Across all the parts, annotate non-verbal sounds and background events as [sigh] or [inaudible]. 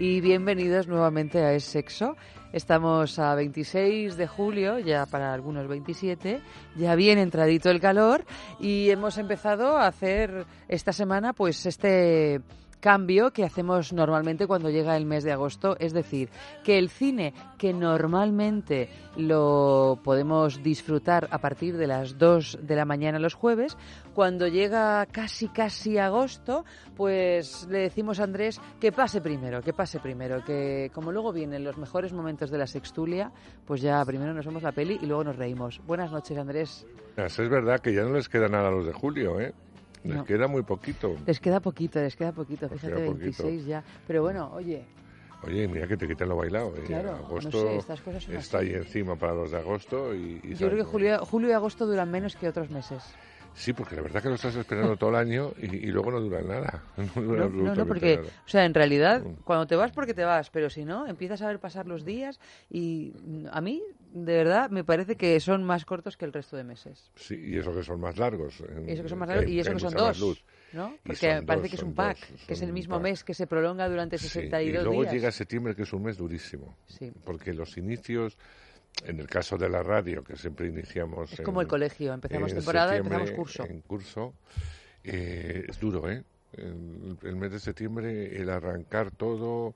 Y bienvenidos nuevamente a Es Sexo. Estamos a 26 de julio, ya para algunos 27, ya bien entradito el calor y hemos empezado a hacer esta semana pues este cambio que hacemos normalmente cuando llega el mes de agosto, es decir, que el cine que normalmente lo podemos disfrutar a partir de las 2 de la mañana los jueves, cuando llega casi casi agosto, pues le decimos a Andrés que pase primero, que pase primero, que como luego vienen los mejores momentos de la sextulia, pues ya primero nos vemos la peli y luego nos reímos. Buenas noches, Andrés. Es verdad que ya no les queda nada a los de julio, ¿eh? Les No. queda muy poquito. Les queda poquito, les queda poquito, Les fíjate, queda poquito. 26 ya. Pero bueno, oye, Oye, mira que te quitan lo bailado. ¿eh? Claro, no agosto sé, estas cosas son está así. ahí encima para los de agosto y, y yo creo que ¿no? julio, julio y agosto duran menos que otros meses. Sí, porque la verdad que lo estás esperando todo el año y, y luego no dura nada. [laughs] No, dura No, no, no, porque, nada. o sea, en realidad, Mm. cuando te vas, porque te vas, pero si no, empiezas a ver pasar los días y mm, a mí, de verdad, me parece que son más cortos que el resto de meses. Sí, y eso que son más largos. en- Y eso que son más hay- largos y eso que son dos, luz. ¿no? Porque parece dos, que es un pack, dos, que es el mismo mes que se prolonga durante Sí, 62 y luego días. llega septiembre, que es un mes durísimo. Sí. Porque los inicios, en el caso de la radio, que siempre iniciamos. Es como el colegio, empezamos temporada y empezamos curso. En curso, eh, es duro, ¿eh? El, el mes de septiembre, el arrancar todo,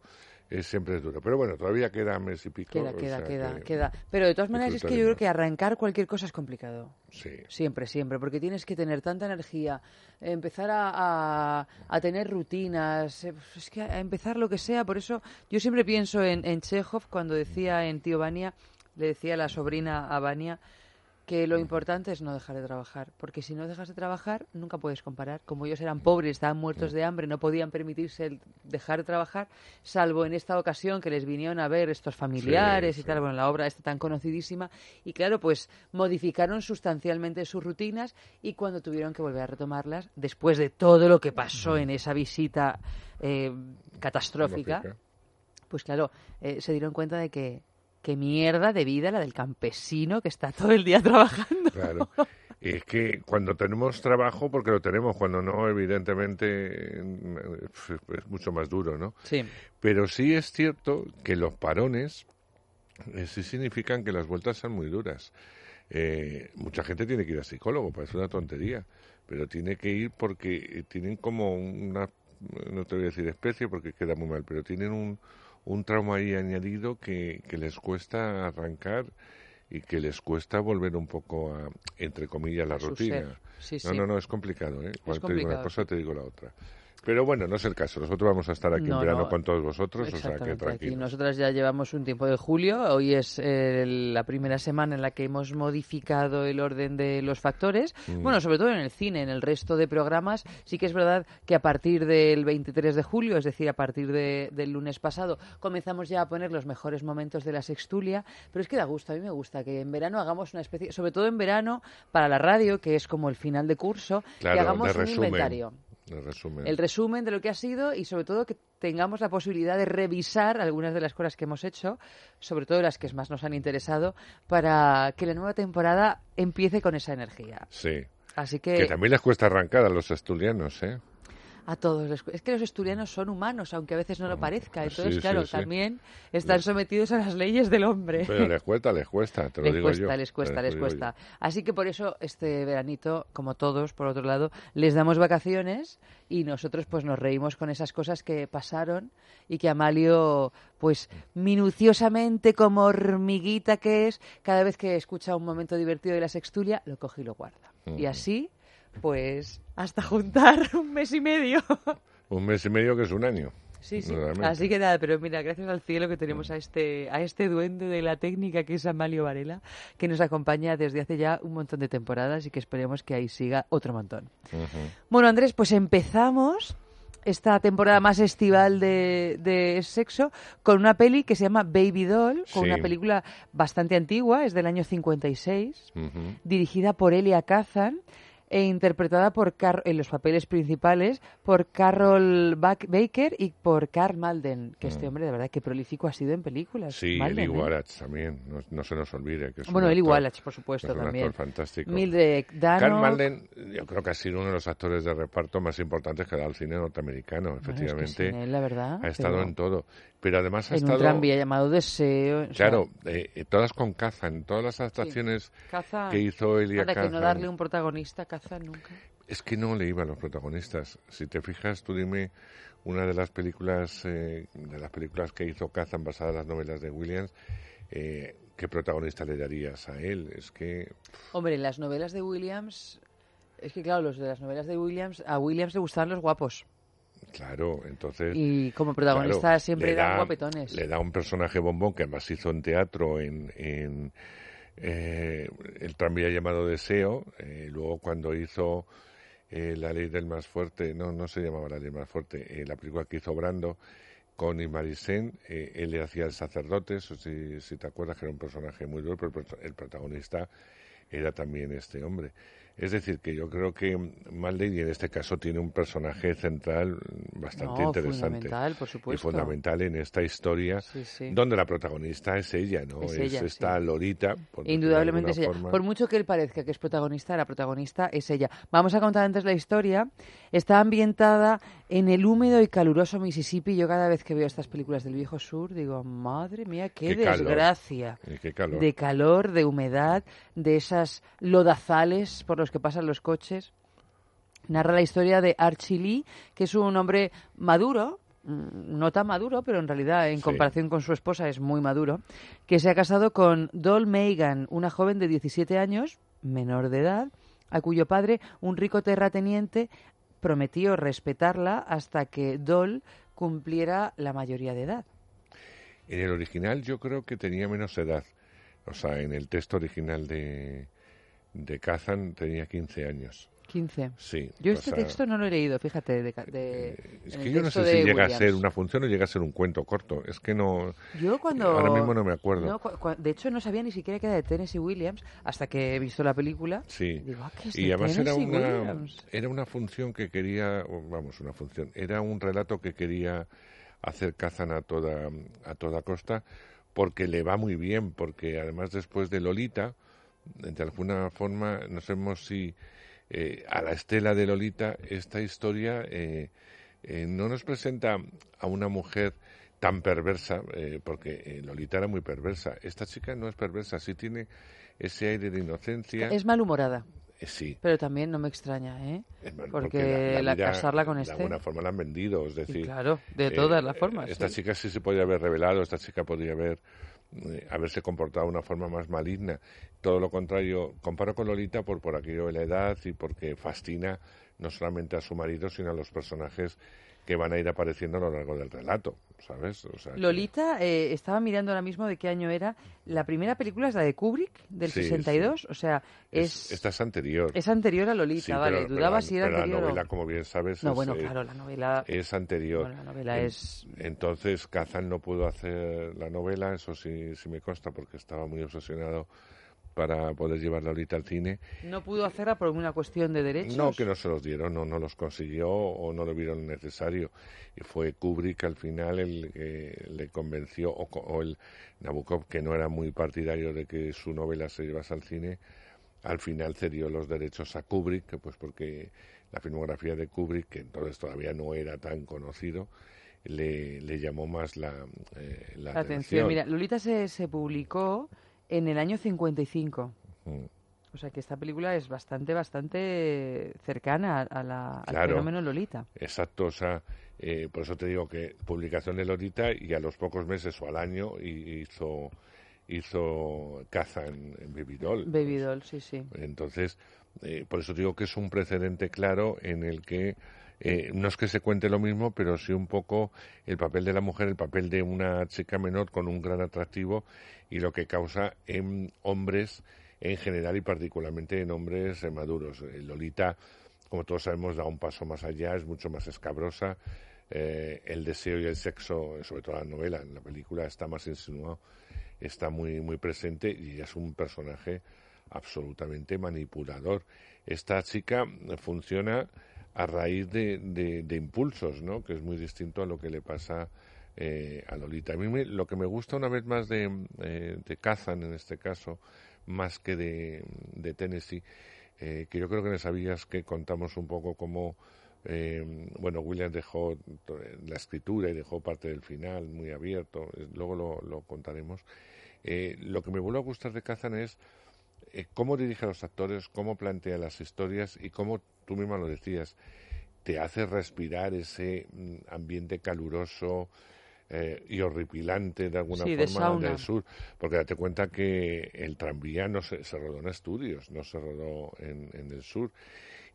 es siempre es duro. Pero bueno, todavía queda mes y pico. Queda, queda, sea queda, que queda. Pero de todas maneras es que yo creo que arrancar cualquier cosa es complicado. Sí. Siempre, siempre, porque tienes que tener tanta energía, empezar a, a- a tener rutinas, eh, es que a empezar lo que sea. Por eso yo siempre pienso en, en Chekhov cuando decía en Tío Vania, le decía a la sobrina a Vania, que lo importante es no dejar de trabajar, porque si no dejas de trabajar nunca puedes comparar. Como ellos eran pobres, estaban muertos de hambre, no podían permitirse el dejar de trabajar, salvo en esta ocasión que les vinieron a ver estos familiares y sí. tal, bueno, la obra está tan conocidísima, y claro, pues modificaron sustancialmente sus rutinas y cuando tuvieron que volver a retomarlas, después de todo lo que pasó en esa visita eh, catastrófica, pues claro, eh, se dieron cuenta de que qué mierda de vida la del campesino que está todo el día [laughs] trabajando. Claro. Es que cuando tenemos trabajo, porque lo tenemos, cuando no, evidentemente mm, es mucho más duro, ¿no? Sí, Pero sí es cierto que los parones eh, sí significan que las vueltas son muy duras. Eh, mucha gente tiene que ir a psicólogo, parece una tontería, pero tiene que ir porque tienen como una, no te voy a decir especie porque queda muy mal, pero tienen un, un trauma ahí añadido que, que les cuesta arrancar y que les cuesta volver un poco a, entre comillas, la su rutina. Sí, no, sí. no, no, es complicado, ¿eh? Cuando te digo una cosa, te digo la otra. Pero bueno, no es el caso. Nosotros vamos a estar aquí No, en verano no. con todos vosotros, o sea que aquí nosotras ya llevamos un tiempo de julio, hoy es eh, la primera semana en la que hemos modificado el orden de los factores, Mm. bueno, sobre todo en el cine, en el resto de programas, sí que es verdad que a partir del 23 de julio, es decir, a partir de- del lunes pasado, comenzamos ya a poner los mejores momentos de la sextulia, pero es que da gusto, a mí me gusta que en verano hagamos una especie, sobre todo en verano, para la radio, que es como el final de curso, Claro, que hagamos un resumen. inventario El resumen. el resumen de lo que ha sido y sobre todo que tengamos la posibilidad de revisar algunas de las cosas que hemos hecho, sobre todo las que más nos han interesado, para que la nueva temporada empiece con esa energía. Sí. Así Que que, también les cuesta arrancar a los asturianos, ¿eh? A todos. Es que los asturianos son humanos, aunque a veces no lo parezca. sí, Entonces, sí, claro, sí. también están sometidos a las leyes del hombre. Pero les cuesta, les cuesta, te lo les digo cuesta, yo. les cuesta, les cuesta. Así que por eso este veranito, como todos, por otro lado, les damos vacaciones y nosotros pues nos reímos con esas cosas que pasaron y que Amalio, pues minuciosamente como hormiguita que es, cada vez que escucha un momento divertido de la sextulia, lo coge y lo guarda. Y así, pues, hasta juntar [laughs] un mes y medio. Un mes y medio que es un año. Sí, sí. Realmente. Así que nada, pero mira, gracias al cielo que tenemos a este, a este duende de la técnica que es Amalio Varela, que nos acompaña desde hace ya un montón de temporadas y que esperemos que ahí siga otro montón. Bueno, Andrés, pues empezamos esta temporada más estival de, de sexo con una peli que se llama Baby Doll, con Sí. una película bastante antigua, es del año 56 Ujú. dirigida por Elia Kazan e interpretada por Car- en los papeles principales por Carol Bak- Baker y por Carl Malden, que este hombre de verdad que prolífico ha sido en películas. Mm. Sí, Malden, Eli ¿eh? Wallach también, no, no se nos olvide. Que es Bueno, Eli actor- Wallach, por supuesto, es un también. actor fantástico. Mildred Dano. Carl Malden, yo creo que ha sido uno de los actores de reparto más importantes que ha dado el cine norteamericano, Bueno, es que efectivamente. sin él, la verdad, ha estado pero en todo. Pero además ha en estado... un tranvía llamado Deseo. o sea, Claro, eh, eh, todas con Kazan, todas las adaptaciones Kazan. que hizo Elia Anda, que no darle un protagonista a Kazan nunca. Es que no le iban los protagonistas. Si te fijas, tú dime una de las películas eh, de las películas que hizo Kazan basadas en las novelas de Williams, eh, ¿qué protagonista le darías a él? Es que Hombre, en las novelas de Williams... Es que claro, los de las novelas de Williams, a Williams le gustaban los guapos. Claro, entonces... Y como protagonista claro, siempre eran da- guapetones. Le da un personaje bombón que además hizo en teatro en, en, eh, el tranvía llamado Deseo. eh, luego cuando hizo eh, La ley del más fuerte, no, no se llamaba La ley del más fuerte, eh, la película que hizo Brando con Imarisen, eh, él le hacía el sacerdote, eso si, si te acuerdas que era un personaje muy duro, pero el protagonista era también este hombre. Es decir, que yo creo que Malden, y en este caso, tiene un personaje central bastante No, interesante. fundamental, por Y supuesto. fundamental en esta historia, Sí, sí. donde la protagonista es ella, ¿no? Es ella, esta sí. Por de Indudablemente es ella. forma. Por mucho que él parezca que es protagonista, la protagonista es ella. Vamos a contar antes la historia. Está ambientada en el húmedo y caluroso Mississippi. Yo cada vez que veo estas películas del viejo sur digo, madre mía, qué, desgracia. Qué calor. De calor, de humedad, de esas lodazales por los que pasan los coches. Narra la historia de Archie Lee, que es un hombre maduro, mm, no tan maduro, pero en realidad en Sí. comparación con su esposa es muy maduro, que se ha casado con Doll Megan, una joven de 17 años, menor de edad, a cuyo padre, un rico terrateniente, prometió respetarla hasta que Doll cumpliera la mayoría de edad. En el original yo creo que tenía menos edad. O sea, en el texto original de, de Kazan tenía 15 años. 15. Sí. Yo este texto no lo he leído, fíjate. De, de- eh, es que yo no sé si llega a ser una función o llega a ser un cuento corto. Es que no. Yo cuando... Ahora mismo no me acuerdo. No, cu- cu- de hecho, no sabía ni siquiera que era de Tennessee Williams hasta que he visto la película. Sí. Digo, ah, es y de además era una, Williams. era una función que quería, vamos, una función, era un relato que quería hacer Kazan a toda, a toda costa porque le va muy bien, porque además después de Lolita, de alguna forma, no sabemos si eh, a la estela de Lolita esta historia eh, eh, no nos presenta a una mujer tan perversa, eh, porque eh, Lolita era muy perversa. Esta chica no es perversa, sí tiene ese aire de inocencia. Es malhumorada, Eh, sí, pero también no me extraña, ¿eh? mal- Porque la- casarla con De este- alguna forma la han vendido, es Y decir... claro, de todas las formas. Esta sí. chica sí se podía haber revelado, esta chica podría haber eh, haberse comportado de una forma más maligna. Todo lo contrario, comparo con Lolita por, por aquello de la edad y porque fascina no solamente a su marido, sino a los personajes que van a ir apareciendo a lo largo del relato, ¿sabes? O sea, que- Lolita, eh, estaba mirando ahora mismo de qué año era. La primera película es la de Kubrick, del Sí, 62. O sea, es, es, esta es anterior. es anterior a Lolita, Sí, vale. pero- pero Dudaba la- si era pero anterior la o- novela, como bien sabes, No, es, bueno, eh, claro, la novela... es anterior. Bueno, la novela En- es... Entonces Kazan no pudo hacer la novela, eso sí, sí me consta, porque estaba muy obsesionado para poder llevarla ahorita al cine. No pudo hacerla por una cuestión de derechos. No, que no se los dieron, no, no los consiguió o no lo vieron necesario. Y fue Kubrick al final el que le convenció, o, el Nabokov, que no era muy partidario de que su novela se llevase al cine, al final cedió los derechos a Kubrick, pues porque la filmografía de Kubrick, que entonces todavía no era tan conocido, le, le llamó más la, eh, la, Atención, mira, Lolita se, se publicó en el año 55. Mm. O sea que esta película es bastante, bastante cercana a la, al Claro. fenómeno Lolita. Exacto, o sea, eh, por eso te digo que publicación de Lolita y a los pocos meses o al año hi- hizo hizo caza en, en Baby Doll. Baby Doll, sí, sí. Entonces, eh, por eso digo que es un precedente claro en el que eh, no es que se cuente lo mismo, pero sí un poco el papel de la mujer, el papel de una chica menor con un gran atractivo y lo que causa en hombres en general y particularmente en hombres maduros. Eh, Lolita, como todos sabemos, da un paso más allá, es mucho más escabrosa. eh, el deseo y el sexo, sobre todo en la novela, en la película, está más insinuado, está muy, muy presente y ella es un personaje absolutamente manipulador. Esta chica funciona a raíz de, de- impulsos, ¿no? Que es muy distinto a lo que le pasa eh, a Lolita. A mí lo que me gusta una vez más de, eh, de Kazan, en este caso, más que de, de Tennessee, eh, que yo creo que no sabías que contamos un poco cómo, eh, bueno, Williams dejó la escritura y dejó parte del final muy abierto, luego lo, lo contaremos. Lo que me vuelve a gustar de Kazan es cómo dirige a los actores, cómo plantea las historias y cómo tú misma lo decías, te hace respirar ese mm, ambiente caluroso eh, y horripilante de alguna Sí, forma del sur, porque date cuenta que el tranvía no se, se rodó en estudios, no se rodó en, en el sur.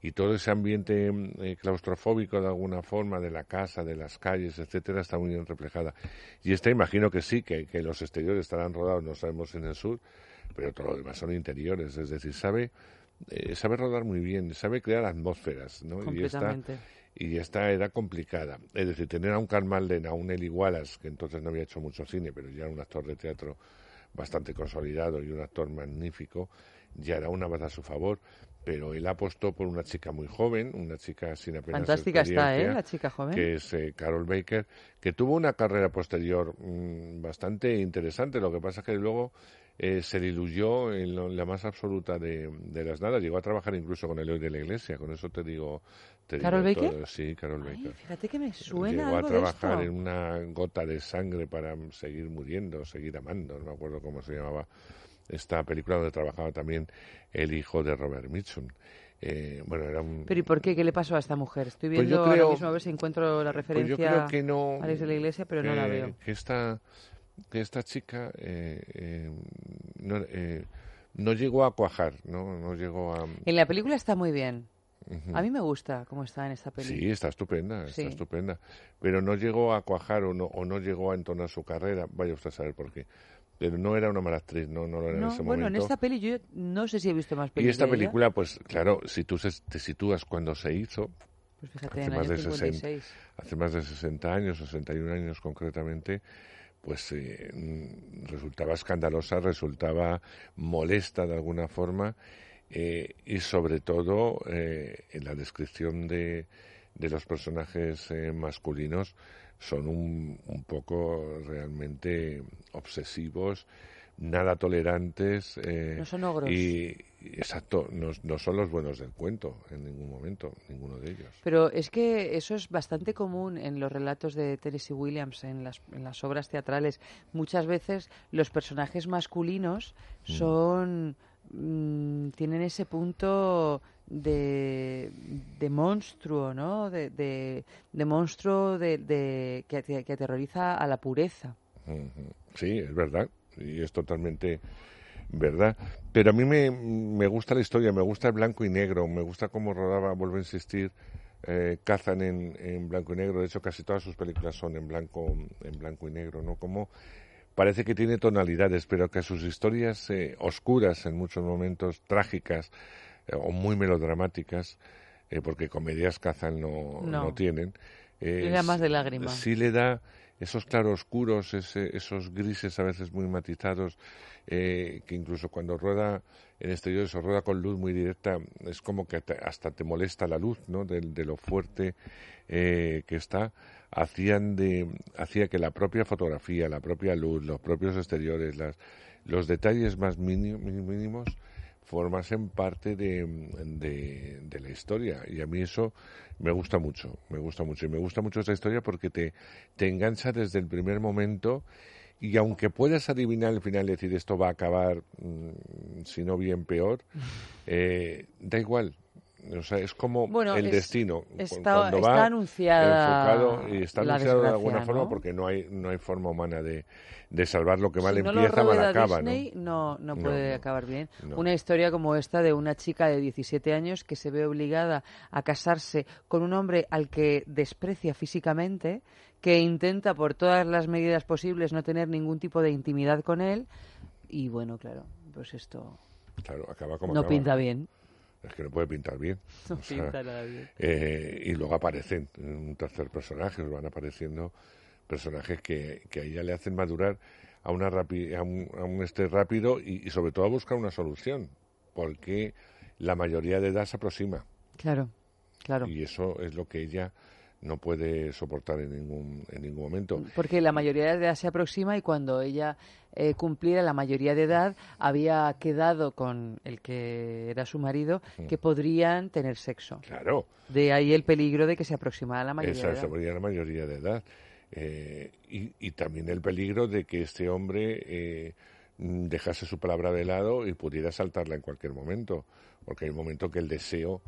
Y todo ese ambiente mm, eh, claustrofóbico de alguna forma, de la casa, de las calles, etcétera, está muy bien reflejada. Y esta imagino que sí, que, que los exteriores estarán rodados, no sabemos en el sur, pero todo lo demás son interiores, es decir, sabe, eh, sabe rodar muy bien, sabe crear atmósferas, ¿no? Y esta, Completamente. y esta era complicada. Es decir, tener a un Carl Malden, a un Eli Wallace, que entonces no había hecho mucho cine, pero ya era un actor de teatro bastante consolidado y un actor magnífico, ya era una baza a su favor, pero él apostó por una chica muy joven, una chica sin apenas Fantástica está, ¿eh? La chica joven. que es eh, Carol Baker, que tuvo una carrera posterior mm, bastante interesante. Lo que pasa es que luego eh, se diluyó en lo- la más absoluta de, de las nada. Llegó a trabajar incluso con Eloy de la Iglesia. Con eso te digo. Te ¿Carol digo Baker? todo. Sí, Carol Ay, Baker. fíjate que me suena Llegó a trabajar de en una gota de sangre para seguir muriendo, seguir amando. No me acuerdo cómo se llamaba esta película donde trabajaba también el hijo de Robert Mitchum. Eh, bueno, era un, Pero ¿y por qué? ¿Qué le pasó a esta mujer? Estoy Pues viendo creo- ahora mismo a ver si encuentro la Pues referencia yo creo que no. a Alex de la Iglesia, pero no la veo. Que esta, que esta chica eh, eh, no, eh, no llegó a cuajar, ¿no? No llegó a. En la película está muy bien. A mí me gusta cómo está en esta película. Sí, está estupenda, Sí. está estupenda. Pero no llegó a cuajar o no, o no llegó a entonar su carrera. Vaya usted a saber por qué. Pero no era una mala actriz, no, no lo era en No, ese bueno, en momento. esta peli yo no sé si he visto más Y películas. esta película, pues claro, si tú se- te sitúas cuando se hizo, Pues fíjate, hace en más de 60. 56. hace más de 60 años, 61 años concretamente, pues eh, mm, resultaba escandalosa, resultaba molesta de alguna forma eh, y sobre todo eh, en la descripción de, de los personajes eh, masculinos son un, un poco realmente obsesivos, nada tolerantes No son ogros. y exacto, no, no son los buenos del cuento en ningún momento, ninguno de ellos. Pero es que eso es bastante común en los relatos de Tennessee Williams, en las, en las obras teatrales. Muchas veces los personajes masculinos Mm. son mm, tienen ese punto de, de monstruo, ¿no? De, de, de monstruo de, de- que, ate- que aterroriza a la pureza. Sí, es verdad, y es totalmente verdad. Pero a mí me, me gusta la historia, me gusta el blanco y negro, me gusta cómo rodaba, vuelvo a insistir, eh, Kazan en, en blanco y negro. De hecho, casi todas sus películas son en blanco, en blanco y negro, ¿no? Como parece que tiene tonalidades, pero que sus historias eh, oscuras, en muchos momentos trágicas eh, o muy melodramáticas, eh, porque comedias Kazan no, No. no tienen. eh, Le da más de lágrima. Sí le da esos claroscuros, ese, esos grises a veces muy matizados, eh, que incluso cuando rueda en exteriores o rueda con luz muy directa, es como que hasta te molesta la luz, ¿no? De, de lo fuerte eh, que está, hacían de, hacía que la propia fotografía, la propia luz, los propios exteriores, las, los detalles más mínimos formasen parte de, de, de la historia. Y a mí eso me gusta mucho, me gusta mucho. Y me gusta mucho esta historia porque te, te engancha desde el primer momento y aunque puedas adivinar al final decir esto va a acabar, mm, si no bien peor, [laughs] eh, da igual. O sea, es como Bueno, el es- destino. Está- Cuando está va anunciada enfocado y está anunciado de alguna forma ¿no? porque no hay, no hay forma humana de, de salvar lo que mal si no empieza, mal rueda acaba. Disney, ¿no? no, no No, puede no. acabar bien. No. Una historia como esta de una chica de 17 años que se ve obligada a casarse con un hombre al que desprecia físicamente, que intenta por todas las medidas posibles no tener ningún tipo de intimidad con él. Y bueno, claro, pues esto Claro, acaba como no acaba. pinta bien. Es que no puede pintar bien. [laughs] No O sea, pinta nada bien. Eh, y luego aparecen un tercer personaje, van apareciendo personajes que, que a ella le hacen madurar a, una rapi- a, un, a un este rápido y, y sobre todo a buscar una solución, porque la mayoría de edad se aproxima Claro, claro. y eso es lo que ella no puede soportar en ningún, en ningún momento. Porque la mayoría de edad se aproxima y cuando ella eh, cumpliera la mayoría de edad había quedado con el que era su marido que podrían tener sexo. Claro, De ahí el peligro de que se aproximara a la mayoría esa de edad. la mayoría de edad. Eh, y, y también el peligro de que este hombre eh, mm, dejase su palabra de lado y pudiera saltarla en cualquier momento, porque hay un momento que el deseo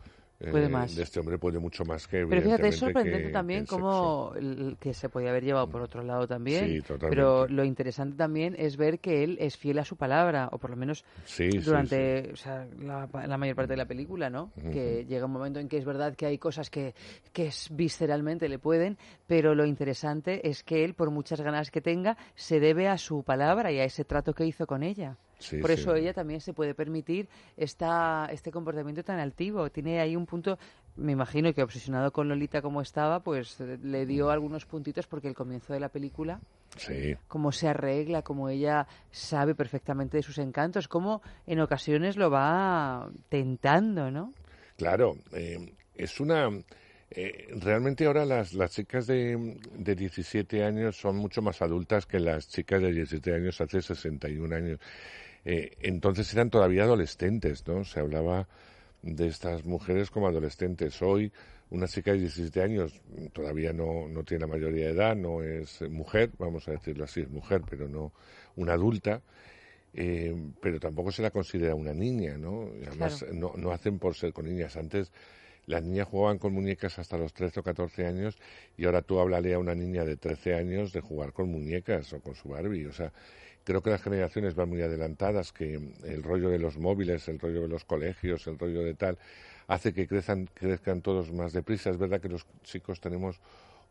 eh, Puede más. de este hombre puede mucho más que Pero fíjate, es sorprendente que- también cómo el- que se podía haber llevado por otro lado también. Sí, totalmente. Pero lo interesante también es ver que él es fiel a su palabra, o por lo menos sí, durante O sea, la, la mayor parte de la película, ¿no? Que llega un momento en que es verdad que hay cosas que, que es- visceralmente le pueden, pero lo interesante es que él, por muchas ganas que tenga, se debe a su palabra y a ese trato que hizo con ella. Sí, Por sí. eso ella también se puede permitir esta, este comportamiento tan altivo. Tiene ahí un punto, me imagino que obsesionado con Lolita como estaba, pues eh, le dio algunos puntitos porque el comienzo de la película Sí, cómo se arregla, cómo ella sabe perfectamente de sus encantos, cómo en ocasiones lo va tentando, ¿no? Claro, eh, es una... eh, realmente ahora las, las chicas de, de 17 años son mucho más adultas que las chicas de 17 años hace 61 años. Eh, entonces eran todavía adolescentes, ¿no? Se hablaba de estas mujeres como adolescentes. Hoy una chica de 17 años todavía no, no tiene la mayoría de edad, no es mujer, vamos a decirlo así, es mujer, pero no una adulta. eh, pero tampoco se la considera una niña, ¿no? Y además Claro. no, no hacen por ser con niñas. Antes las niñas jugaban con muñecas hasta los 13 o 14 años y ahora tú háblale a una niña de 13 años de jugar con muñecas o con su Barbie. O sea, creo que las generaciones van muy adelantadas, que el rollo de los móviles, el rollo de los colegios, el rollo de tal, hace que crezcan, crezcan todos más deprisa. Es verdad que los chicos tenemos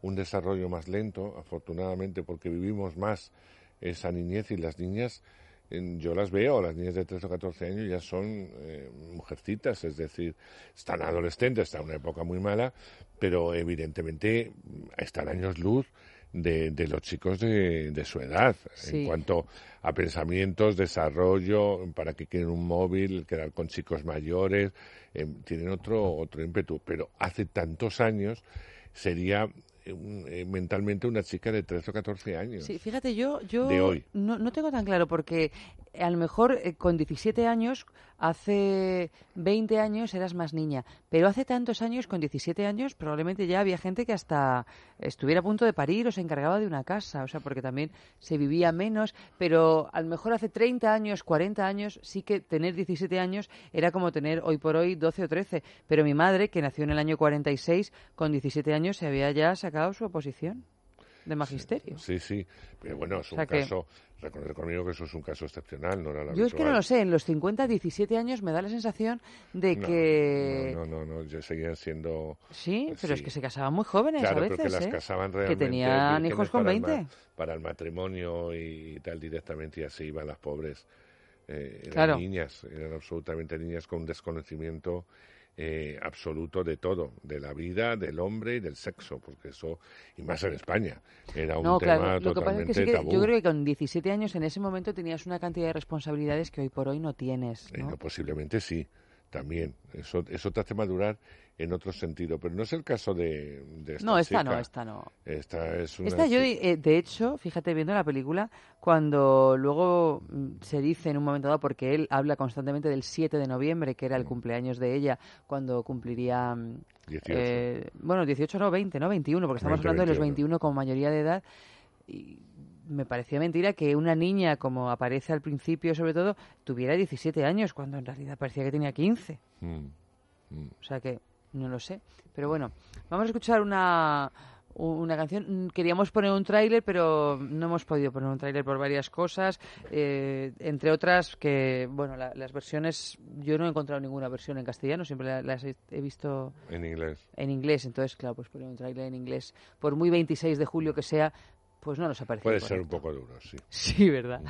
un desarrollo más lento, afortunadamente, porque vivimos más esa niñez y las niñas, yo las veo, las niñas de 13 o 14 años ya son eh, mujercitas, es decir, están adolescentes, está una época muy mala, pero evidentemente están años luz de, de los chicos de, de su edad Sí. en cuanto a pensamientos, desarrollo, para que quieren un móvil, quedar con chicos mayores, eh, tienen otro, otro ímpetu, pero hace tantos años sería un- eh, mentalmente una chica de 13 o 14 años. Sí, fíjate, yo, yo De hoy. No, no tengo tan claro porque a lo mejor eh, con 17 años, hace 20 años eras más niña, pero hace tantos años, con 17 años, probablemente ya había gente que hasta estuviera a punto de parir o se encargaba de una casa, o sea, porque también se vivía menos, pero a lo mejor hace 30 años, 40 años, sí que tener 17 años era como tener hoy por hoy 12 o 13, pero mi madre, que nació en el año 46, con 17 años se había ya sacado su oposición de magisterio. Sí, sí, pero bueno, es O sea un que- caso, reconocer conmigo que eso es un caso excepcional, no era la Yo es que no lo sé, en los 50, 17 años me da la sensación de que... No, no, no, no, yo seguían siendo... Sí, pero es Sí. que se casaban muy jóvenes Claro, a pero veces, que las ¿eh? casaban Que realmente... tenían vírgenes hijos con para el 20. ma- para el matrimonio y tal directamente y así iban las pobres. Eh, eran Claro. niñas, eran absolutamente niñas con un desconocimiento eh, absoluto de todo, de la vida, del hombre y del sexo, porque eso, y más en España, era un No, tema claro, lo que pasa es que totalmente sí que tabú. yo creo que con 17 años en ese momento tenías una cantidad de responsabilidades que hoy por hoy no tienes, Eh, no, posiblemente sí. también. Eso, eso te hace madurar en otro sentido, pero no es el caso de, de esta No, esta chica. no, esta no. Esta es una Esta yo, eh, de hecho, fíjate viendo la película, cuando luego mm, se dice en un momento dado, porque él habla constantemente del 7 de noviembre, que era Mm. el cumpleaños de ella, cuando cumpliría, mm, 18. eh, bueno, 18 no, 20, ¿no? 21, porque estamos 20, hablando de los 21. 21 como mayoría de edad. Y me parecía mentira que una niña, como aparece al principio sobre todo, tuviera 17 años, cuando en realidad parecía que tenía 15. Mm, mm. O sea que no lo sé. Pero bueno, vamos a escuchar una, una canción. Mm, Queríamos poner un tráiler, pero no hemos podido poner un tráiler por varias cosas. eh, entre otras que, bueno, la- las versiones... Yo no he encontrado ninguna versión en castellano, siempre la- las he, visto En inglés. en inglés. Entonces, claro, pues poner un tráiler en inglés, por muy 26 de julio que sea, pues no nos ha parecido Puede ser un poco duro, sí. [laughs] Sí, ¿verdad?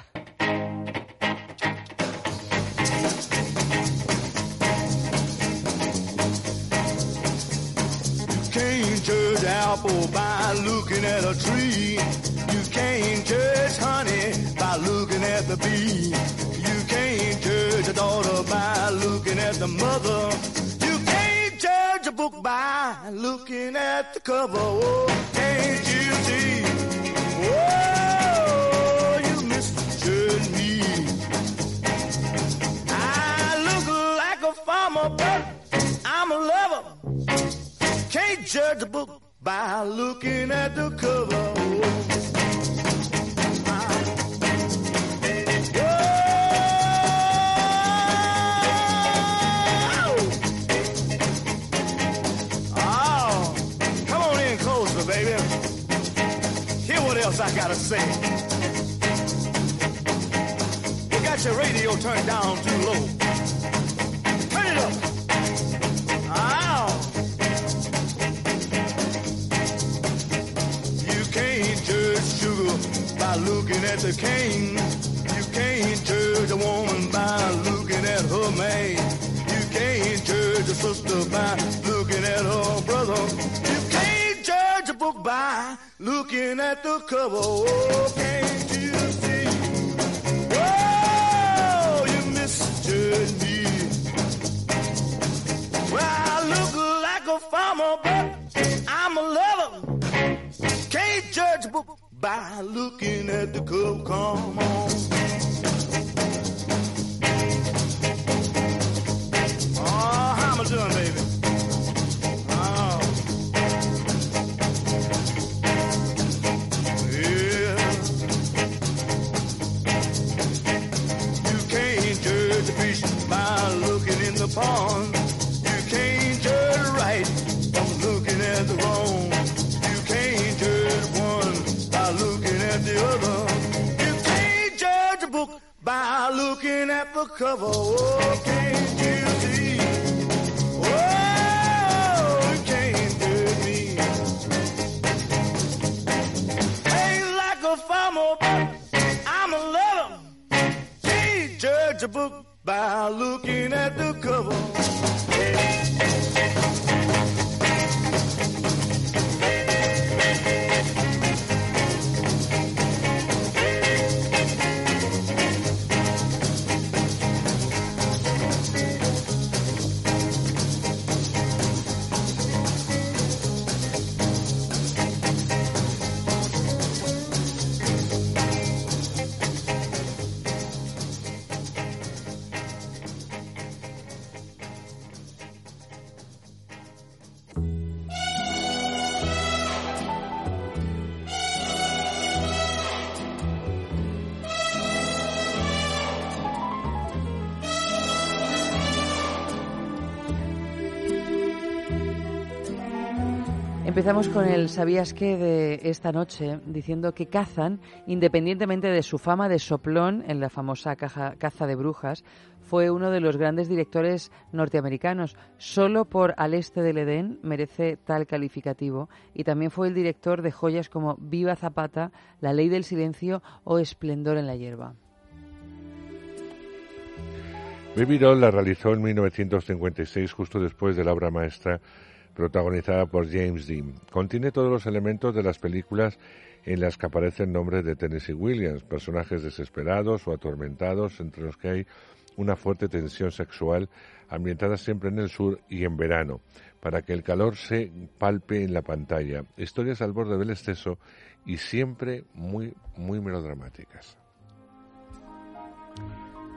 Apple by looking at a tree. You can't judge honey by looking at the bee. You can't judge a daughter by looking at the mother. You can't judge a book by looking at the cover. Oh, can't you see? Oh, you misjudge me. I look like a farmer, but I'm a lover. Can't judge a book by looking at the cover. Oh, come on in closer, baby. Hear what else I gotta say. You got your radio turned down too low. Turn it up. By looking at the king. You can't judge a woman by looking at her man. You can't judge a sister by looking at her brother. You can't judge a book by looking at the cover. Oh, can't you see? Oh, you misjudge me. Well, by looking at the cover. Come on. Oh, how am I doing, baby? Oh. Yeah. You can't judge a fish by looking in the. Looking at the cover. Oh, can't you see? Oh, you can't judge me. Ain't like a farmer, but I'm a lover. Can't judge a book by looking at the cover. Empezamos con el ¿sabías qué? de esta noche, diciendo que Kazan, independientemente de su fama de soplón en la famosa caza de brujas, fue uno de los grandes directores norteamericanos. Solo por Al este del Edén merece tal calificativo y también fue el director de joyas como Viva Zapata, La ley del silencio o Esplendor en la hierba. Baby Doll la realizó en 1956, justo después de la obra maestra protagonizada por James Dean. Contiene todos los elementos de las películas en las que aparecen nombres de Tennessee Williams, personajes desesperados o atormentados, entre los que hay una fuerte tensión sexual ambientada siempre en el sur y en verano, para que el calor se palpe en la pantalla. Historias al borde del exceso y siempre muy, muy melodramáticas.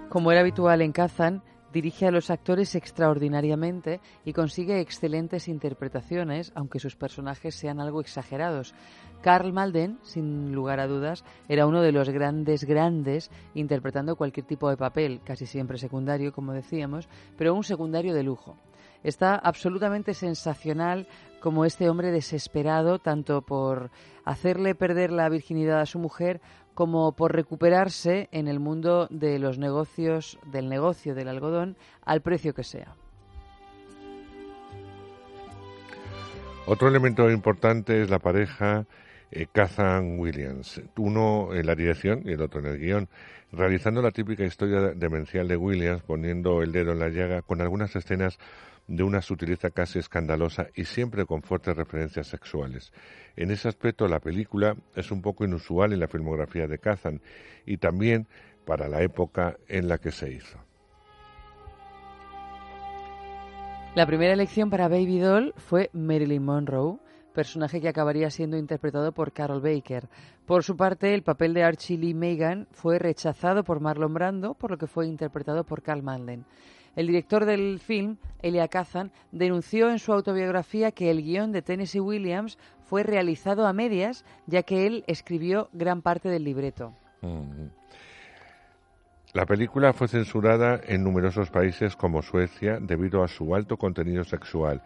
Como era habitual en Kazan, dirige a los actores extraordinariamente y consigue excelentes interpretaciones, aunque sus personajes sean algo exagerados. Karl Malden, sin lugar a dudas, era uno de los grandes, grandes, interpretando cualquier tipo de papel, casi siempre secundario, como decíamos, pero un secundario de lujo. Está absolutamente sensacional como este hombre desesperado, tanto por hacerle perder la virginidad a su mujer, como por recuperarse en el mundo de los negocios, del negocio del algodón, al precio que sea. Otro elemento importante es la pareja eh, Kazan Williams, uno en la dirección y el otro en el guion, realizando la típica historia demencial de Williams, poniendo el dedo en la llaga con algunas escenas de una sutileza casi escandalosa y siempre con fuertes referencias sexuales. En ese aspecto la película es un poco inusual en la filmografía de Kazan y también para la época en la que se hizo. La primera elección para Baby Doll fue Marilyn Monroe, personaje que acabaría siendo interpretado por Carol Baker. Por su parte, el papel de Archie Lee Megan fue rechazado por Marlon Brando, por lo que fue interpretado por Carl Manlen. El director del film, Elia Kazan, denunció en su autobiografía que el guion de Tennessee Williams fue realizado a medias, ya que él escribió gran parte del libreto. Mm. La película fue censurada en numerosos países como Suecia debido a su alto contenido sexual.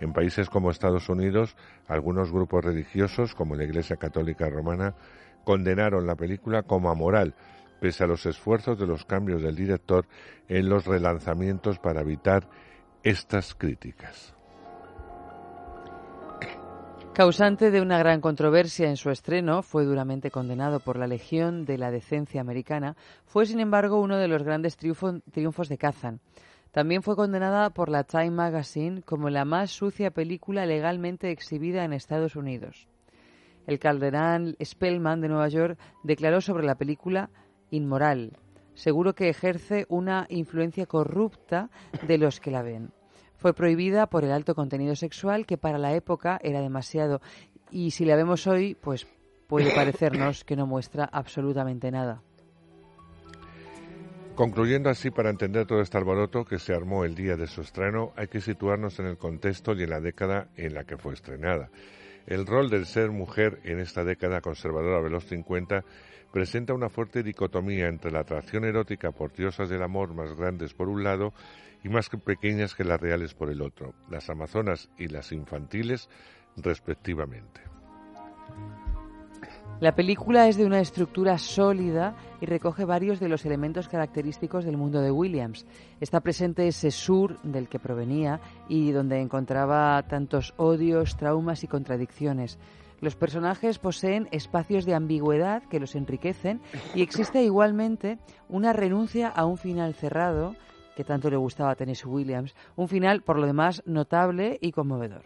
En países como Estados Unidos, algunos grupos religiosos, como la Iglesia Católica Romana, condenaron la película como amoral, pese a los esfuerzos de los cambios del director en los relanzamientos para evitar estas críticas. Causante de una gran controversia en su estreno, fue duramente condenado por la Legión de la Decencia Americana, fue sin embargo uno de los grandes triunfo- triunfos de Kazan. También fue condenada por la Time Magazine como la más sucia película legalmente exhibida en Estados Unidos. El cardenal Spellman de Nueva York declaró sobre la película inmoral. Seguro que ejerce una influencia corrupta de los que la ven. Fue prohibida por el alto contenido sexual que para la época era demasiado y si la vemos hoy, pues puede parecernos que no muestra absolutamente nada. Concluyendo así, para entender todo este alboroto que se armó el día de su estreno, hay que situarnos en el contexto y en la década en la que fue estrenada. El rol del ser mujer en esta década conservadora de los 50 presenta una fuerte dicotomía entre la atracción erótica por diosas del amor más grandes por un lado y más que pequeñas que las reales por el otro, las amazonas y las infantiles respectivamente. La película es de una estructura sólida y recoge varios de los elementos característicos del mundo de Williams. Está presente ese sur del que provenía y donde encontraba tantos odios, traumas y contradicciones. Los personajes poseen espacios de ambigüedad que los enriquecen y existe igualmente una renuncia a un final cerrado que tanto le gustaba a Tennessee Williams, un final por lo demás notable y conmovedor.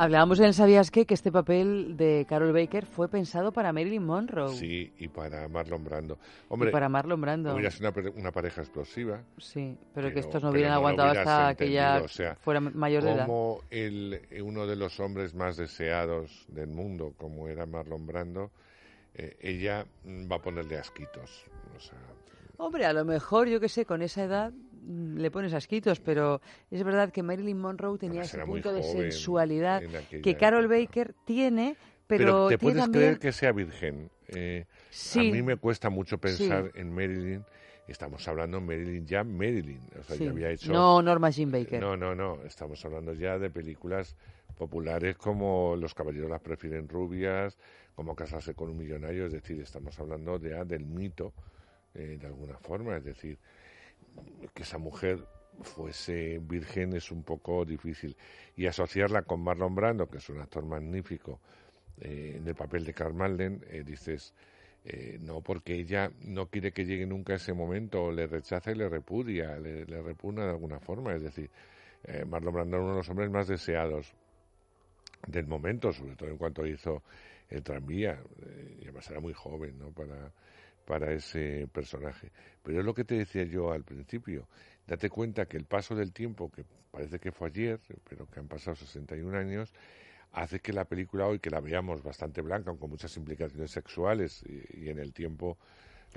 Hablábamos en el Sabías qué que este papel de Carol Baker fue pensado para Marilyn Monroe. Sí, y para Marlon Brando. y Hombre, para Marlon Brando. hubiera sido una, una pareja explosiva. Sí, pero, que estos no hubieran aguantado hasta que ya o sea, fuera mayor de edad. como el, eh, uno de los hombres más deseados del mundo, como era Marlon Brando, eh, ella mm, va a ponerle asquitos. O sea, Hombre, a lo mejor, yo que sé, con esa edad le pones asquitos, pero es verdad que Marilyn Monroe tenía ese punto de sensualidad que Carol época. Baker tiene, pero, pero, te puedes también... creer que sea virgen. Eh, Sí. A mí me cuesta mucho pensar en Marilyn. Estamos hablando Marilyn ya Marilyn. O sea, Sí. ya había hecho No Norma Jean Baker. No, no, no. Estamos hablando ya de películas populares como Los caballeros las prefieren rubias, como Casarse con un millonario. Es decir, estamos hablando ya del mito, eh, de alguna forma. Es decir, que esa mujer fuese virgen es un poco difícil. Y asociarla con Marlon Brando, que es un actor magnífico, eh, en el papel de Carl Malden, eh, dices, eh, no, porque ella no quiere que llegue nunca ese momento, le rechaza y le repudia, le, le repugna de alguna forma. Es decir, eh, Marlon Brando era uno de los hombres más deseados del momento, sobre todo en cuanto hizo el tranvía. y además era muy joven, ¿no? Para, para ese personaje. Pero es lo que te decía yo al principio. Date cuenta que el paso del tiempo, que parece que fue ayer, pero que han pasado 61 años, hace que la película hoy, que la veamos bastante blanca, con muchas implicaciones sexuales y, y en el tiempo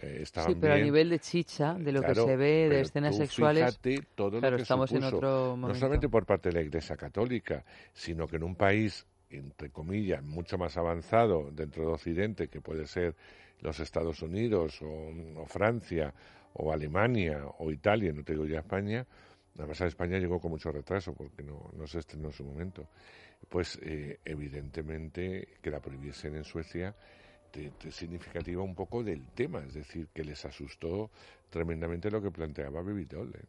eh, estaban Sí, pero a nivel de chicha, de lo Claro, que se ve, de escenas sexuales, todo claro, lo que estamos en otro No momento. solamente por parte de la Iglesia Católica, sino que en un país, entre comillas, mucho más avanzado dentro de Occidente, que puede ser los Estados Unidos o, o Francia o Alemania o Italia, no te digo ya España, además a España llegó con mucho retraso porque no, no se estrenó en su momento. Pues eh, evidentemente que la prohibiesen en Suecia te, te significativa un poco del tema, es decir, que les asustó tremendamente lo que planteaba Baby Doll. ¿eh?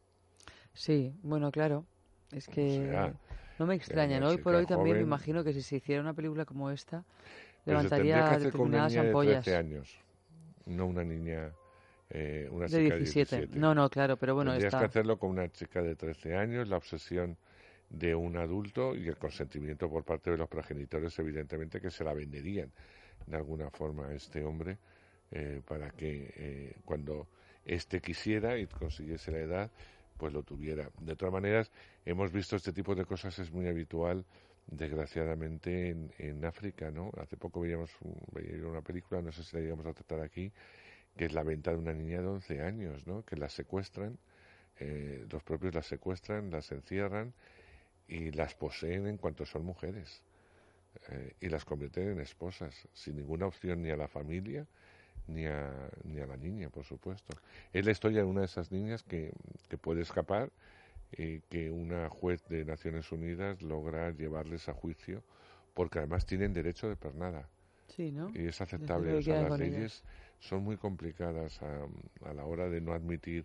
Sí, bueno, claro. Es que sea, no me extraña. Hoy por hoy también me imagino que si se hiciera una película como esta, tendría levantaría determinadas ampollas. 13 años, no una niña, eh, una De chica 17. de 17. No, no, claro, pero bueno, Tendrías está... que hacerlo con una chica de 13 años, la obsesión de un adulto y el consentimiento por parte de los progenitores, evidentemente, que se la venderían de alguna forma a este hombre eh, para que eh, cuando éste quisiera y consiguiese la edad, pues lo tuviera. De todas maneras, hemos visto este tipo de cosas, es muy habitual, desgraciadamente, en, en África, ¿no? Hace poco veíamos veía una película, no sé si la llegamos a tratar aquí, que es la venta de una niña de 11 años, ¿no? Que la secuestran, eh, los propios las secuestran, las encierran y las poseen en cuanto son mujeres eh, y las convierten en esposas, sin ninguna opción ni a la familia ni a, ni a la niña, por supuesto. Es la historia de una de esas niñas que, que puede escapar y que una juez de Naciones Unidas logra llevarles a juicio porque además tienen derecho de pernada Sí, ¿no? y es aceptable. O sea, las leyes ellas. son muy complicadas a, a la hora de no admitir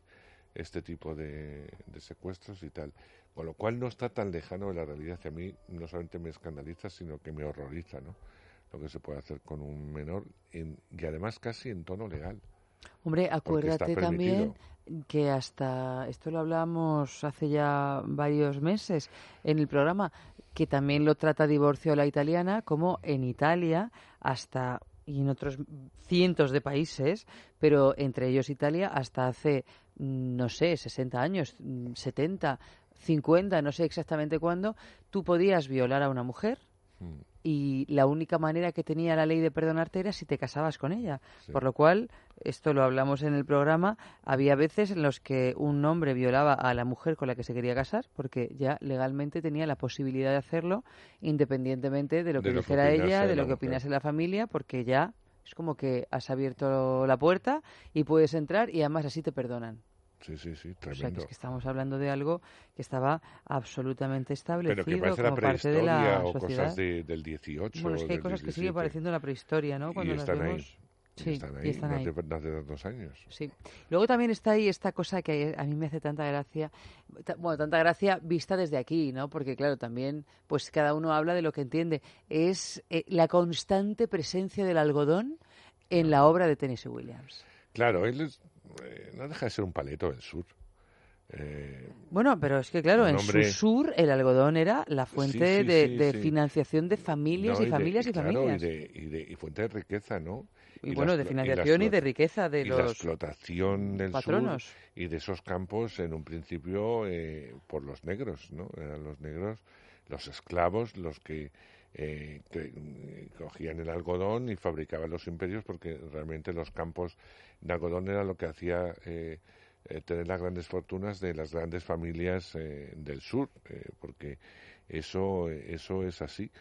este tipo de, de secuestros y tal. Con lo cual no está tan lejano de la realidad que a mí no solamente me escandaliza, sino que me horroriza, ¿no? Lo que se puede hacer con un menor en- y además casi en tono legal. Hombre, acuérdate también. Que hasta, esto lo hablamos hace ya varios meses en el programa, que también lo trata divorcio a la italiana, como en Italia hasta y en otros cientos de países, pero entre ellos Italia hasta hace, mm, no sé, 60 años, mm, 70, 50, no sé exactamente cuándo, tú podías violar a una mujer Mm, y la única manera que tenía la ley de perdonarte era si te casabas con ella. Sí. Por lo cual, esto lo hablamos en el programa, había veces en los que un hombre violaba a la mujer con la que se quería casar porque ya legalmente tenía la posibilidad de hacerlo independientemente de lo que De lo que dijera ella, de lo que mujer. opinase la familia, porque ya es como que has abierto la puerta y puedes entrar y además así te perdonan. Sí, sí, sí, O sea, que tremendo. es que estamos hablando de algo que estaba absolutamente establecido Pero que parece la como parte de la o sociedad. cosas de- del 18 Bueno, es que hay cosas que siguen 17. pareciendo la prehistoria, ¿no? Cuando y las están ahí. Y Sí, están y ahí, están no ahí. hace- no hace tantos años. Sí. Luego también está ahí esta cosa que a mí me hace tanta gracia, bueno, tanta gracia vista desde aquí, ¿no? Porque claro, también pues cada uno habla de lo que entiende. Es eh, la constante presencia del algodón en la obra de Tennessee Williams. Claro, él es- eh, no deja de ser un paleto del sur. Eh, Bueno, pero es que claro, en su sur el algodón era la fuente sí, de, sí, de sí. financiación de familias no, y de- familias y, claro, familias. Y, de, y, de- y fuente de riqueza, ¿no? Y Y bueno, de y financiación y, de riqueza de y la los explotación del patronos. sur y de esos campos en un principio eh, por los negros, ¿no? Eran los negros, los esclavos, los que, eh, que, eh, cogían el algodón y fabricaban los imperios porque realmente los campos de algodón era lo que hacía eh, eh, tener las grandes fortunas de las grandes familias eh, del sur, eh, porque eso, eso es así.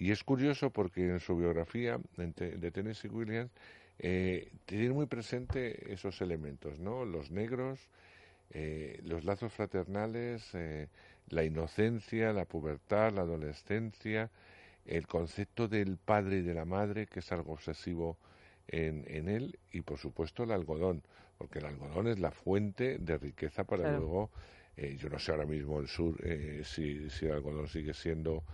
Y es curioso porque en su biografía de Tennessee Williams eh, tiene muy presente esos elementos, ¿no? Los negros, eh, los lazos fraternales, eh, la inocencia, la pubertad, la adolescencia, el concepto del padre y de la madre, que es algo obsesivo en, en él, y por supuesto el algodón, porque el algodón es la fuente de riqueza para Claro. luego, eh, yo no sé ahora mismo el sur eh, si, si el algodón sigue siendo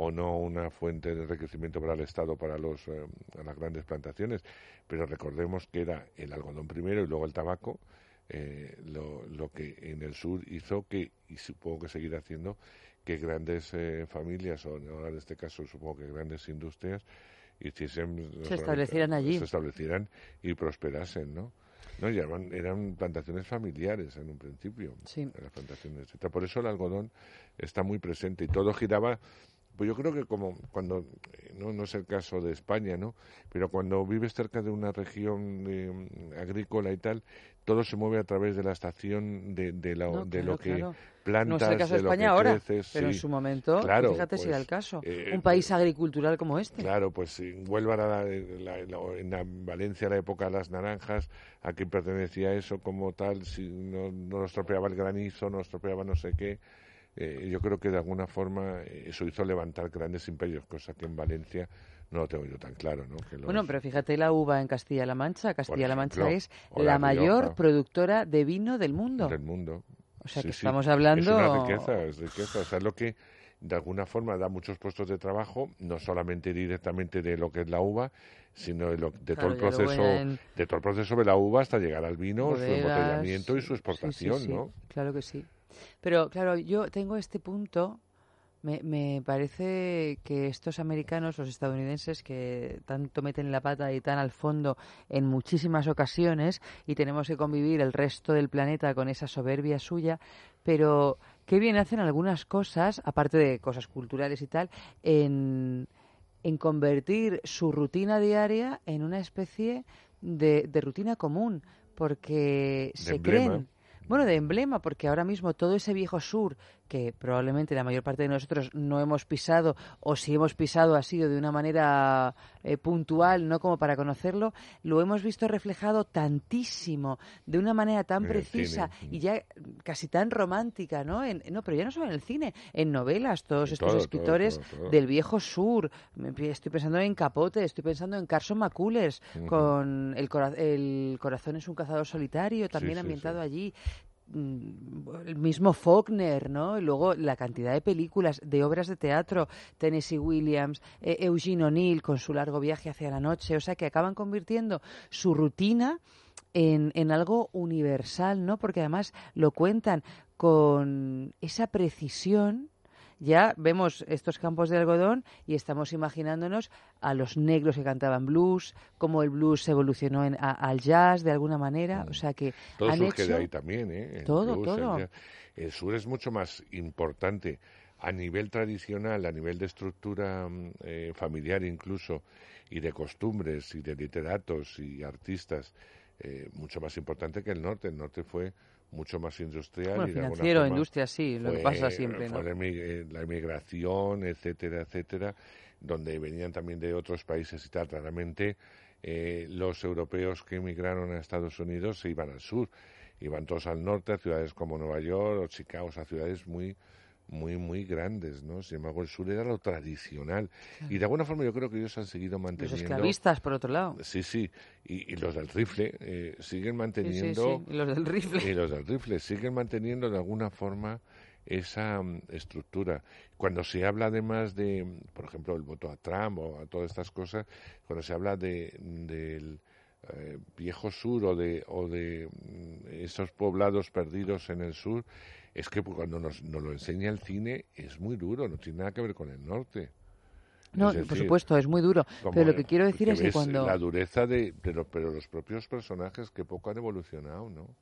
o no una fuente de enriquecimiento para el Estado, para los, eh, las grandes plantaciones, pero recordemos que era el algodón primero y luego el tabaco, eh, lo, lo que en el sur hizo que, y supongo que seguirá haciendo, que grandes eh, familias, o ahora en este caso supongo que grandes industrias, hiciesen... solamente- establecieran allí. Se establecieran y prosperasen, ¿no? No, y eran, eran plantaciones familiares en un principio, Sí. las plantaciones. Por eso el algodón está muy presente y todo giraba pues yo creo que como cuando, eh, no, no es el caso de España, ¿no? Pero cuando vives cerca de una región eh, agrícola y tal, todo se mueve a través de la estación, de, de, la- No, de claro, lo que claro. plantas, No es el caso de de lo España que ahora, creces, pero en sí. su momento, Claro, fíjate si pues, era el caso. eh, un país agricultural como este. Claro, pues en Huelva era la- la- en la- Valencia la época de las naranjas, a quién pertenecía eso como tal, si no, no nos tropeaba el granizo, no nos tropeaba no sé qué. Eh, yo creo que de alguna forma eh, eso hizo levantar grandes imperios, cosa que en Valencia no lo tengo yo tan claro, ¿no? Que los- Bueno, pero fíjate la uva en Castilla-La Mancha. Castilla-La Mancha es la la mayor Rioja. productora de vino del mundo. del mundo. O sea Sí, que sí. estamos hablando... Es una riqueza, es riqueza. O sea, es lo que de alguna forma da muchos puestos de trabajo, no solamente directamente de lo que es la uva, sino de, lo, de Claro, todo el proceso en de todo el proceso de la uva hasta llegar al vino, su embotellamiento y su sí, sí, exportación, sí, ¿no? Claro que sí. Pero claro, yo tengo este punto. Me, me parece que estos americanos, los estadounidenses, que tanto meten la pata y tan al fondo en muchísimas ocasiones, y tenemos que convivir el resto del planeta con esa soberbia suya, pero qué bien hacen algunas cosas, aparte de cosas culturales y tal, en, en convertir su rutina diaria en una especie de, de rutina común, porque se emblema. creen. Bueno, de emblema, porque ahora mismo todo ese viejo sur, que probablemente la mayor parte de nosotros no hemos pisado, o si hemos pisado ha sido de una manera eh, puntual, no como para conocerlo, lo hemos visto reflejado tantísimo, de una manera tan En precisa y ya casi tan romántica, ¿no? En, no, pero ya no solo en el cine, en novelas, todos En estos todo, escritores todo, todo. del viejo sur. Estoy pensando en Capote, estoy pensando en Carson McCullers, con el, cora- el corazón es un cazador solitario, también sí, ambientado sí. allí. Mm, El mismo Faulkner, ¿no? Y luego la cantidad de películas, de obras de teatro, Tennessee Williams, eh, Eugene O'Neill con su largo viaje hacia la noche, o sea que acaban convirtiendo su rutina en, en algo universal, ¿no? Porque además lo cuentan con esa precisión. Ya vemos estos campos de algodón y estamos imaginándonos a los negros que cantaban blues, cómo el blues evolucionó en, a- al jazz de alguna manera. O sea que Todo han surge hecho... de ahí también, ¿eh? El todo, blues, todo. El sur es mucho más importante a nivel tradicional, a nivel de estructura mm, eh, familiar incluso, y de costumbres, y de literatos y artistas, eh, mucho más importante que el norte. El norte fue mucho más industrial. Bueno, y financiero, forma industria, sí, lo que pasa siempre, fue ¿no? la, emi- eh, la emigración, etcétera, etcétera, donde venían también de otros países y tal. Claramente, eh, los europeos que emigraron a Estados Unidos se iban al sur, iban todos al norte, a ciudades como Nueva York o Chicago, a ciudades muy muy, muy grandes, ¿no? Sin embargo, el sur era lo tradicional. Y de alguna forma yo creo que ellos han seguido Los manteniendo... esclavistas, por otro lado. Sí, sí. Y, y los del rifle eh, siguen manteniendo... sí, sí. Los del rifle. Y los del rifle siguen manteniendo de alguna forma esa mm, estructura. Cuando se habla además de, por ejemplo, el voto a Trump o a todas estas cosas, cuando se habla de, del, eh, viejo sur o de, o de mm, esos poblados perdidos en el sur, es que cuando nos, nos lo enseña el cine es muy duro, no tiene nada que ver con el norte. No, por supuesto, es muy duro. Pero lo que quiero decir es que cuando... La dureza de... Pero, pero los propios personajes que poco han evolucionado, ¿no?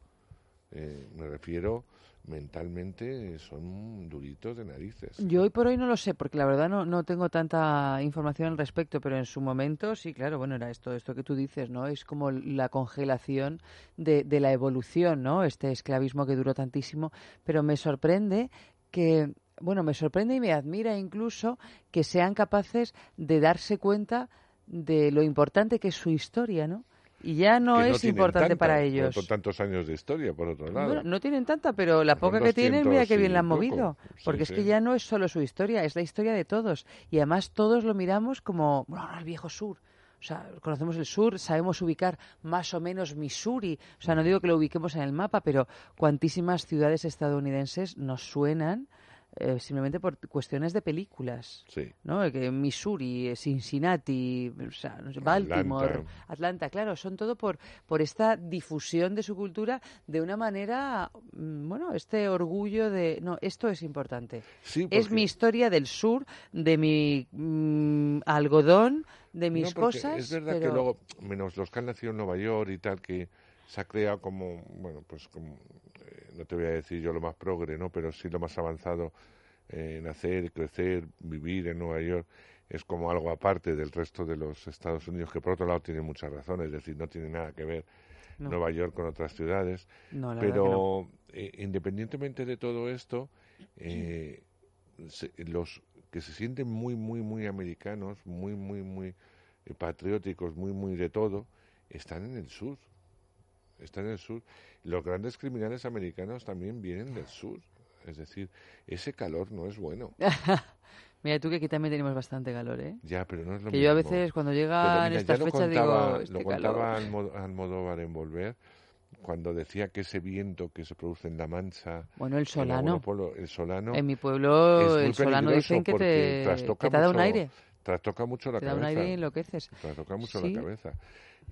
Eh, me refiero mentalmente son duritos de narices. Yo hoy por hoy no lo sé, porque la verdad no, no tengo tanta información al respecto, pero en su momento sí, claro, bueno, era esto, esto que tú dices, ¿no? Es como la congelación de, de la evolución, ¿no? Este esclavismo que duró tantísimo, pero me sorprende que, bueno, me sorprende y me admira incluso que sean capaces de darse cuenta de lo importante que es su historia, ¿no? Y ya no es importante tanta, para ellos. Por tantos años de historia, por otro lado. Bueno, no tienen tanta, pero la poca que tienen, mira 200 qué bien la han movido. Sí, Porque es que ya no es solo su historia, es la historia de todos. Y además todos lo miramos como, bueno, no, el viejo sur. O sea, conocemos el sur, sabemos ubicar más o menos Missouri. O sea, no digo que lo ubiquemos en el mapa, pero cuantísimas ciudades estadounidenses nos suenan eh, simplemente por cuestiones de películas. Sí. ¿no? Que Missouri, eh, Cincinnati, o sea, no sé, Baltimore, Atlanta. Atlanta. claro, son todo por, por esta difusión de su cultura de una manera, mm, bueno, este orgullo de, no, esto es importante. Sí, Es mi historia del sur, de mi mm, algodón, de mis No, cosas. Es verdad pero... que luego, menos los que han nacido en Nueva York y tal, que se ha creado como, bueno, pues como, eh, no te voy a decir yo lo más progre, ¿no? Pero sí lo más avanzado, eh, nacer, crecer, vivir en Nueva York, es como algo aparte del resto de los Estados Unidos, que por otro lado tiene muchas razones, es decir, no tiene nada que ver No. Nueva York con otras ciudades. No, la verdad que no. Pero eh, independientemente de todo esto, eh, se- los que se sienten muy, muy, muy americanos, muy, muy, muy eh, patrióticos, muy, muy de todo, están en el sur. Están en el sur. Los grandes criminales americanos también vienen del sur. Es decir, ese calor no es bueno. [laughs] Mira, tú que aquí también tenemos bastante calor, ¿eh? Ya, pero no es lo Que yo a mismo. veces cuando llegan mira, estas fechas contaba, digo, este lo calor. contaba Almo- Almodóvar en Volver, cuando decía que ese viento que se produce en La Mancha, Bueno, el en solano. el En mi pueblo el solano dicen que te, que te da un aire. Trastoca mucho la Te da cabeza. un aire y enloqueces. Trastoca mucho Sí. la cabeza.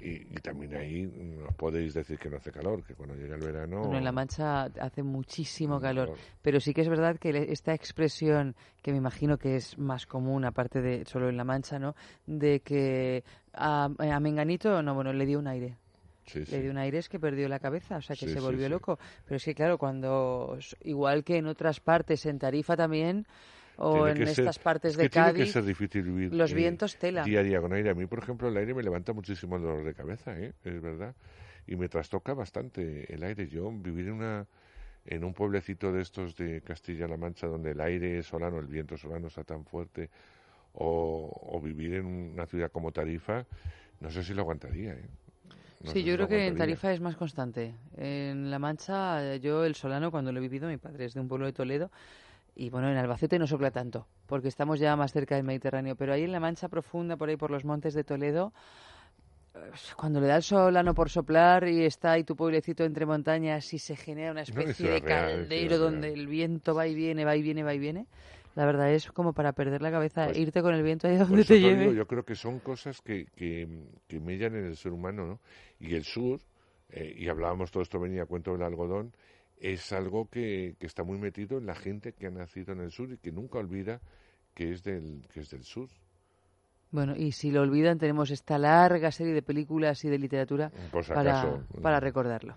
Y, y también ahí nos podéis decir que no hace calor, que cuando llega el verano... Bueno, en La Mancha hace muchísimo calor, calor. pero sí que es verdad que esta expresión, que me imagino que es más común, aparte de solo en La Mancha, ¿no? De que a, a Menganito, no, bueno, le dio un aire. Sí, sí. Le dio un aire es que perdió la cabeza, o sea, que Sí, se volvió loco. Pero es que, claro, cuando, igual que en otras partes, en Tarifa también, o en ser- estas partes es de que tiene que Cádiz, ser difícil vivir los eh, vientos tela. día a día con aire. A mí, por ejemplo, el aire me levanta muchísimo el dolor de cabeza, ¿eh? es verdad. Y me trastoca bastante el aire. Yo vivir en una en un pueblecito de estos de Castilla-La Mancha donde el aire solano, el viento solano está tan fuerte, o, o vivir en una ciudad como Tarifa, no sé si lo aguantaría. ¿eh? No Sí, yo creo que en. Tarifa es más constante. En La Mancha, yo el solano, cuando lo he vivido, mi padre es de un pueblo de Toledo, y bueno, en Albacete no sopla tanto, porque estamos ya más cerca del Mediterráneo, pero ahí en la Mancha profunda, por ahí por los montes de Toledo, eh, cuando le da el solano por soplar y está ahí tu pueblecito entre montañas y se genera una especie es de eso caldero donde el viento va y viene, va y viene, va y viene, la verdad es como para perder la cabeza, Pues- irte con el viento ahí donde te te lleve. digo, yo creo que son cosas que, que, que mellan en el ser humano, ¿no? Y el sur, eh, y hablábamos, todo esto venía a cuento del algodón, es algo que, que está muy metido en la gente que ha nacido en el sur y que nunca olvida que es del, que es del sur. Bueno, y si lo olvidan, tenemos esta larga serie de películas y de literatura para, para recordarlo.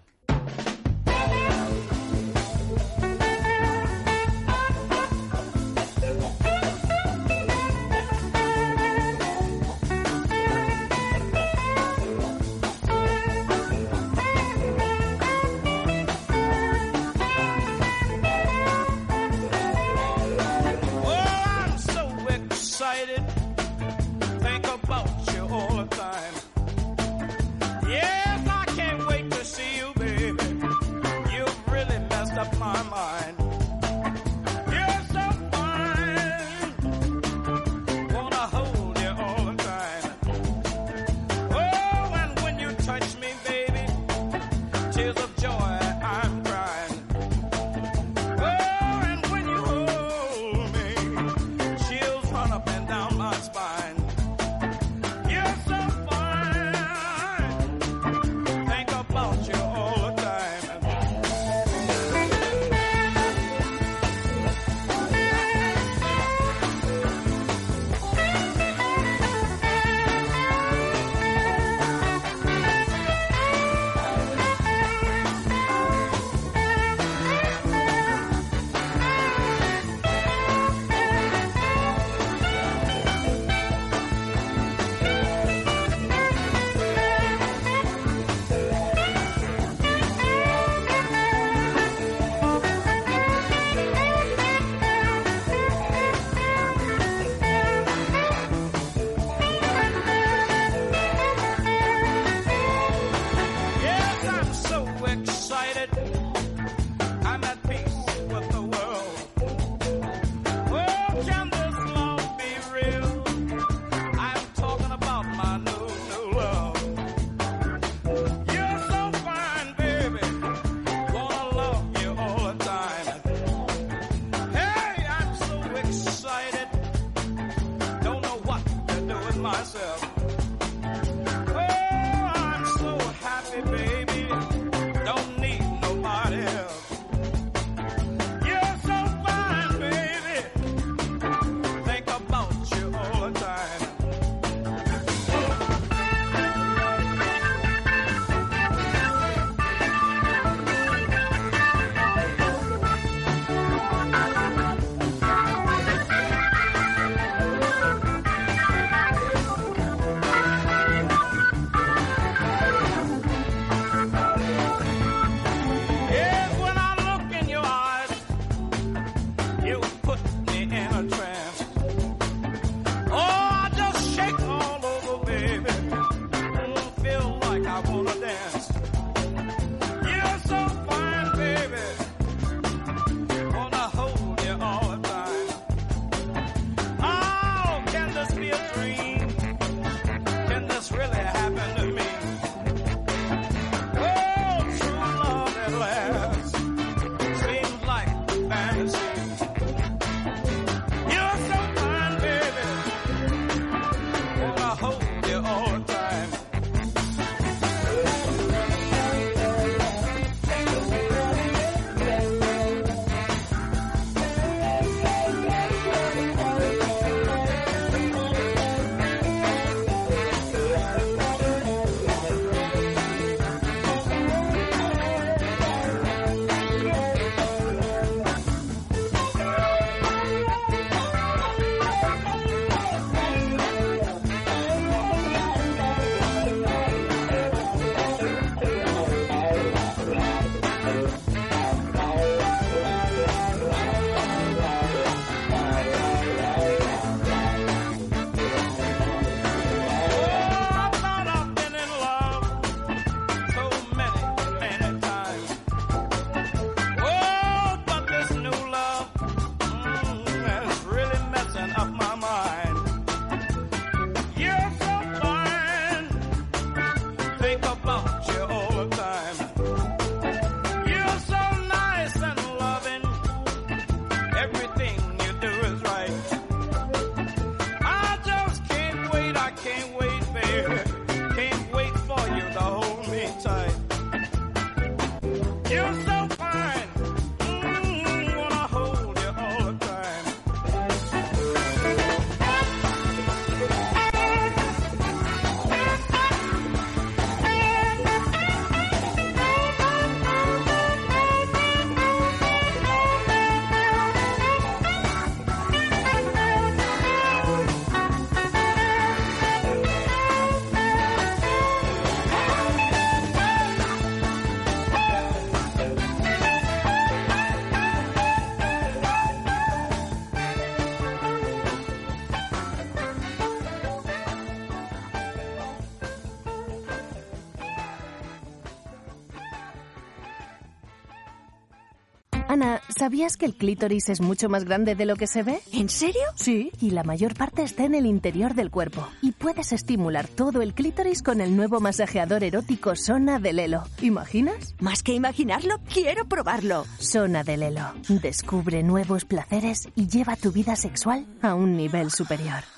¿Sabías que el clítoris es mucho más grande de lo que se ve? ¿En serio? Sí, y la mayor parte está en el interior del cuerpo. Y puedes estimular todo el clítoris con el nuevo masajeador erótico Sona de Lelo. ¿Imaginas? Más que imaginarlo, quiero probarlo. Sona de Lelo. Descubre nuevos placeres y lleva tu vida sexual a un nivel superior.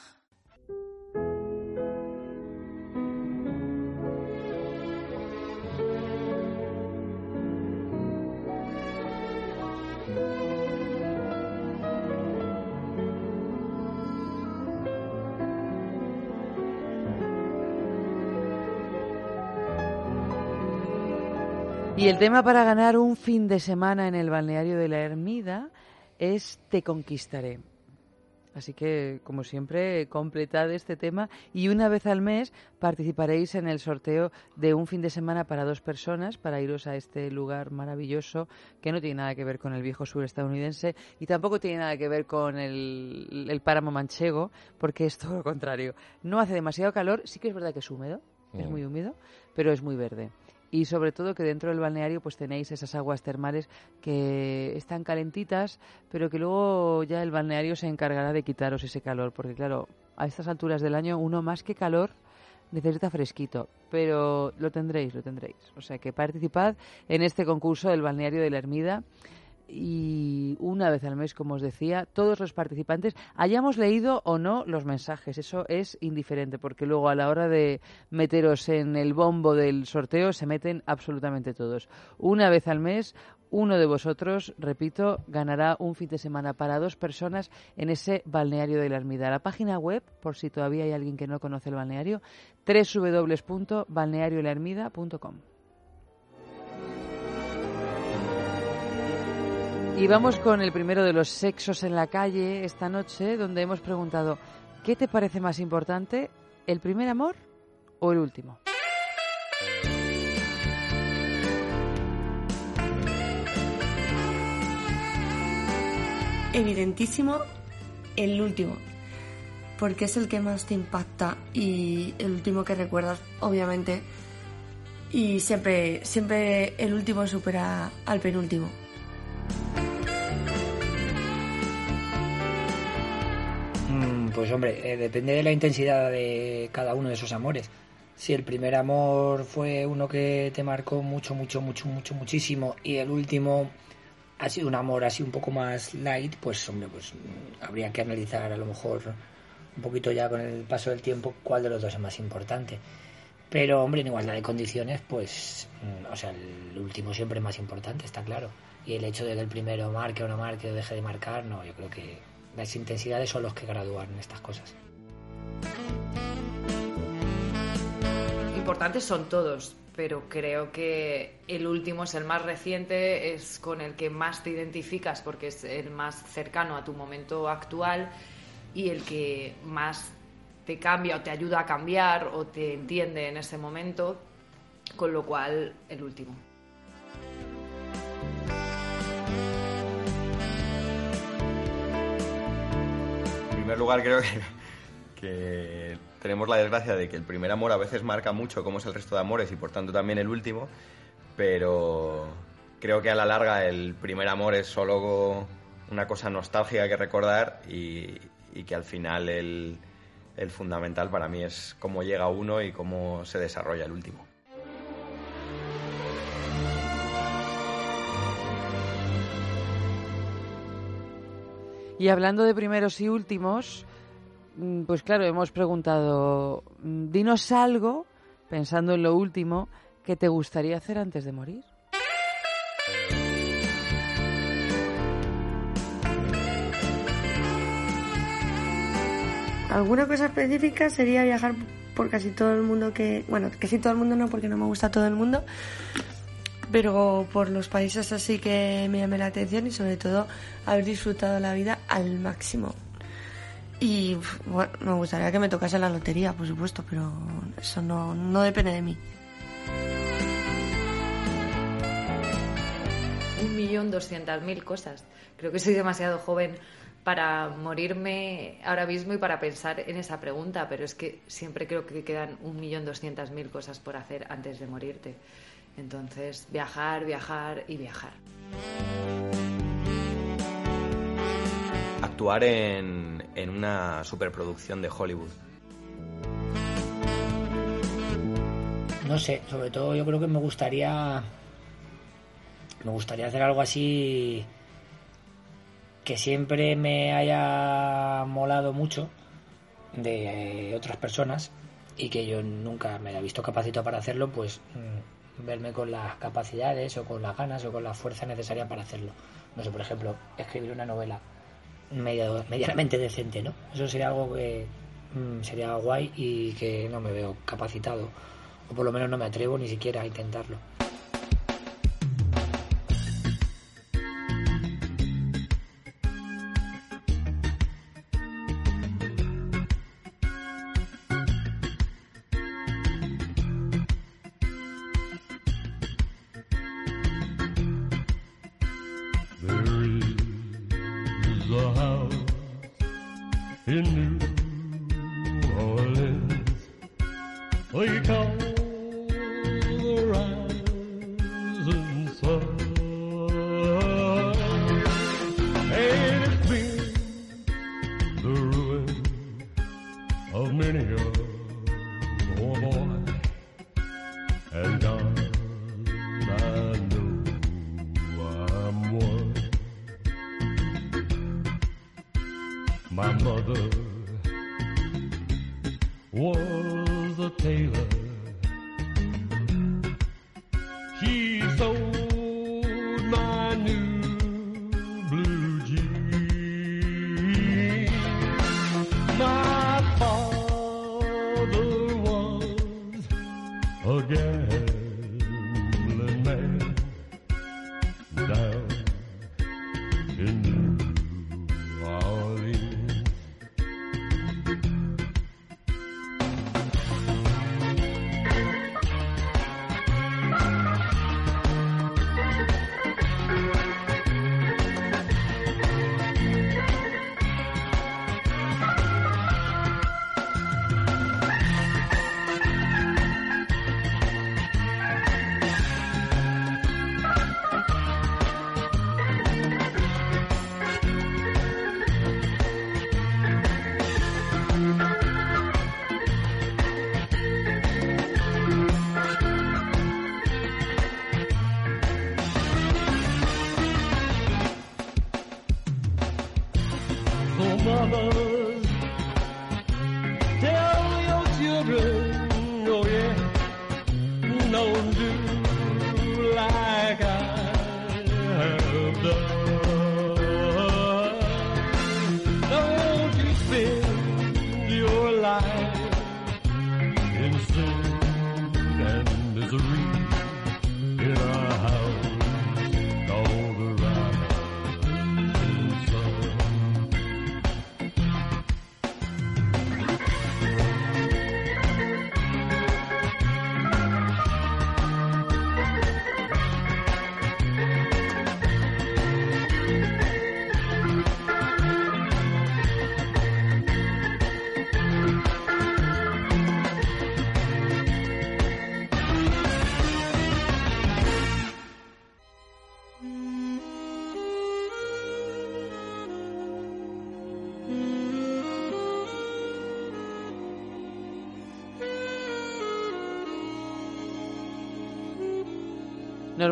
Y el tema para ganar un fin de semana en el balneario de la Ermida es Te conquistaré. Así que, como siempre, completad este tema y una vez al mes participaréis en el sorteo de un fin de semana para dos personas para iros a este lugar maravilloso que no tiene nada que ver con el viejo sur estadounidense y tampoco tiene nada que ver con el, el páramo manchego porque es todo lo contrario. No hace demasiado calor, sí que es verdad que es húmedo, es Mm. muy húmedo, pero es muy verde y sobre todo que dentro del balneario pues tenéis esas aguas termales que están calentitas, pero que luego ya el balneario se encargará de quitaros ese calor, porque claro, a estas alturas del año uno más que calor necesita fresquito, pero lo tendréis, lo tendréis. O sea que participad en este concurso del balneario de la Ermida y una vez al mes, como os decía, todos los participantes hayamos leído o no los mensajes. Eso es indiferente, porque luego a la hora de meteros en el bombo del sorteo se meten absolutamente todos. Una vez al mes, uno de vosotros, repito, ganará un fin de semana para dos personas en ese balneario de la Ermida. La página web, por si todavía hay alguien que no conoce el balneario, www.balneariolahermida.com. Y vamos con el primero de los sexos en la calle esta noche, donde hemos preguntado, ¿qué te parece más importante, el primer amor o el último? Evidentísimo el último, porque es el que más te impacta y el último que recuerdas, obviamente. Y siempre, siempre el último supera al penúltimo. Pues hombre, eh, depende de la intensidad de cada uno de esos amores. Si el primer amor fue uno que te marcó mucho, mucho, mucho, mucho, muchísimo y el último ha sido un amor así un poco más light, pues hombre, pues mm, habría que analizar a lo mejor un poquito ya con el paso del tiempo cuál de los dos es más importante. Pero hombre, en igualdad de condiciones, pues, mm, o sea, el último siempre es más importante, está claro. Y el hecho de que el primero marque o no marque o deje de marcar, no, yo creo que las intensidades son los que gradúan estas cosas. Importantes son todos, pero creo que el último es el más reciente, es con el que más te identificas porque es el más cercano a tu momento actual y el que más te cambia o te ayuda a cambiar o te entiende en ese momento, con lo cual el último. Primer lugar, creo que, tenemos la desgracia de que el primer amor a veces marca mucho cómo es el resto de amores y por tanto también el último, pero creo que a la larga el primer amor es solo una cosa nostálgica que recordar y, que al final el fundamental para mí es cómo llega uno y cómo se desarrolla el último. Y hablando de primeros y últimos, mm, pues claro, hemos preguntado, mm, dinos algo, pensando en lo último, que te gustaría hacer antes de morir. Alguna cosa específica sería viajar por casi todo el mundo que... Bueno, casi todo el mundo no, porque no me gusta todo el mundo. Pero por los países así que me llame la atención y sobre todo haber disfrutado la vida al máximo. Y bueno, me gustaría que me tocase la lotería, por supuesto, pero eso no, no depende de mí. Un millón doscientas mil cosas. Creo que soy demasiado joven para morirme ahora mismo y para pensar en esa pregunta, pero es que siempre creo que quedan un millón doscientas mil cosas por hacer antes de morirte. Entonces, viajar, viajar y viajar. actuar en, en una superproducción de Hollywood. No sé, sobre todo yo creo que me gustaría. Me gustaría hacer algo así. que siempre me haya molado mucho de otras personas y que yo nunca me haya visto capacitado para hacerlo, pues mm, verme con las capacidades o con las ganas o con la fuerza necesaria para hacerlo. No sé, por ejemplo, escribir una novela medianamente decente, ¿no? Eso sería algo que mm, sería guay y que no me veo capacitado, o por lo menos no me atrevo ni siquiera a intentarlo.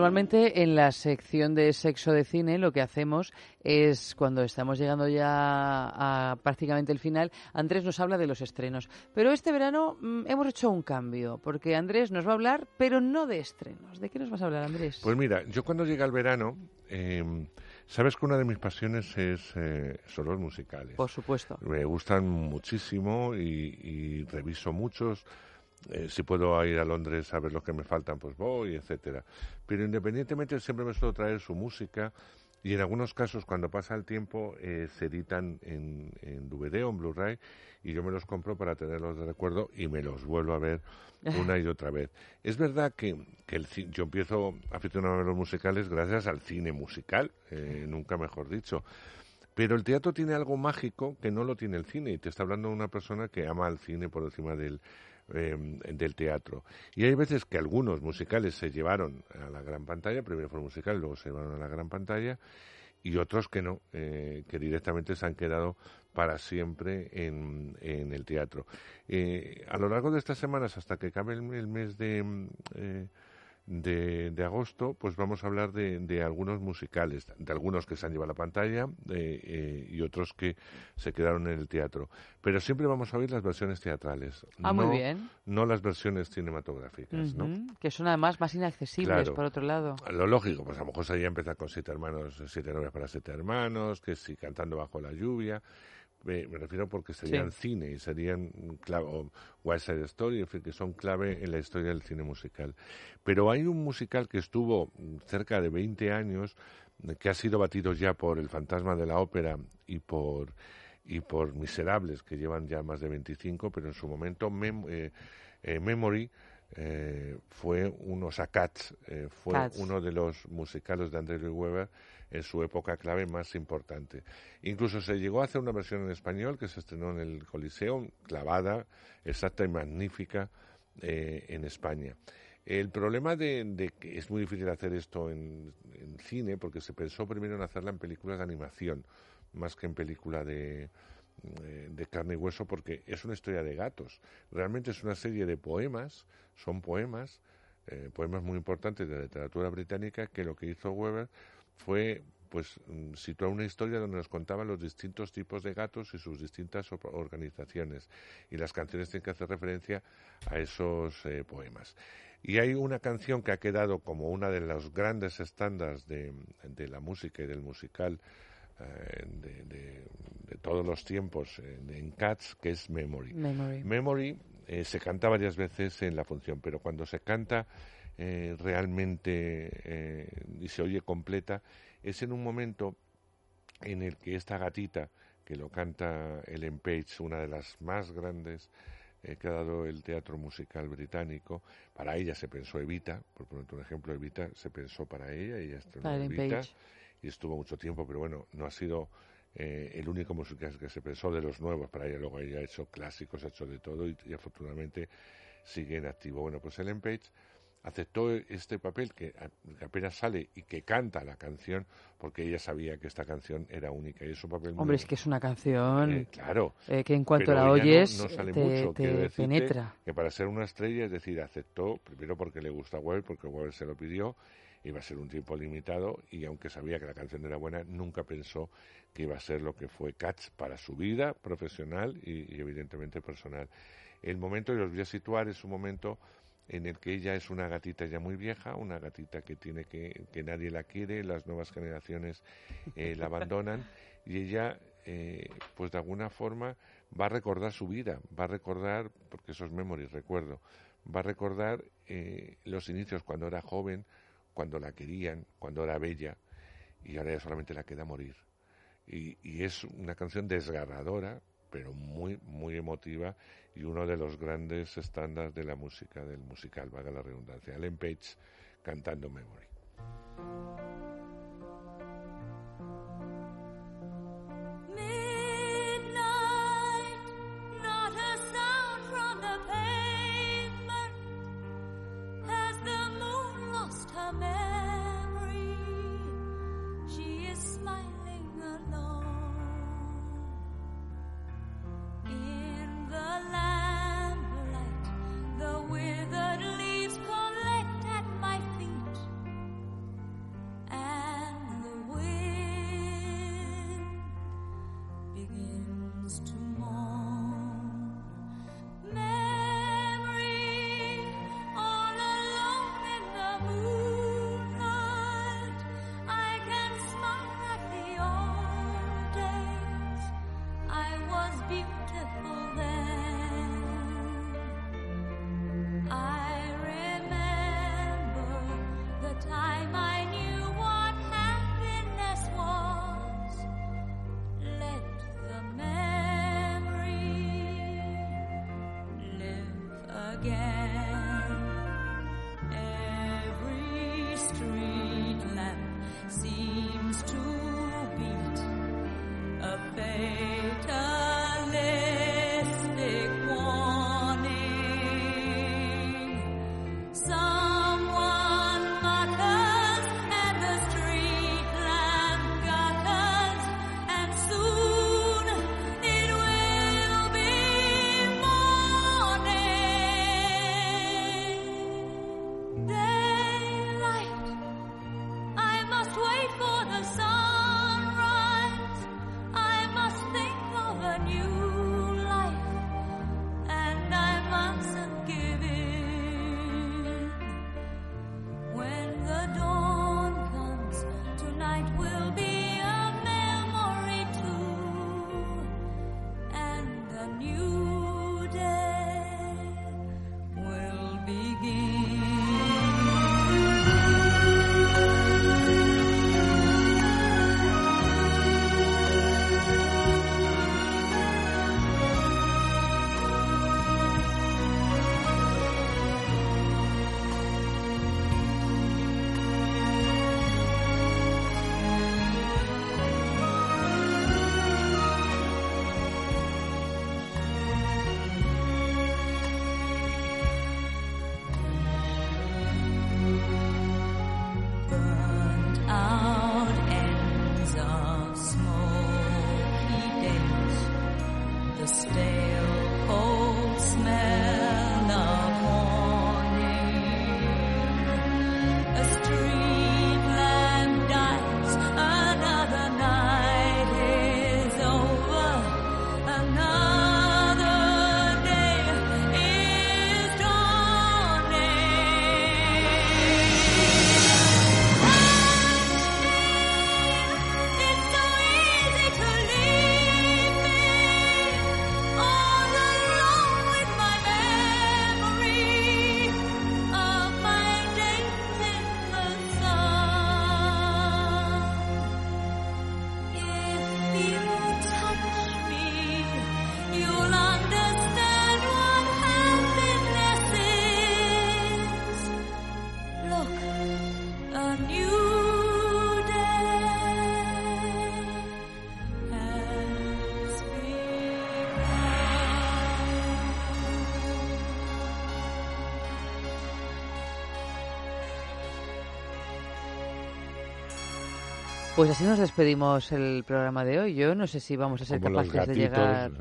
Normalmente en la sección de sexo de cine lo que hacemos es cuando estamos llegando ya a prácticamente el final, Andrés nos habla de los estrenos. Pero este verano mm, hemos hecho un cambio, porque Andrés nos va a hablar, pero no de estrenos. ¿De qué nos vas a hablar, Andrés? Pues mira, yo cuando llega el verano, eh, sabes que una de mis pasiones es, eh, son los musicales. Por supuesto. Me gustan muchísimo y, y reviso muchos. Eh, si puedo ir a Londres a ver los que me faltan, pues voy, etcétera. Pero independientemente siempre me suelo traer su música y en algunos casos cuando pasa el tiempo eh, se editan en, DVD o en Blu-ray y yo me los compro para tenerlos de recuerdo y me los vuelvo a ver una y otra vez. Es verdad que, que el, yo empiezo a aficionarme a los musicales gracias al cine musical, eh, nunca mejor dicho. Pero el teatro tiene algo mágico que no lo tiene el cine. Y te está hablando una persona que ama el cine por encima del, eh, del teatro. Y hay veces que algunos musicales se llevaron a la gran pantalla, primero fueron musicales, luego se llevaron a la gran pantalla. y otros que no, eh, que directamente se han quedado para siempre en, el teatro. Eh, a lo largo de estas semanas, hasta que acabe el, el mes de, mm, eh, de, de agosto, pues vamos a hablar de, de algunos musicales, de algunos que se han llevado a la pantalla eh, eh, y otros que se quedaron en el teatro. Pero siempre vamos a oír las versiones teatrales. Ah, muy no- bien. No las versiones cinematográficas, ¿no? Que son además más inaccesibles, Claro. por otro lado. Lo lógico, pues a lo mejor sería empezar con siete hermanos, siete novias para siete hermanos, que si cantando bajo la lluvia. Me, me refiero porque serían cine y serían clave, o West Side Story, en fin, que son clave en la historia del cine musical. Pero hay un musical que estuvo cerca de 20 años, que ha sido batido ya por El Fantasma de la Ópera y por y por Miserables, que llevan ya más de 25, pero en su momento Mem- eh, eh, Memory eh, fue uno, o sea, Cats, fue Cats. uno de los musicales de Andrew Lloyd Webber en su época clave más importante. Incluso se llegó a hacer una versión en español que se estrenó en el Coliseo, clavada, exacta y magnífica eh, en España. El problema de, de que es muy difícil hacer esto en, en cine, porque se pensó primero en hacerla en películas de animación, más que en película de, eh, de carne y hueso, porque es una historia de gatos. Realmente es una serie de poemas, son poemas, eh, poemas muy importantes de la literatura británica, que lo que hizo Weber fue pues mm, situar una historia donde nos contaban los distintos tipos de gatos y sus distintas or- organizaciones. Y las canciones tienen que hacer referencia a esos eh, poemas. Y hay una canción que ha quedado como una de los grandes estándares de, de la música y del musical eh, de, de- de todos los tiempos en, en Cats que es Memory. Memory. Memory eh, se canta varias veces en la función, pero cuando se canta eh, realmente eh, y se oye completa, es en un momento en el que esta gatita, que lo canta Ellen Page, una de las más grandes eh, que ha dado el teatro musical británico, para ella se pensó Evita, por poner un ejemplo, Evita se pensó para ella, ella estrenó Evita Page. y estuvo mucho tiempo, pero bueno, no ha sido eh, el único musical que se pensó de los nuevos para ella. Luego ella ha hecho clásicos, ha hecho de todo y, y afortunadamente sigue en activo. Bueno, pues Ellen Page aceptó este papel que, apenas sale y que canta la canción porque ella sabía que esta canción era única y es un papel muy Hombre, es que es una canción eh, claro. eh, que en cuanto la no- oyes no, sale te, mucho. te penetra. Que para ser una estrella, es decir, aceptó, primero porque le gusta a Weber, porque Weber se lo pidió, iba a ser un tiempo limitado, y aunque sabía que la canción era buena, nunca pensó que iba a ser lo que fue Cats para su vida profesional y, y evidentemente personal. El momento, y os voy a situar, es un momento en el que ella es una gatita ya muy vieja, una gatita que tiene que, que nadie la quiere, las nuevas generaciones eh, la abandonan y ella, eh, pues de alguna forma va a recordar su vida, va a recordar, porque eso es memory, recuerdo, va a recordar eh, los inicios cuando era joven, cuando la querían, cuando era bella y ahora ya solamente la queda morir. Y, y es una canción desgarradora, pero muy, muy emotiva y uno de los grandes estándares de la música, del musical, vaga la redundancia. Ellen Page cantando Memory. Again. Pues así nos despedimos el programa de hoy. Yo no sé si vamos a ser Como capaces de llegar.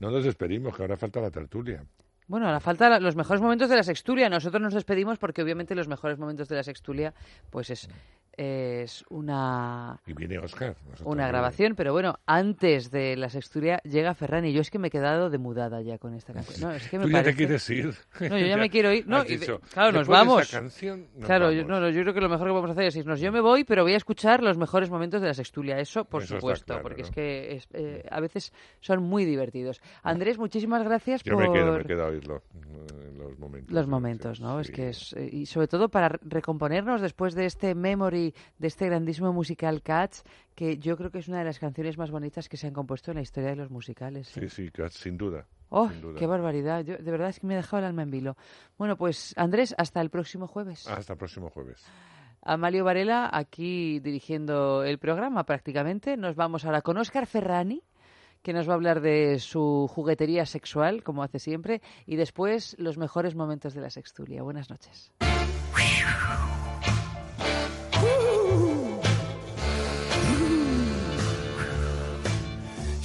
No nos despedimos, que ahora falta la tertulia. Bueno, ahora falta los mejores momentos de la sextulia. Nosotros nos despedimos porque obviamente los mejores momentos de la sextulia pues es, es una, Y viene Oscar. nosotros una grabación. Pero bueno, antes de la sextulia llega Ferran y yo es que me he quedado demudada ya con esta canción. No, es que me Tú ya te quieres ir. No, yo [laughs] ya me quiero ir. No, Has y de- dicho, claro, nos de vamos. esta canción, nos claro, yo, vamos. no, no, yo creo que lo mejor que podemos hacer es irnos. Yo me voy, pero voy a escuchar los mejores momentos de la sextulia. Eso, por Eso supuesto, claro, porque es que es- eh, a veces son muy divertidos. Andrés, muchísimas gracias Yo por me quedo, me quedo a oírlo. eh, Los momentos. los sí, ¿no? Es que es eh, y sobre todo para re- recomponernos después de este memory de este grandísimo musical Cats, que yo creo que es una de las canciones más bonitas que se han compuesto en la historia de los musicales. ¿eh? Sí, sí, Cats, sin duda. ¡Oh, qué barbaridad! Yo, de verdad es que me he dejado el alma en vilo. Bueno, pues Andrés, hasta el próximo jueves. Hasta el próximo jueves. Amalio Varela aquí dirigiendo el programa prácticamente. Nos vamos ahora con Óscar Ferrani, que nos va a hablar de su juguetería sexual, como hace siempre, y después los mejores momentos de la sextulia. Buenas noches.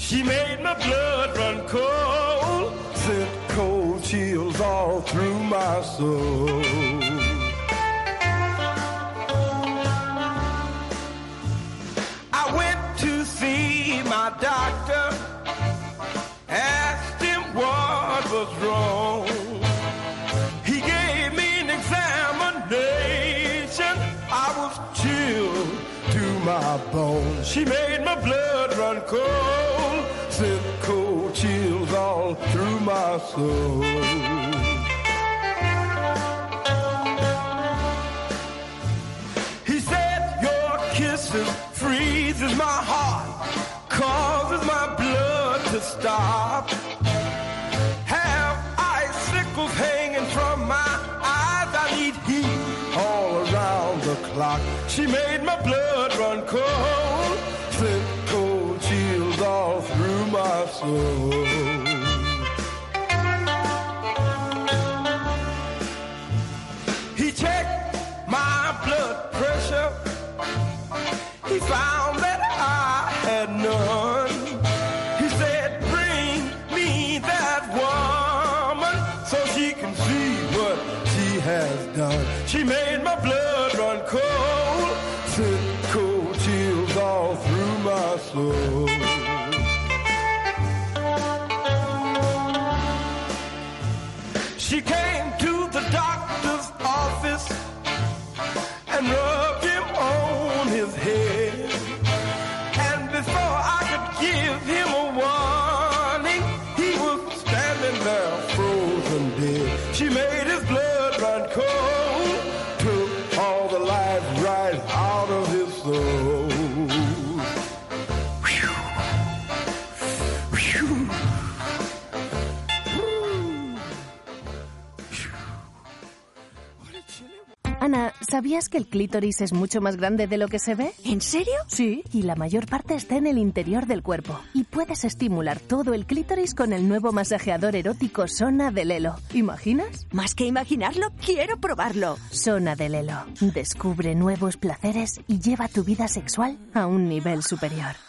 She made my blood run cold, sent cold chills all through my soul. I went to see my doctor, asked him what was wrong. He gave me an examination. I was chilled to my bones. She made my blood run cold, sent cold chills all through my soul. He said, Your kisses freezes my heart, causes my blood to stop. Have icicles hanging from my eyes. I need heat all around the clock. She made my blood run cold, He checked my blood pressure. He found that I had none. He said, Bring me that woman so she can see what she has done. She made my blood run cold, sent cold chills all through my soul. ¿Sabías que el clítoris es mucho más grande de lo que se ve? ¿En serio? Sí, y la mayor parte está en el interior del cuerpo. Y puedes estimular todo el clítoris con el nuevo masajeador erótico Sona de Lelo. ¿Imaginas? Más que imaginarlo, quiero probarlo. Sona de Lelo. Descubre nuevos placeres y lleva tu vida sexual a un nivel superior.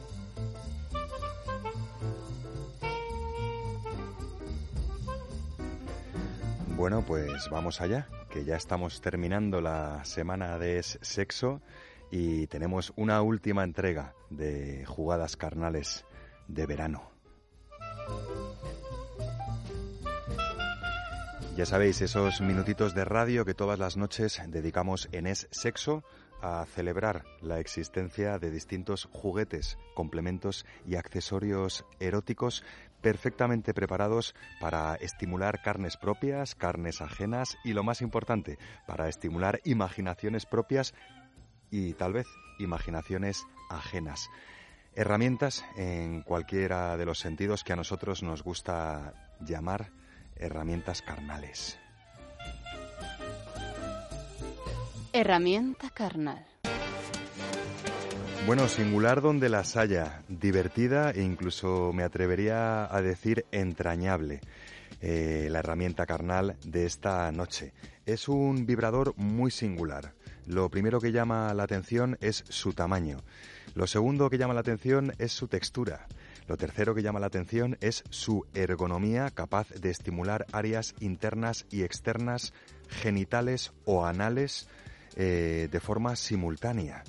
Bueno, pues vamos allá, que ya estamos terminando la semana de sexo y tenemos una última entrega de jugadas carnales de verano. Ya sabéis, esos minutitos de radio que todas las noches dedicamos en Es Sexo a celebrar la existencia de distintos juguetes, complementos y accesorios eróticos perfectamente preparados para estimular carnes propias, carnes ajenas y lo más importante, para estimular imaginaciones propias y tal vez imaginaciones ajenas. Herramientas en cualquiera de los sentidos que a nosotros nos gusta llamar herramientas carnales. Herramienta carnal. Bueno, singular donde las haya, divertida e incluso me atrevería a decir entrañable. eh, la herramienta carnal de esta noche. Es un vibrador muy singular. Lo primero que llama la atención es su tamaño. Lo segundo que llama la atención es su textura. Lo tercero que llama la atención es su ergonomía capaz de estimular áreas internas y externas, genitales o anales eh, de forma simultánea.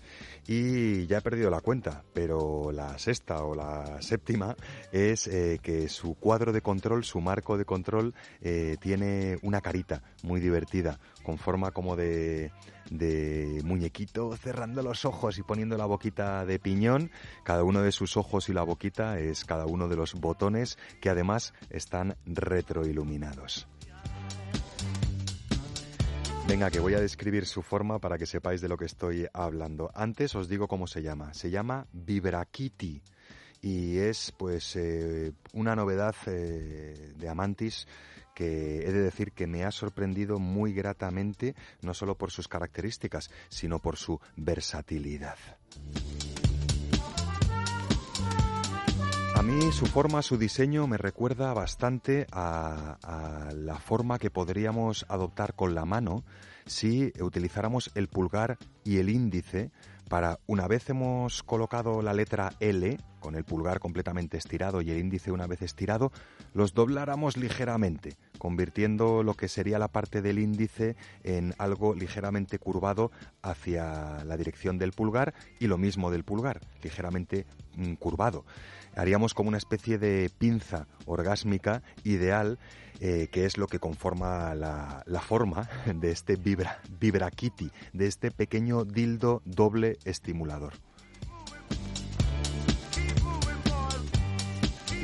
Y ya he perdido la cuenta, pero la sexta o la séptima es eh, que su cuadro de control, su marco de control, eh, tiene una carita muy divertida, con forma como de, de muñequito cerrando los ojos y poniendo la boquita de piñón. Cada uno de sus ojos y la boquita es cada uno de los botones que además están retroiluminados. Venga, que voy a describir su forma para que sepáis de lo que estoy hablando. Antes os digo cómo se llama. Se llama Vibrakitty y es pues eh, una novedad eh, de Amantis que he de decir que me ha sorprendido muy gratamente, no solo por sus características, sino por su versatilidad. A mí su forma, su diseño me recuerda bastante a, la forma que podríamos adoptar con la mano si utilizáramos el pulgar y el índice para, una vez hemos colocado la letra L, con el pulgar completamente estirado y el índice una vez estirado, los dobláramos ligeramente, convirtiendo lo que sería la parte del índice en algo ligeramente curvado hacia la dirección del pulgar y lo mismo del pulgar, ligeramente mm, curvado haríamos como una especie de pinza orgásmica ideal, eh, que es lo que conforma la, la forma de este vibra, vibrakitty, de este pequeño dildo doble estimulador.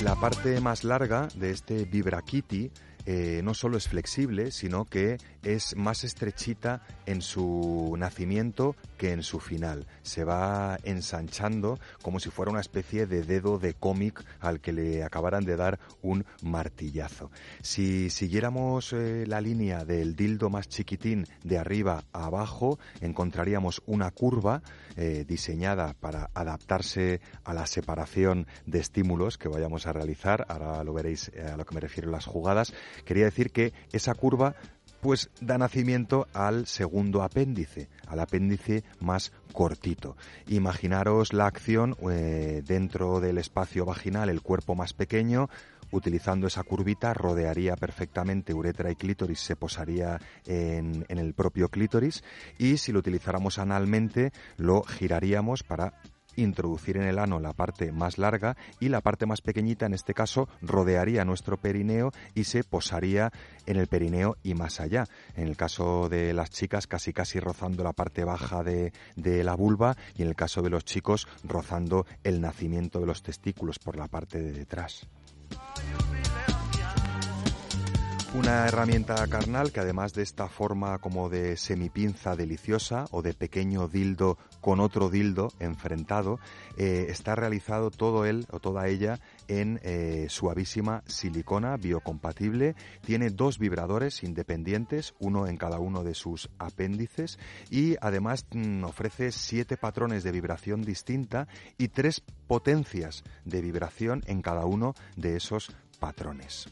La parte más larga de este vibrakitty eh, no solo es flexible, sino que es más estrechita en su nacimiento que en su final. Se va ensanchando como si fuera una especie de dedo de cómic al que le acabaran de dar un martillazo. Si siguiéramos eh, la línea del dildo más chiquitín de arriba a abajo, encontraríamos una curva eh, diseñada para adaptarse a la separación de estímulos que vayamos a realizar. Ahora lo veréis a lo que me refiero las jugadas. Quería decir que esa curva pues da nacimiento al segundo apéndice, al apéndice más cortito. Imaginaros la acción eh, dentro del espacio vaginal, el cuerpo más pequeño, utilizando esa curvita rodearía perfectamente uretra y clítoris, se posaría en, en el propio clítoris y si lo utilizáramos analmente lo giraríamos para introducir en el ano la parte más larga y la parte más pequeñita, en este caso, rodearía nuestro perineo y se posaría en el perineo y más allá. En el caso de las chicas, casi casi rozando la parte baja de, de la vulva y en el caso de los chicos, rozando el nacimiento de los testículos por la parte de detrás. Una herramienta carnal que además de esta forma como de semipinza deliciosa o de pequeño dildo con otro dildo enfrentado, eh, está realizado todo él o toda ella en eh, suavísima silicona biocompatible. Tiene dos vibradores independientes, uno en cada uno de sus apéndices y además mm, ofrece siete patrones de vibración distinta y tres potencias de vibración en cada uno de esos patrones.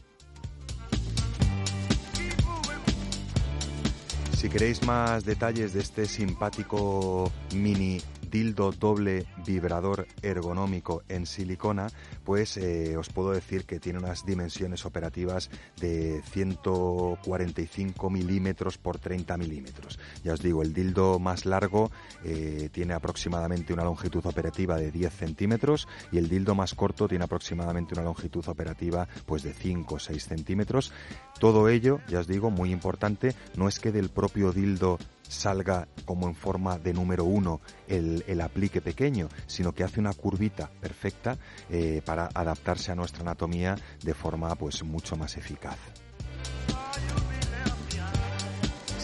Si queréis más detalles de este simpático mini dildo doble vibrador ergonómico en silicona, pues eh, os puedo decir que tiene unas dimensiones operativas de 145 milímetros por 30 milímetros. Ya os digo, el dildo más largo eh, tiene aproximadamente una longitud operativa de 10 centímetros y el dildo más corto tiene aproximadamente una longitud operativa pues de 5 o 6 centímetros. Todo ello, ya os digo, muy importante, no es que del propio dildo salga como en forma de número uno el, el, aplique pequeño, sino que hace una curvita perfecta eh, para adaptarse a nuestra anatomía de forma pues mucho más eficaz.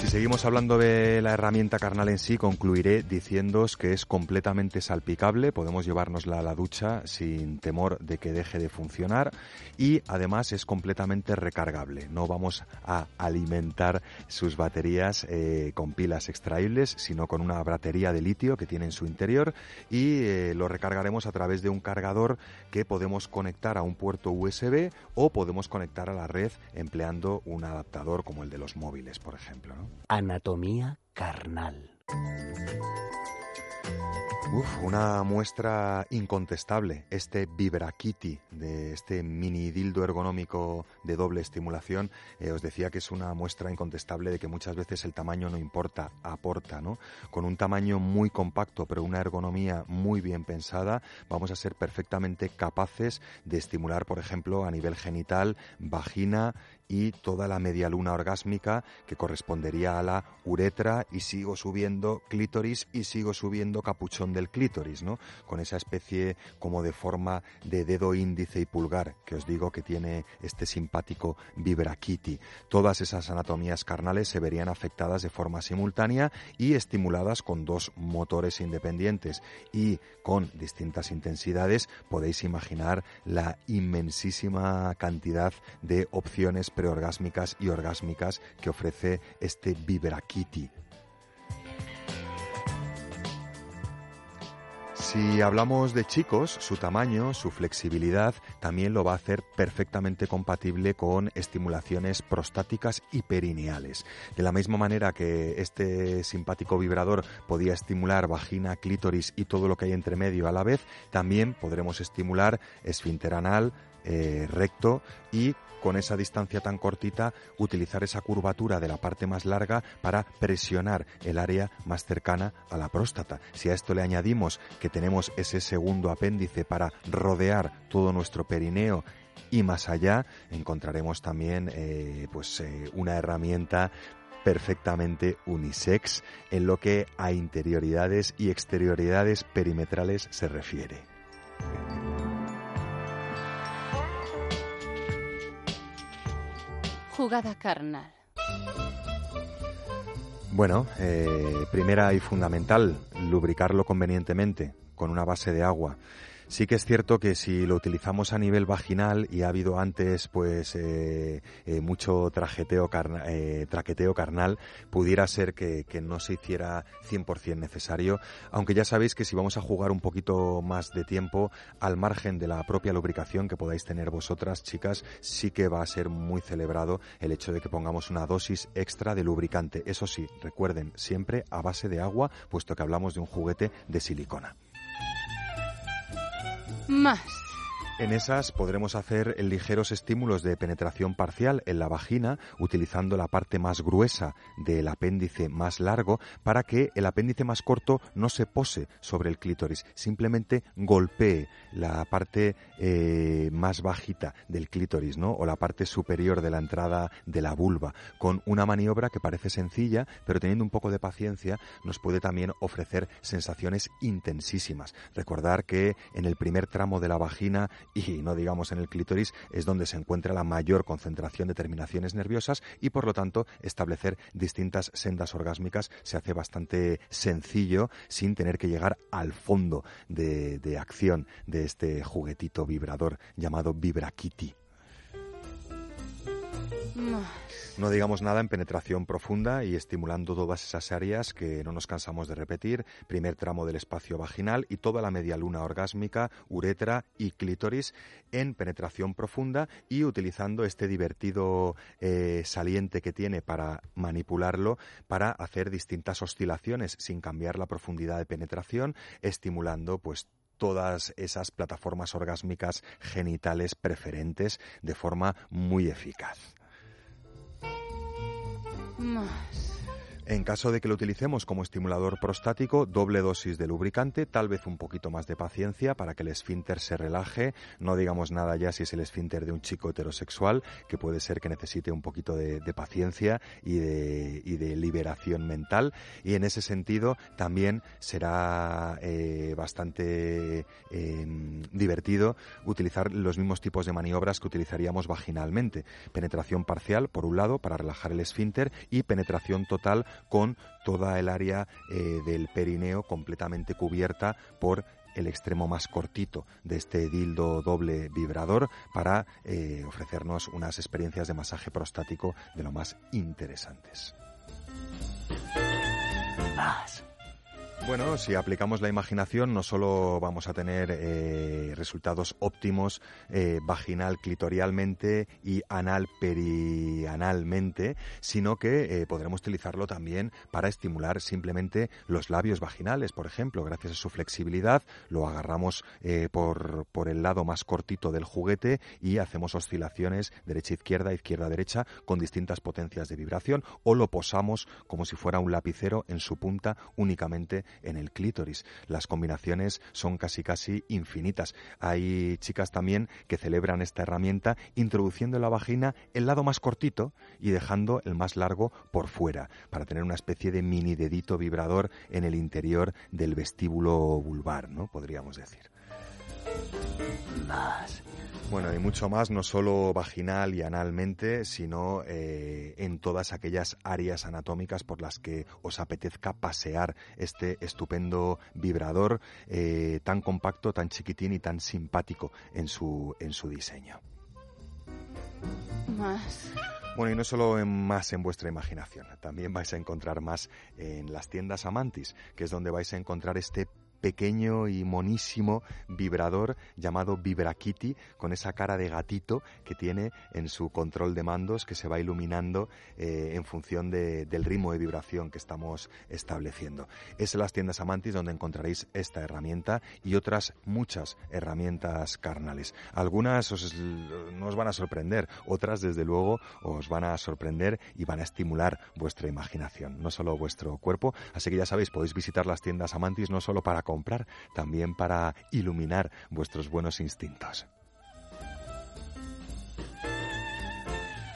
Si seguimos hablando de la herramienta carnal en sí, concluiré diciéndoos que es completamente salpicable, podemos llevárnosla a la ducha sin temor de que deje de funcionar y además es completamente recargable. No vamos a alimentar sus baterías eh, con pilas extraíbles, sino con una batería de litio que tiene en su interior y eh, lo recargaremos a través de un cargador que podemos conectar a un puerto USB o podemos conectar a la red empleando un adaptador como el de los móviles, por ejemplo. Anatomía carnal. Uf, una muestra incontestable, este Vibrakitty, de este mini dildo ergonómico de doble estimulación, eh, os decía que es una muestra incontestable de que muchas veces el tamaño no importa, aporta, ¿no? Con un tamaño muy compacto, pero una ergonomía muy bien pensada, vamos a ser perfectamente capaces de estimular, por ejemplo, a nivel genital, vagina y toda la media luna orgásmica que correspondería a la uretra y sigo subiendo clítoris y sigo subiendo capuchón del clítoris, ¿no? Con esa especie como de forma de dedo índice y pulgar que os digo que tiene este simpático vibrakitty. Todas esas anatomías carnales se verían afectadas de forma simultánea y estimuladas con dos motores independientes y con distintas intensidades podéis imaginar la inmensísima cantidad de opciones preorgásmicas y orgásmicas que ofrece este Vibrakitty. Si hablamos de chicos, su tamaño, su flexibilidad también lo va a hacer perfectamente compatible con estimulaciones prostáticas y perineales. De la misma manera que este simpático vibrador podía estimular vagina, clítoris y todo lo que hay entre medio a la vez, también podremos estimular esfínter anal, eh, recto y con esa distancia tan cortita utilizar esa curvatura de la parte más larga para presionar el área más cercana a la próstata. Si a esto le añadimos que tenemos ese segundo apéndice para rodear todo nuestro perineo y más allá, encontraremos también eh, pues eh, una herramienta perfectamente unisex en lo que a interioridades y exterioridades perimetrales se refiere. Jugada carnal. Bueno, eh, primera y fundamental, lubricarlo convenientemente con una base de agua. Sí que es cierto que si lo utilizamos a nivel vaginal y ha habido antes pues eh, eh, mucho trajeteo carna- eh, traqueteo carnal, pudiera ser que, que no se hiciera 100% necesario, aunque ya sabéis que si vamos a jugar un poquito más de tiempo al margen de la propia lubricación que podáis tener vosotras, chicas, sí que va a ser muy celebrado el hecho de que pongamos una dosis extra de lubricante. Eso sí, recuerden, siempre a base de agua, puesto que hablamos de un juguete de silicona. Más. En esas podremos hacer ligeros estímulos de penetración parcial en la vagina utilizando la parte más gruesa del apéndice más largo para que el apéndice más corto no se pose sobre el clítoris, simplemente golpee la parte eh, más bajita del clítoris, ¿no? O la parte superior de la entrada de la vulva, con una maniobra que parece sencilla, pero teniendo un poco de paciencia nos puede también ofrecer sensaciones intensísimas. Recordar que en el primer tramo de la vagina y no digamos en el clítoris es donde se encuentra la mayor concentración de terminaciones nerviosas y por lo tanto establecer distintas sendas orgásmicas se hace bastante sencillo sin tener que llegar al fondo de, de acción de este juguetito vibrador llamado Vibrakitty. Más. No digamos nada en penetración profunda y estimulando todas esas áreas que no nos cansamos de repetir, primer tramo del espacio vaginal y toda la media luna orgásmica, uretra y clítoris en penetración profunda y utilizando este divertido eh, saliente que tiene para manipularlo para hacer distintas oscilaciones sin cambiar la profundidad de penetración, estimulando pues todas esas plataformas orgásmicas genitales preferentes de forma muy eficaz. Más. En caso de que lo utilicemos como estimulador prostático, doble dosis de lubricante, tal vez un poquito más de paciencia para que el esfínter se relaje. No digamos nada ya si es el esfínter de un chico heterosexual, que puede ser que necesite un poquito de, paciencia y de, liberación mental. Y en ese sentido también será eh, bastante eh, divertido utilizar los mismos tipos de maniobras que utilizaríamos vaginalmente. Penetración parcial, por un lado, para relajar el esfínter, y penetración total con toda el área eh, del perineo completamente cubierta por el extremo más cortito de este dildo doble vibrador para eh, ofrecernos unas experiencias de masaje prostático de lo más interesantes. Bueno, si aplicamos la imaginación, no solo vamos a tener eh, resultados óptimos eh, vaginal clitorialmente y anal perianalmente, sino que eh, podremos utilizarlo también para estimular simplemente los labios vaginales, por ejemplo, gracias a su flexibilidad, lo agarramos por, por el lado más cortito del juguete y hacemos oscilaciones derecha-izquierda, izquierda-derecha con distintas potencias de vibración o lo posamos como si fuera un lapicero en su punta únicamente en el clítoris. Las combinaciones son casi casi infinitas. Hay chicas también que celebran esta herramienta introduciendo en la vagina el lado más cortito y dejando el más largo por fuera para tener una especie de mini dedito vibrador en el interior del vestíbulo vulvar, ¿no? Podríamos decir. Más. Bueno, y mucho más, no solo vaginal y analmente, sino eh, en todas aquellas áreas anatómicas por las que os apetezca pasear este estupendo vibrador eh, tan compacto, tan chiquitín y tan simpático en su, en su diseño. Más. Bueno, y no solo en más en vuestra imaginación, también vais a encontrar más en las tiendas Amantis, que es donde vais a encontrar este pequeño y monísimo vibrador llamado Vibrakitty con esa cara de gatito que tiene en su control de mandos que se va iluminando eh, en función de- del ritmo de vibración que estamos estableciendo. Es en las tiendas Amantis donde encontraréis esta herramienta y otras muchas herramientas carnales. Algunas os, no os van a sorprender, otras desde luego os van a sorprender y van a estimular vuestra imaginación, no solo vuestro cuerpo. Así que ya sabéis, podéis visitar las tiendas Amantis no solo para comprar, también para iluminar vuestros buenos instintos.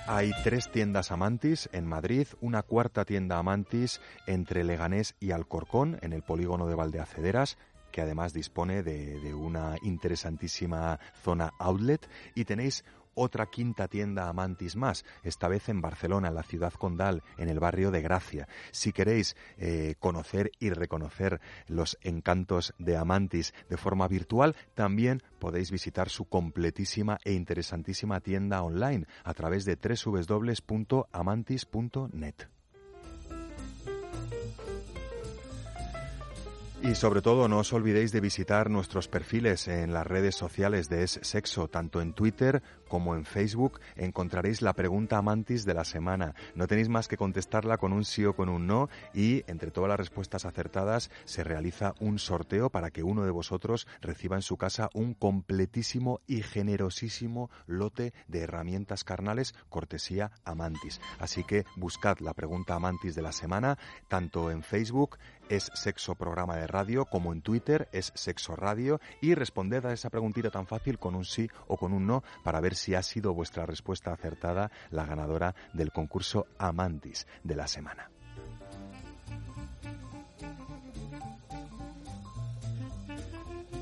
Hay tres tiendas Amantis en Madrid, una cuarta tienda Amantis entre Leganés y Alcorcón, en el polígono de Valdeacederas, que además dispone de, de una interesantísima zona outlet, y tenéis otra quinta tienda Amantis más, esta vez en Barcelona, en la ciudad condal, en el barrio de Gracia. Si queréis eh, conocer y reconocer los encantos de Amantis de forma virtual, también podéis visitar su completísima e interesantísima tienda online a través de www.amantis.net. Y sobre todo no os olvidéis de visitar nuestros perfiles en las redes sociales de Es Sexo, tanto en Twitter como en Facebook. Encontraréis la pregunta amantis de la semana. No tenéis más que contestarla con un sí o con un no y entre todas las respuestas acertadas se realiza un sorteo para que uno de vosotros reciba en su casa un completísimo y generosísimo lote de herramientas carnales cortesía Amantis. Así que buscad la pregunta Amantis de la semana tanto en Facebook es Sexo Programa de Radio, como en Twitter es Sexo Radio, y responded a esa preguntita tan fácil con un sí o con un no para ver si ha sido vuestra respuesta acertada la ganadora del concurso Amantis de la semana.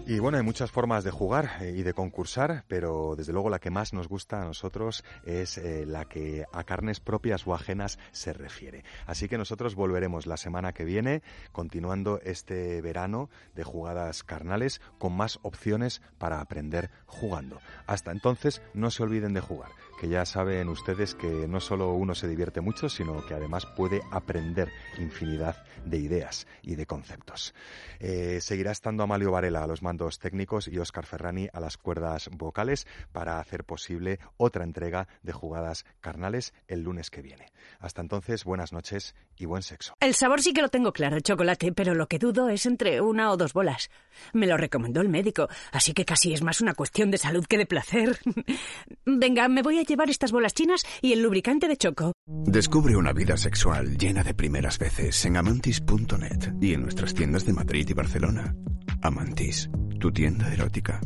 Y bueno, hay muchas formas de jugar eh, y de concursar, pero desde luego la que más nos gusta a nosotros es eh, la que a carnes propias o ajenas se refiere. Así que nosotros volveremos la semana que viene, continuando este verano de jugadas carnales con más opciones para aprender jugando. Hasta entonces, no se olviden de jugar, ya saben ustedes que no solo uno se divierte mucho, sino que además puede aprender infinidad de ideas y de conceptos. Eh, seguirá estando Amalio Varela a los mandos técnicos y Óscar Ferrani a las cuerdas vocales para hacer posible otra entrega de jugadas carnales el lunes que viene. Hasta entonces, buenas noches y buen sexo. El sabor sí que lo tengo claro, chocolate, pero lo que dudo es entre una o dos bolas. Me lo recomendó el médico, así que casi es más una cuestión de salud que de placer. [laughs] Venga, me voy a llevar estas bolas chinas y el lubricante de choco. Descubre una vida sexual llena de primeras veces en amantis.net y en nuestras tiendas de Madrid y Barcelona. Amantis, tu tienda erótica.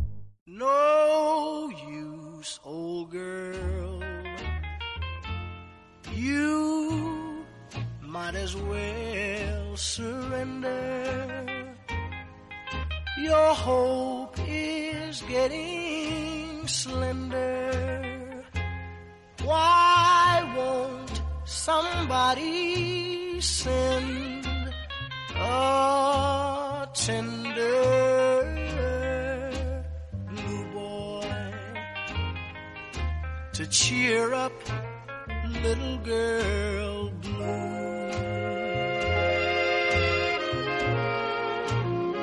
No use, old girl. You might as well surrender. Your hope is getting slender. Why won't somebody send a tender blue boy to cheer up little girl blue?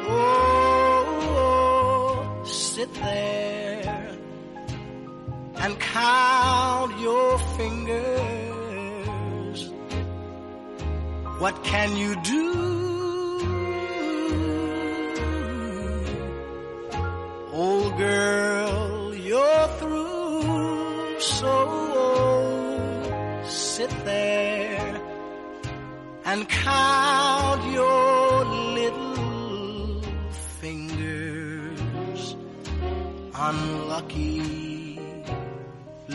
Oh, oh sit there and count your fingers. What can you do? Old girl, you're through, so sit there and count your little fingers. Unlucky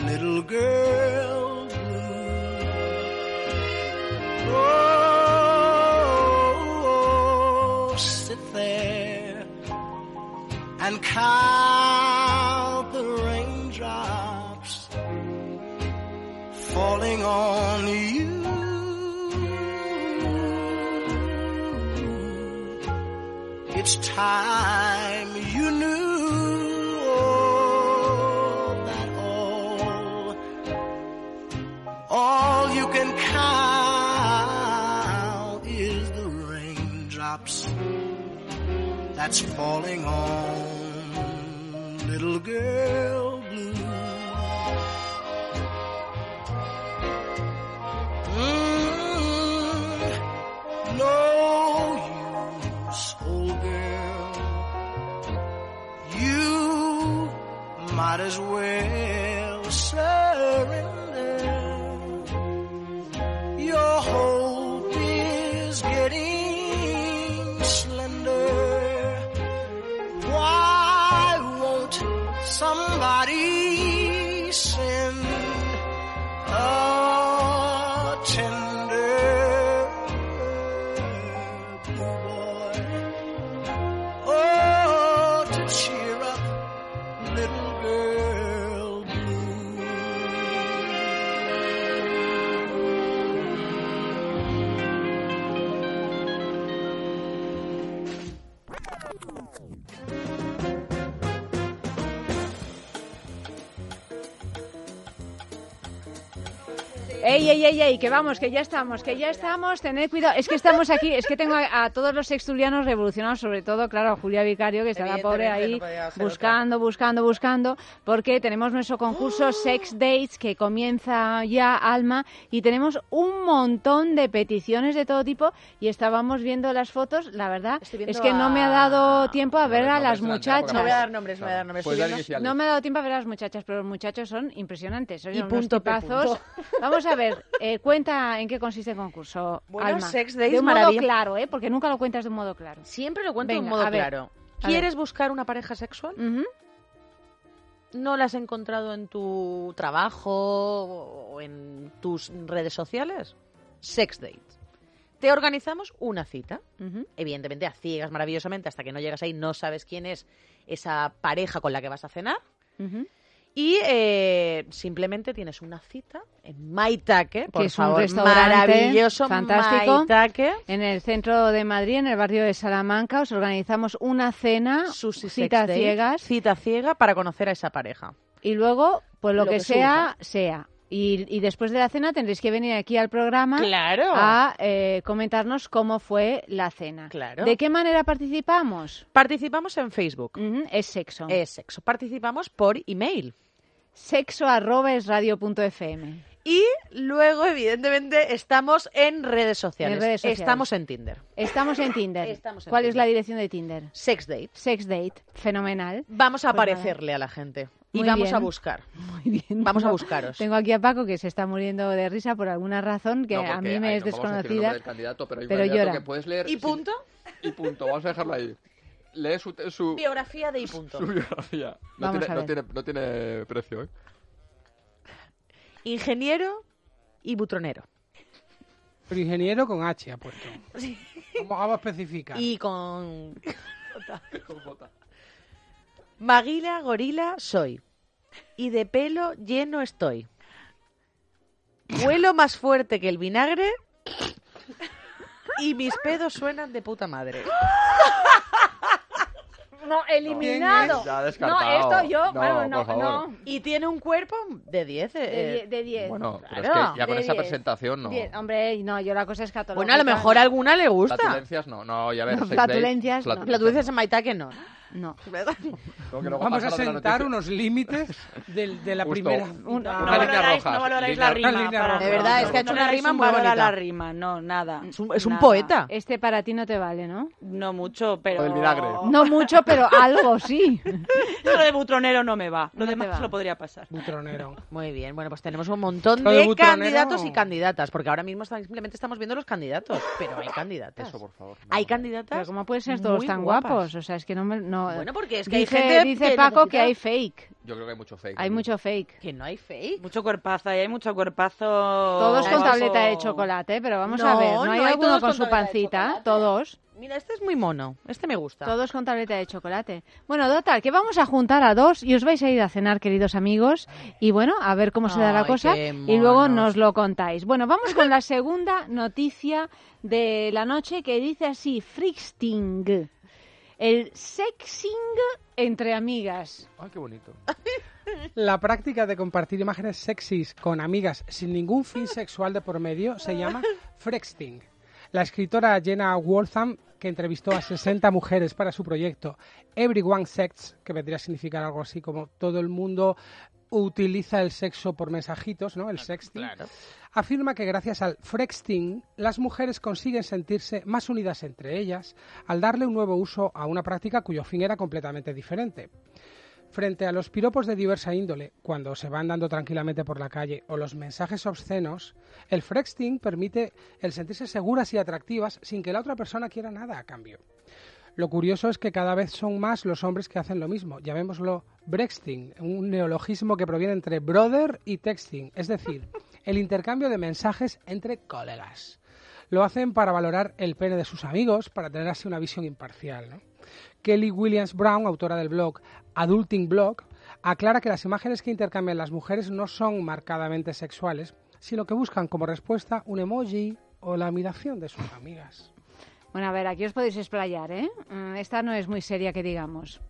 little girl blue. Oh, oh, sit there and count the raindrops falling on you. It's time that's falling on. Little girl Ey, ey, ey, que vamos, que ya estamos, que ya estamos, tened cuidado. Es que estamos aquí, es que tengo a, a todos los extulianos revolucionados, sobre todo, claro, a Julia Vicario, que está la pobre ahí no buscando, buscando, buscando, porque tenemos nuestro concurso Sex Dates que comienza ya, Alma, y tenemos un montón de peticiones de todo tipo y estábamos viendo las fotos, la verdad es que no me ha dado tiempo a ver a las muchachas. No voy a dar nombres, no voy a dar nombres. Pues. No me ha dado tiempo a ver a las muchachas, pero los muchachos son impresionantes. Son Y unos punto, P, tipazos. punto. Vamos a ver, eh, cuenta en qué consiste el concurso. Bueno, Alma. Sex Days, de un modo claro, ¿eh? Porque nunca lo cuentas de un modo claro. Siempre lo cuento de un modo ver, claro. ¿Quieres buscar una pareja sexual? ¿No la has encontrado en tu trabajo o en tus redes sociales? Sex dates. Te organizamos una cita. Evidentemente a ciegas maravillosamente hasta que no llegas ahí no sabes quién es esa pareja con la que vas a cenar. Y eh, simplemente tienes una cita en Maitake, por que es favor, un restaurante maravilloso, fantástico Maitake. en el centro de Madrid, en el barrio de Salamanca. Os organizamos una cena, citas Date, ciegas, Cita ciega para conocer a esa pareja. y luego, pues lo, Lo que, que sea, sea. Y, y después de la cena tendréis que venir aquí al programa Claro. a eh, comentarnos cómo fue la cena. Claro. ¿De qué manera participamos? Participamos en Facebook. es sexo. Es sexo. Participamos por email. Sexo arroba es radio punto fm. Y luego, evidentemente, estamos en redes sociales. En redes sociales. Estamos en Tinder. Estamos en Tinder. Estamos en ¿Cuál es la dirección de Tinder? Sex Date. Sex Date. Fenomenal. Vamos a Pues nada. aparecerle a la gente. Y Muy vamos bien. a buscar. [laughs] Muy bien. Vamos a buscaros. Tengo aquí a Paco que se está muriendo de risa por alguna razón que No, a mí me es no vamos a decir el desconocida. nombre del candidato, pero hay un pero candidato llora. que puedes leer. ¿Y punto? Y punto, vamos a dejarlo ahí. Lee su, su, Biografía de y [laughs] punto. su biografía. No Vamos tiene, a no, tiene, no tiene precio, ¿eh? Ingeniero y butronero. Pero ingeniero con H ha puesto. Vamos, vamos a especificar. Y con... [laughs] Maguila, gorila, soy. Y de pelo lleno estoy. Huelo más fuerte que el vinagre. Y mis pedos suenan de puta madre. [laughs] No, eliminado. Ya no, descartado. esto yo, No, bueno, no, por favor. no. Y tiene un cuerpo de 10. De eh, de 10. Bueno, pero Claro. es que ya con De esa 10. presentación no. Bien, hombre, no, yo la cosa es catológica. Bueno, a lo mejor a alguna le gusta. Flatulencias no, no, ya ver. No, date, flatulencias no. flatu- Flatulencias en Maitaque no. No. Como que luego Vamos a pasa lo de la sentar noticia. unos límites del- de, la Justo. primera. Un- Una No línea valoráis, roja, no valoráis línea- la rima. una línea para roja. De verdad, es que ha hecho no una le dais rima un muy valor a bonita. la rima, no, nada. Es un, es un Nada. poeta. Este para ti no te vale, ¿no? No mucho, pero... del vinagre. No mucho, pero algo sí. [laughs] Lo de butronero no me va. Lo No te demás va. lo podría pasar. Butronero. Muy bien, bueno, pues tenemos un montón Lo de de butronero- candidatos y candidatas, porque ahora mismo está- simplemente estamos viendo los candidatos, pero hay candidatas. Eso, por favor. no. Hay candidatas. Pero ¿cómo pueden ser todos muy tan guapas. guapos? O sea, es que no me... No... Bueno, porque es que hay dice, gente Dice que Paco necesita- que hay fake. Yo creo que hay mucho fake. Hay mucho fake. Que no hay fake. Mucho cuerpazo, hay mucho cuerpazo... Todos con tableta de chocolate, pero vamos No, a ver. ¿No, no hay hay alguno con con su pancita? Todos. Mira, este es muy mono. Este me gusta. Todos con tableta de chocolate. Bueno, total, que vamos a juntar a dos y os vais a ir a cenar, queridos amigos. Y bueno, a ver cómo se da la cosa. Y luego nos lo contáis. Bueno, vamos con la [laughs] segunda noticia de la noche que dice así, Frixting. El sexing entre amigas. Ay, qué bonito. [laughs] La práctica de compartir imágenes sexys con amigas sin ningún fin sexual de por medio se llama [laughs] frexting. La escritora Jenna Wortham, que entrevistó a 60 mujeres para su proyecto Everyone Sex, que vendría a significar algo así como todo el mundo utiliza el sexo por mensajitos, ¿no? El sexting. Afirma que gracias al frexting las mujeres consiguen sentirse más unidas entre ellas al darle un nuevo uso a una práctica cuyo fin era completamente diferente. Frente a los piropos de diversa índole, cuando se van dando tranquilamente por la calle, o los mensajes obscenos, el frexting permite el sentirse seguras y atractivas sin que la otra persona quiera nada a cambio. Lo curioso es que cada vez son más los hombres que hacen lo mismo. Llamémoslo brexting, un neologismo que proviene entre brother y texting, es decir, el intercambio de mensajes entre colegas. Lo hacen para valorar el pene de sus amigos, para tener así una visión imparcial. Kelly Williams Brown, autora del blog Adulting Blog, aclara que las imágenes que intercambian las mujeres no son marcadamente sexuales, sino que buscan como respuesta un emoji o la admiración de sus amigas. Bueno, a ver, aquí os podéis explayar, ¿eh? Mm, Esta no es muy seria que digamos.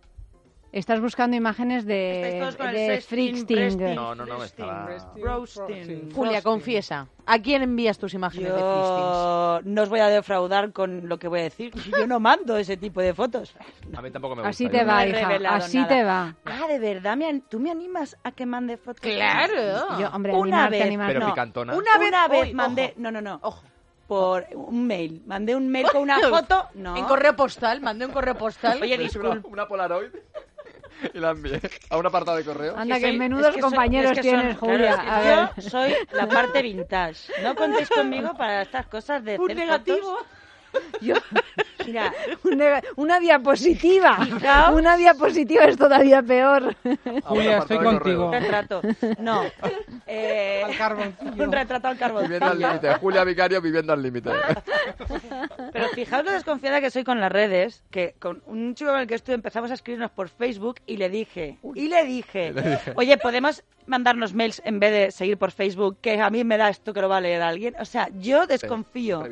Estás buscando imágenes de, de breasting, No, no, no, me estaba... Roasting. Julia, confiesa. ¿A quién envías tus imágenes de fristings? Yo no os voy a defraudar con lo que voy a decir. [laughs] Yo no mando ese tipo de fotos. A mí tampoco me gusta. Así te No va, he hija. Así nada. te va. Ah, de verdad, me an- ¿tú me animas a que mande fotos? Claro. Yo, hombre, Una animarte, vez, animarte. Pero no. picantona. Una vez, Una vez, mandé, ojo. no, no, no, Ojo. por un mail. Mandé un mail con una [laughs] foto, no. En correo postal, mandé un correo postal. Oye, hice una, disculpa. una Polaroid [laughs] y la envié a un apartado de correo. Anda, que soy- menudos es que compañeros es que son- tienes, Julia. es que a yo ver. soy la parte vintage. No contéis conmigo para estas cosas de [laughs] Un hacer negativo. fotos. [laughs] Yo, mira, Una, una diapositiva. Fijaos. Una diapositiva es todavía peor. [laughs] Julia, estoy contigo. un retrato. No. [laughs] Eh, Al carboncillo. un retrato al Viviendo al carbón. límite. Julia Vicario viviendo al límite. Pero fijaos lo desconfiada que soy con las redes, que con un chico con el que estuve empezamos a escribirnos por Facebook y le dije, y le dije, Le dije. oye, ¿podemos mandarnos mails en vez de seguir por Facebook? Que a mí me da esto que lo va a leer alguien. O sea, yo desconfío.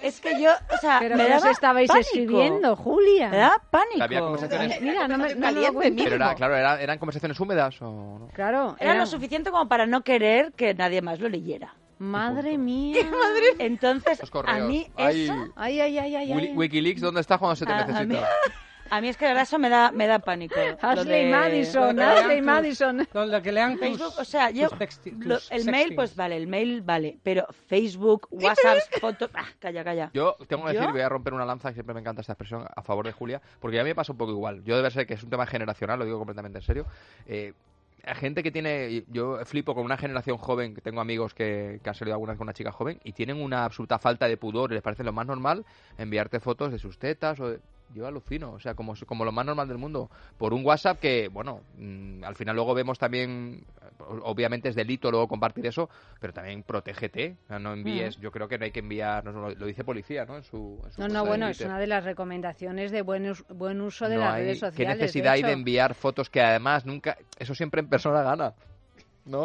Es que yo, o sea, pero me daba estabais pánico. escribiendo, Julia. Me daba pánico. Había conversaciones. Mira, no me caliente. No pero era, claro, era, eran conversaciones húmedas o no. Claro. Era, era, lo suficiente como para no querer que nadie más lo leyera. Madre mía. ¿Qué [laughs] madre? Entonces, a mí eso. Ay, ay, ay, ay, ay Wikileaks, ¿dónde está cuando se te a necesita? A a mí es que de verdad eso me da, me da pánico. Ashley. Madison, Ashley Madison. Lo que lean Facebook, o sea, yo, el mail, pues vale, el mail vale, pero Facebook, WhatsApp, fotos... Ah, calla, calla. Yo tengo que decir, voy a romper una lanza, que siempre me encanta esta expresión, a favor de Julia, porque a mí me pasa un poco igual. Yo debe ser que es un tema generacional, lo digo completamente en serio. Eh, gente que tiene, yo flipo con una generación joven, que tengo amigos que, han salido alguna vez con una chica joven y tienen una absoluta falta de pudor, y les parece lo más normal enviarte fotos de sus tetas o de, yo alucino, o sea, como, como lo más normal del mundo, por un WhatsApp que, bueno, mmm, al final luego vemos también, obviamente es delito luego compartir eso, pero también protégete, o sea, no envíes, mm. yo creo que no hay que enviar, no, lo, lo, dice policía, ¿no? En su, no, no, bueno, es una de las recomendaciones de buen, buen uso de las redes sociales. ¿Qué necesidad hay de enviar fotos que además nunca, eso siempre en persona gana? ¿No?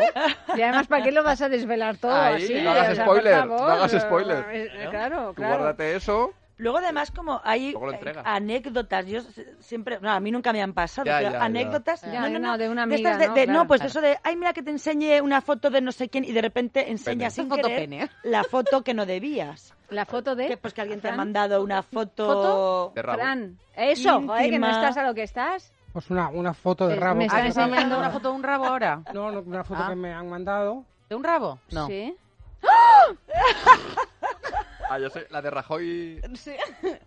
Y además, ¿para qué lo vas a desvelar todo Ahí, así? No hagas no hagas spoiler. Eh, claro, guárdate eso Luego, además, como hay eh, anécdotas, yo siempre, no, a mí nunca me han pasado, ya, pero ya, anécdotas, ya. No, no, no, de una amiga, de, ¿no? De, claro, no, pues claro. eso de, ay, mira que te enseñe una foto de no sé quién y de repente enseñas sin foto querer pene. [laughs] la foto que no debías. ¿La foto de? Que, pues que alguien Fran? te ha mandado una foto... ¿Foto? De rabo. Fran, eso, joder, que no estás a lo que estás. Pues una, una foto de eh, rabo. ¿Me están ah, enseñando una foto de un rabo ahora? No, una foto ah. que me han mandado. ¿De un rabo? No. ¿Sí? ¡Ah! [laughs] [laughs] Ah, yo sé, la de Rajoy. Sí.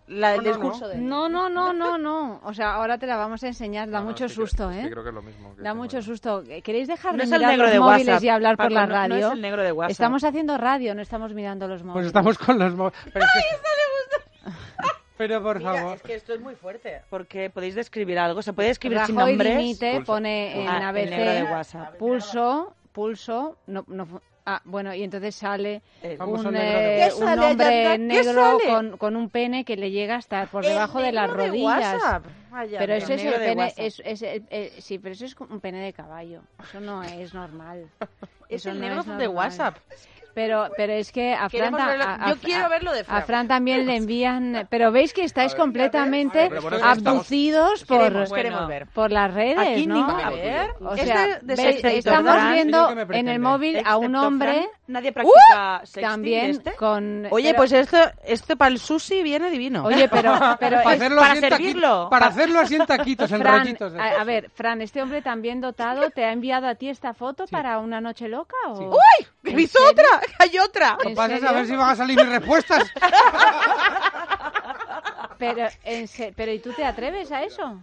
La del no, discurso no. de. No, no, no, no, no. O sea, ahora te la vamos a enseñar. Da ah, mucho susto, ¿eh? Creo que es lo mismo. Da mucho susto. ¿Queréis dejar de mirar negro los de móviles y hablar por la radio? No, es el negro de WhatsApp. Estamos haciendo radio, no estamos mirando los pues móviles. Pues estamos con los móviles. Pero [laughs] ¡Ay, le gusta! Pero por favor. Es que esto es muy fuerte. Porque podéis describir algo. Se puede escribir sin nombres. Pulso. pone en. Ah, de WhatsApp. Pulso, pulso. No, no, Ah, bueno, y entonces sale un, eh, hombre negro con, con, un pene que le llega hasta por debajo de las rodillas. Pero eso es el pene, es, es, eh, eh, sí, pero eso es un pene de caballo. Eso no es normal. [laughs] es eso el no negro es de WhatsApp. Pero, pero es que a Fran, también le [laughs] envían, pero veis que estáis completamente abducidos por, por las redes, Aquí ¿no? Ver. Estamos viendo en el móvil a un hombre nadie practica ¡Uh! sexting También este. con... Oye, pues esto, esto para el sushi viene divino. Oye, pero, [laughs] Para hacerlo para así servirlo. taquitos. Para hacerlo así en taquitos, rollitos. a, ver, Fran, este hombre también dotado, ¿te ha enviado a ti esta foto para una noche loca o...? ¡Uy! ¡He otra! [laughs] ¡Hay otra! ¿En Pasas a ver si van a salir mis respuestas. [laughs] Pero, pero ¿y tú te atreves a eso?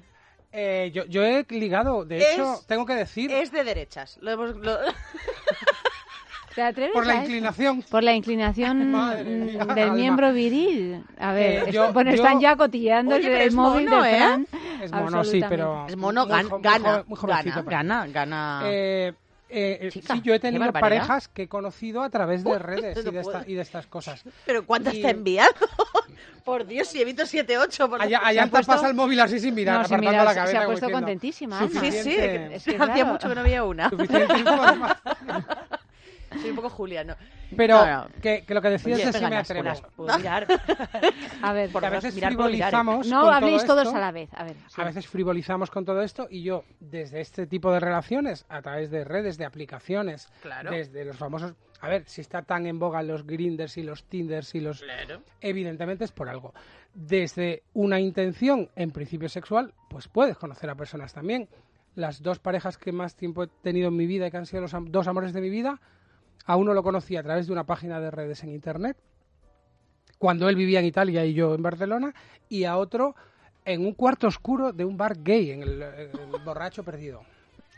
Eh, yo, yo he ligado, de Es- hecho, tengo que decir... Es de derechas. Lo hemos- por la inclinación. Por la inclinación [laughs] del miembro viril. A ver, eh, bueno, están ya cotillando el, el móvil mono, ¿eh? Es mono, sí, pero... Es mono, gana, muy gana, gana, gana, eh, eh, eh sí, yo he tenido parejas que he conocido a través de redes y de, esta, y de, estas cosas. ¿Pero cuántas te he enviado? [laughs] por Dios, si evito 7, 8. Por allá allá puesto... pasa el móvil así sin mirar, apartando la cabeza. Se ha puesto contentísima. Sí, sí. Es que, es. Hacía mucho que no había una. [laughs] Soy un poco Juliano. Pero. Que, lo que decías es si me atrevo. A ver, por a veces mirar, frivolizamos. No con habléis todos a la vez. A, ver, a veces frivolizamos con todo esto y yo, desde este tipo de relaciones, a través de redes, de aplicaciones, desde los famosos. A ver, si está tan en boga los grinders y los tinders y los. Claro. Evidentemente es por algo. Desde una intención, en principio sexual, pues puedes conocer a personas también. Las dos parejas que más tiempo he tenido en mi vida y que han sido los dos amores de mi vida a uno lo conocí a través de una página de redes en Internet, cuando él vivía en Italia y yo en Barcelona, y a otro en un cuarto oscuro de un bar gay, en el, [laughs] borracho perdido.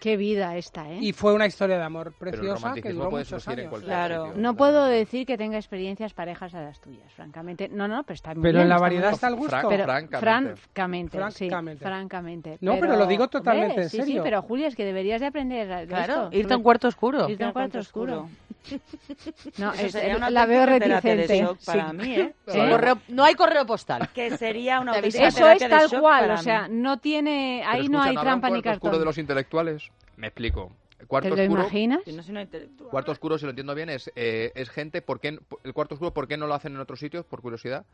Qué vida esta, ¿eh? Y fue una historia de amor preciosa que duró muchos años. Claro, no puedo decir que tenga experiencias parejas a las tuyas, francamente. No, no, pero está muy Pero en la variedad está al gusto. Pero, francamente. francamente. Francamente, sí, francamente. No, pero, lo digo totalmente en serio. Sí, sí, pero Julia, es que deberías de aprender Claro, irte a un cuarto oscuro. Irte a un cuarto, oscuro. No, sería una la veo reticente. De shock para sí. mí, ¿eh? [laughs] Correo, no hay correo postal. Que sería una Eso es tal cual, o sea, no tiene, ahí escucha, no hay trampa ni cartón. oscuro de los intelectuales? Me explico. Cuarto ¿Te lo oscuro, imaginas? Cuarto oscuro, si lo entiendo bien, es, eh, es gente. ¿por qué, el cuarto oscuro, ¿por qué no lo hacen en otros sitios? Por curiosidad.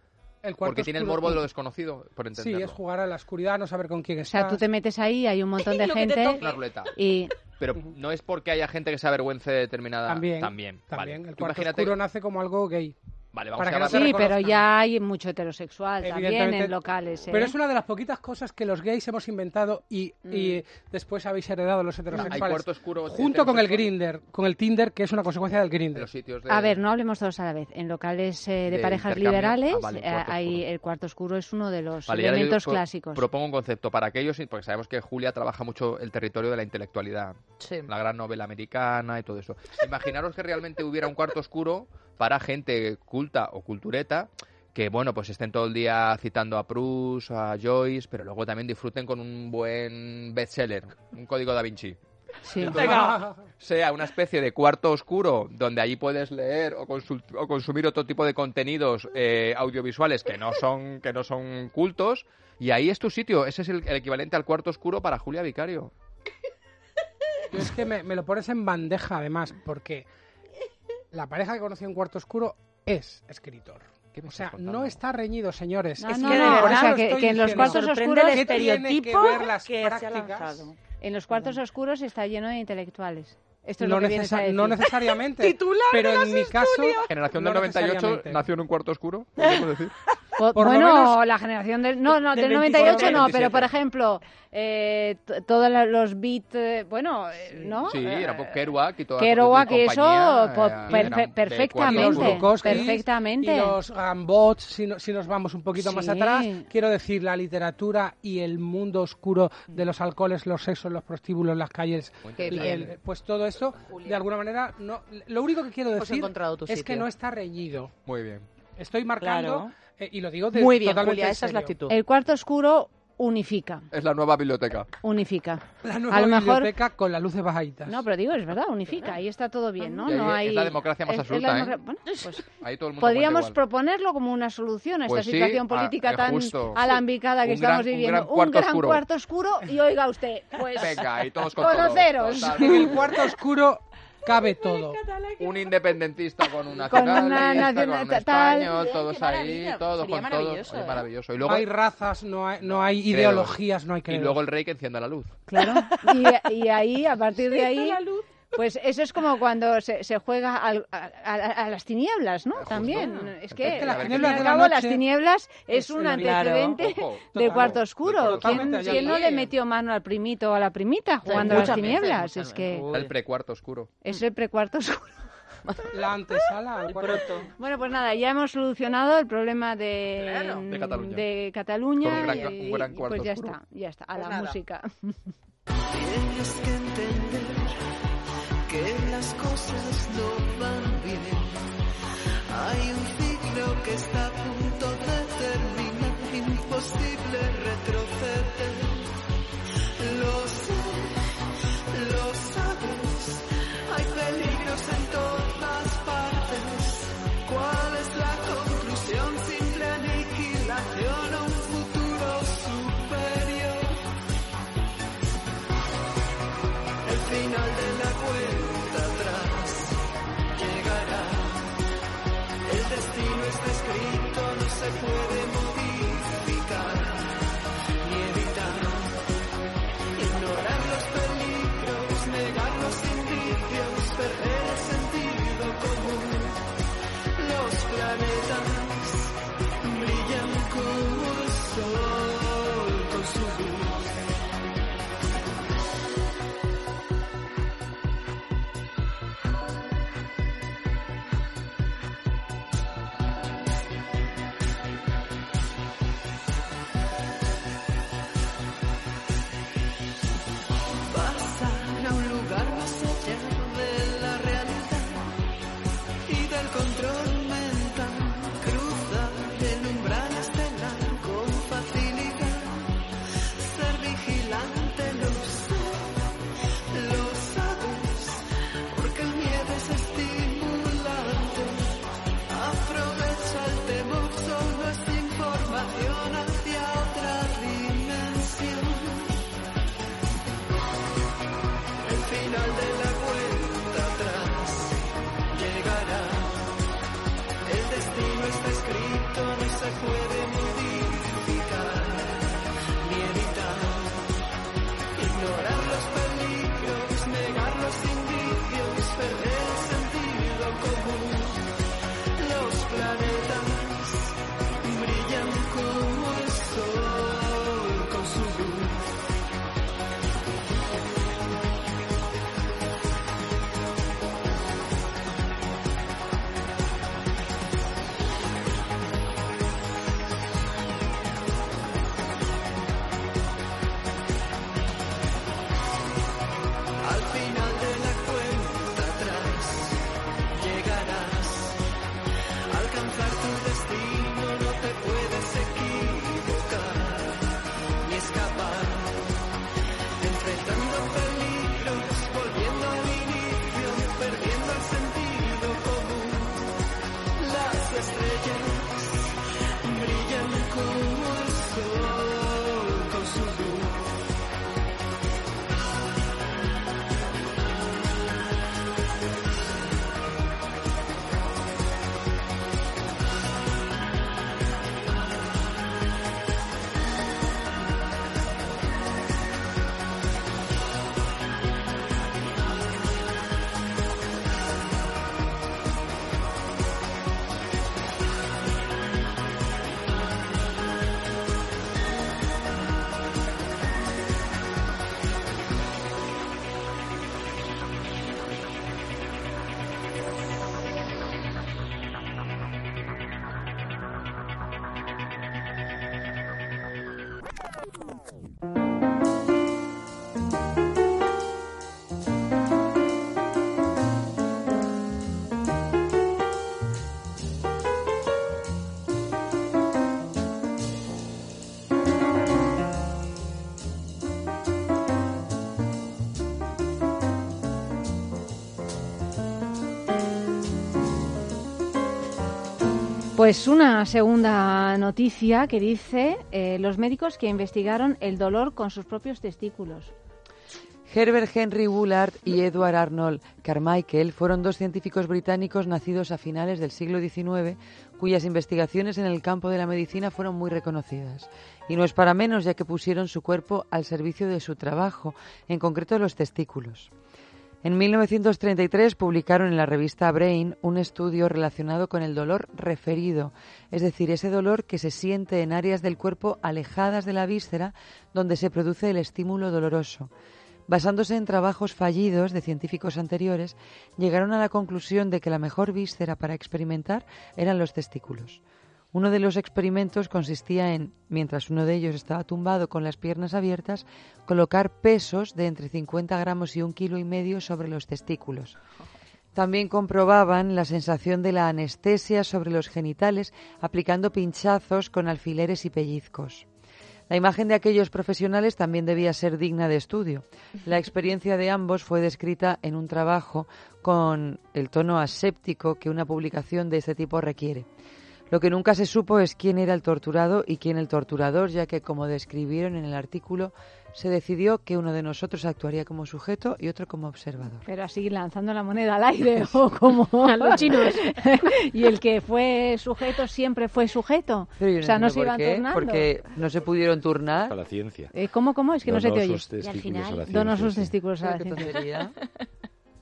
El Porque tiene el morbo de lo desconocido, por entenderlo. Sí, es jugar a la oscuridad, no saber con quién estás. O sea, tú te metes ahí, hay un montón [laughs] de gente. Y pero no es porque haya gente que se avergüence de determinada... También, También, también. vale. El cuarto imagínate... oscuro nace como algo gay. Vale, vamos para a que no sí, pero ya hay mucho heterosexual también en locales. ¿eh? Pero es una de las poquitas cosas que los gays hemos inventado y, y después habéis heredado los heterosexuales. Hay cuarto oscuro Junto con el. Grinder, con el Tinder, que es una consecuencia del Grinder. Los sitios de... A ver, no hablemos todos a la vez. En locales eh, de, De parejas liberales, Ah, vale, el eh, cuarto hay oscuro. el cuarto oscuro es uno de los Vale, yo elementos clásicos. Propongo un concepto para aquellos, y- porque sabemos que Julia trabaja mucho el territorio de la intelectualidad. Sí. La gran novela americana y todo eso. Imaginaros que realmente hubiera un cuarto oscuro para gente culta o cultureta que, bueno, pues estén todo el día citando a Proust, a Joyce, pero luego también disfruten con un buen bestseller, un código da Vinci. Sí. sea una especie de cuarto oscuro donde allí puedes leer o, o consumir otro tipo de contenidos eh, audiovisuales que no son que no son cultos y ahí es tu sitio ese es el, el equivalente al cuarto oscuro para Julia Vicario es que me, me lo pones en bandeja, además, porque la pareja que conocí en Cuarto Oscuro es escritor. O sea, no está reñido, señores. No, Es no, que no, verdad o sea, que- que en los cuartos oscuros- ¿Qué tiene que estereotipo ver las que se ha lanzado. En los cuartos oscuros está lleno de intelectuales. Esto es No, lo que necesa- a decir. no necesariamente. [laughs] pero en mi caso. generación no del 98 necesariamente. nació en un cuarto oscuro podemos decir [laughs] Por bueno, menos la generación del... No, no, del del 24 98 al no, pero 27. por ejemplo, eh, todos los beats, eh, bueno, eh, ¿no? sí Eh, era por Kerouac y todo Kerouac y eso, perfe- perfectamente, los perfectamente. Y los Gambots, si, no- si nos vamos un poquito más atrás, quiero decir, la literatura y el mundo oscuro de los alcoholes, los sexos, los prostíbulos, las calles, el- el- pues todo esto, de alguna manera, no, lo único que quiero Hemos decir es que no está reñido. muy bien Estoy marcando, Claro. Eh, y lo digo de, Muy bien, totalmente Julia, esa es la actitud. El cuarto oscuro unifica, es la nueva biblioteca unifica. La nueva a lo mejor biblioteca con las luces bajitas. No, pero digo, es verdad, unifica, ahí está todo bien, ¿no? No es hay... la democracia más es- es absoluta, ¿eh? Bueno, pues ahí todo el mundo podríamos proponerlo como una solución a esta Pues sí, situación ah, política eh, tan justo. alambicada que Un gran- estamos un viviendo. gran cuarto oscuro. cuarto oscuro y oiga usted, pues venga y todos con todos. conoceros. El cuarto oscuro cabe todo. un independentista con un Con nacional, una nacional- con un español, todos ahí, todos con todos. maravilloso, Oye, ¿eh? maravilloso. Y No luego, hay razas, no hay, no hay credos. ideologías, no hay y credos. luego el rey que encienda la luz. Claro. [laughs] Y, y ahí, a partir de ahí, pues eso es como cuando se, se juega al- a, a- a las tinieblas, ¿no? También. Es que, Es que las al fin y tinieblas al de la cabo, las tinieblas es es un el- antecedente del total. cuarto oscuro. ¿Quién, no le metió mano al primito o a la primita jugando a las tinieblas? Es que el precuarto oscuro. es el precuarto oscuro. [laughs] La antesala al cuarto. Bueno, pues nada, ya hemos solucionado el problema de, De Cataluña. de Cataluña Con un gran- y, un gran y cuarto pues ya oscuro. está, ya está, a Pues la nada. música. Tienes que entender que las cosas no van bien. Hay un ciclo que está a punto de terminar, imposible retroceder. Lo sé, lo sabes, hay peligros en todas Pues una segunda noticia que dice eh, los médicos que investigaron el dolor con sus propios testículos. Herbert Henry Woolard y Edward Arnold Carmichael fueron dos científicos británicos nacidos a finales del siglo XIX cuyas investigaciones en el campo de la medicina fueron muy reconocidas. Y no es para menos ya que pusieron su cuerpo al servicio de su trabajo, en concreto los testículos. En 1933 publicaron en la revista Brain un estudio relacionado con el dolor referido, es decir, ese dolor que se siente en áreas del cuerpo alejadas de la víscera donde se produce el estímulo doloroso. Basándose en trabajos fallidos de científicos anteriores, llegaron a la conclusión de que la mejor víscera para experimentar eran los testículos. Uno de los experimentos consistía en, mientras uno de ellos estaba tumbado con las piernas abiertas, colocar pesos de entre 50 gramos y un kilo y medio sobre los testículos. También comprobaban la sensación de la anestesia sobre los genitales aplicando pinchazos con alfileres y pellizcos. La imagen de aquellos profesionales también debía ser digna de estudio. La experiencia de ambos fue descrita en un trabajo con el tono aséptico que una publicación de este tipo requiere. Lo que nunca se supo es quién era el torturado y quién el torturador, ya que, como describieron en el artículo, se decidió que uno de nosotros actuaría como sujeto y otro como observador. Pero así lanzando la moneda al aire o [laughs] como [laughs] A los chinos. [laughs] y el que fue sujeto siempre fue sujeto. Pero yo o sea, no se iban qué, turnando. Porque no se pudieron turnar. A la ciencia. Eh, ¿Cómo, cómo? Es que no se te oye. sus testículos a la Donó ciencia, sus testículos a la Qué ciencia.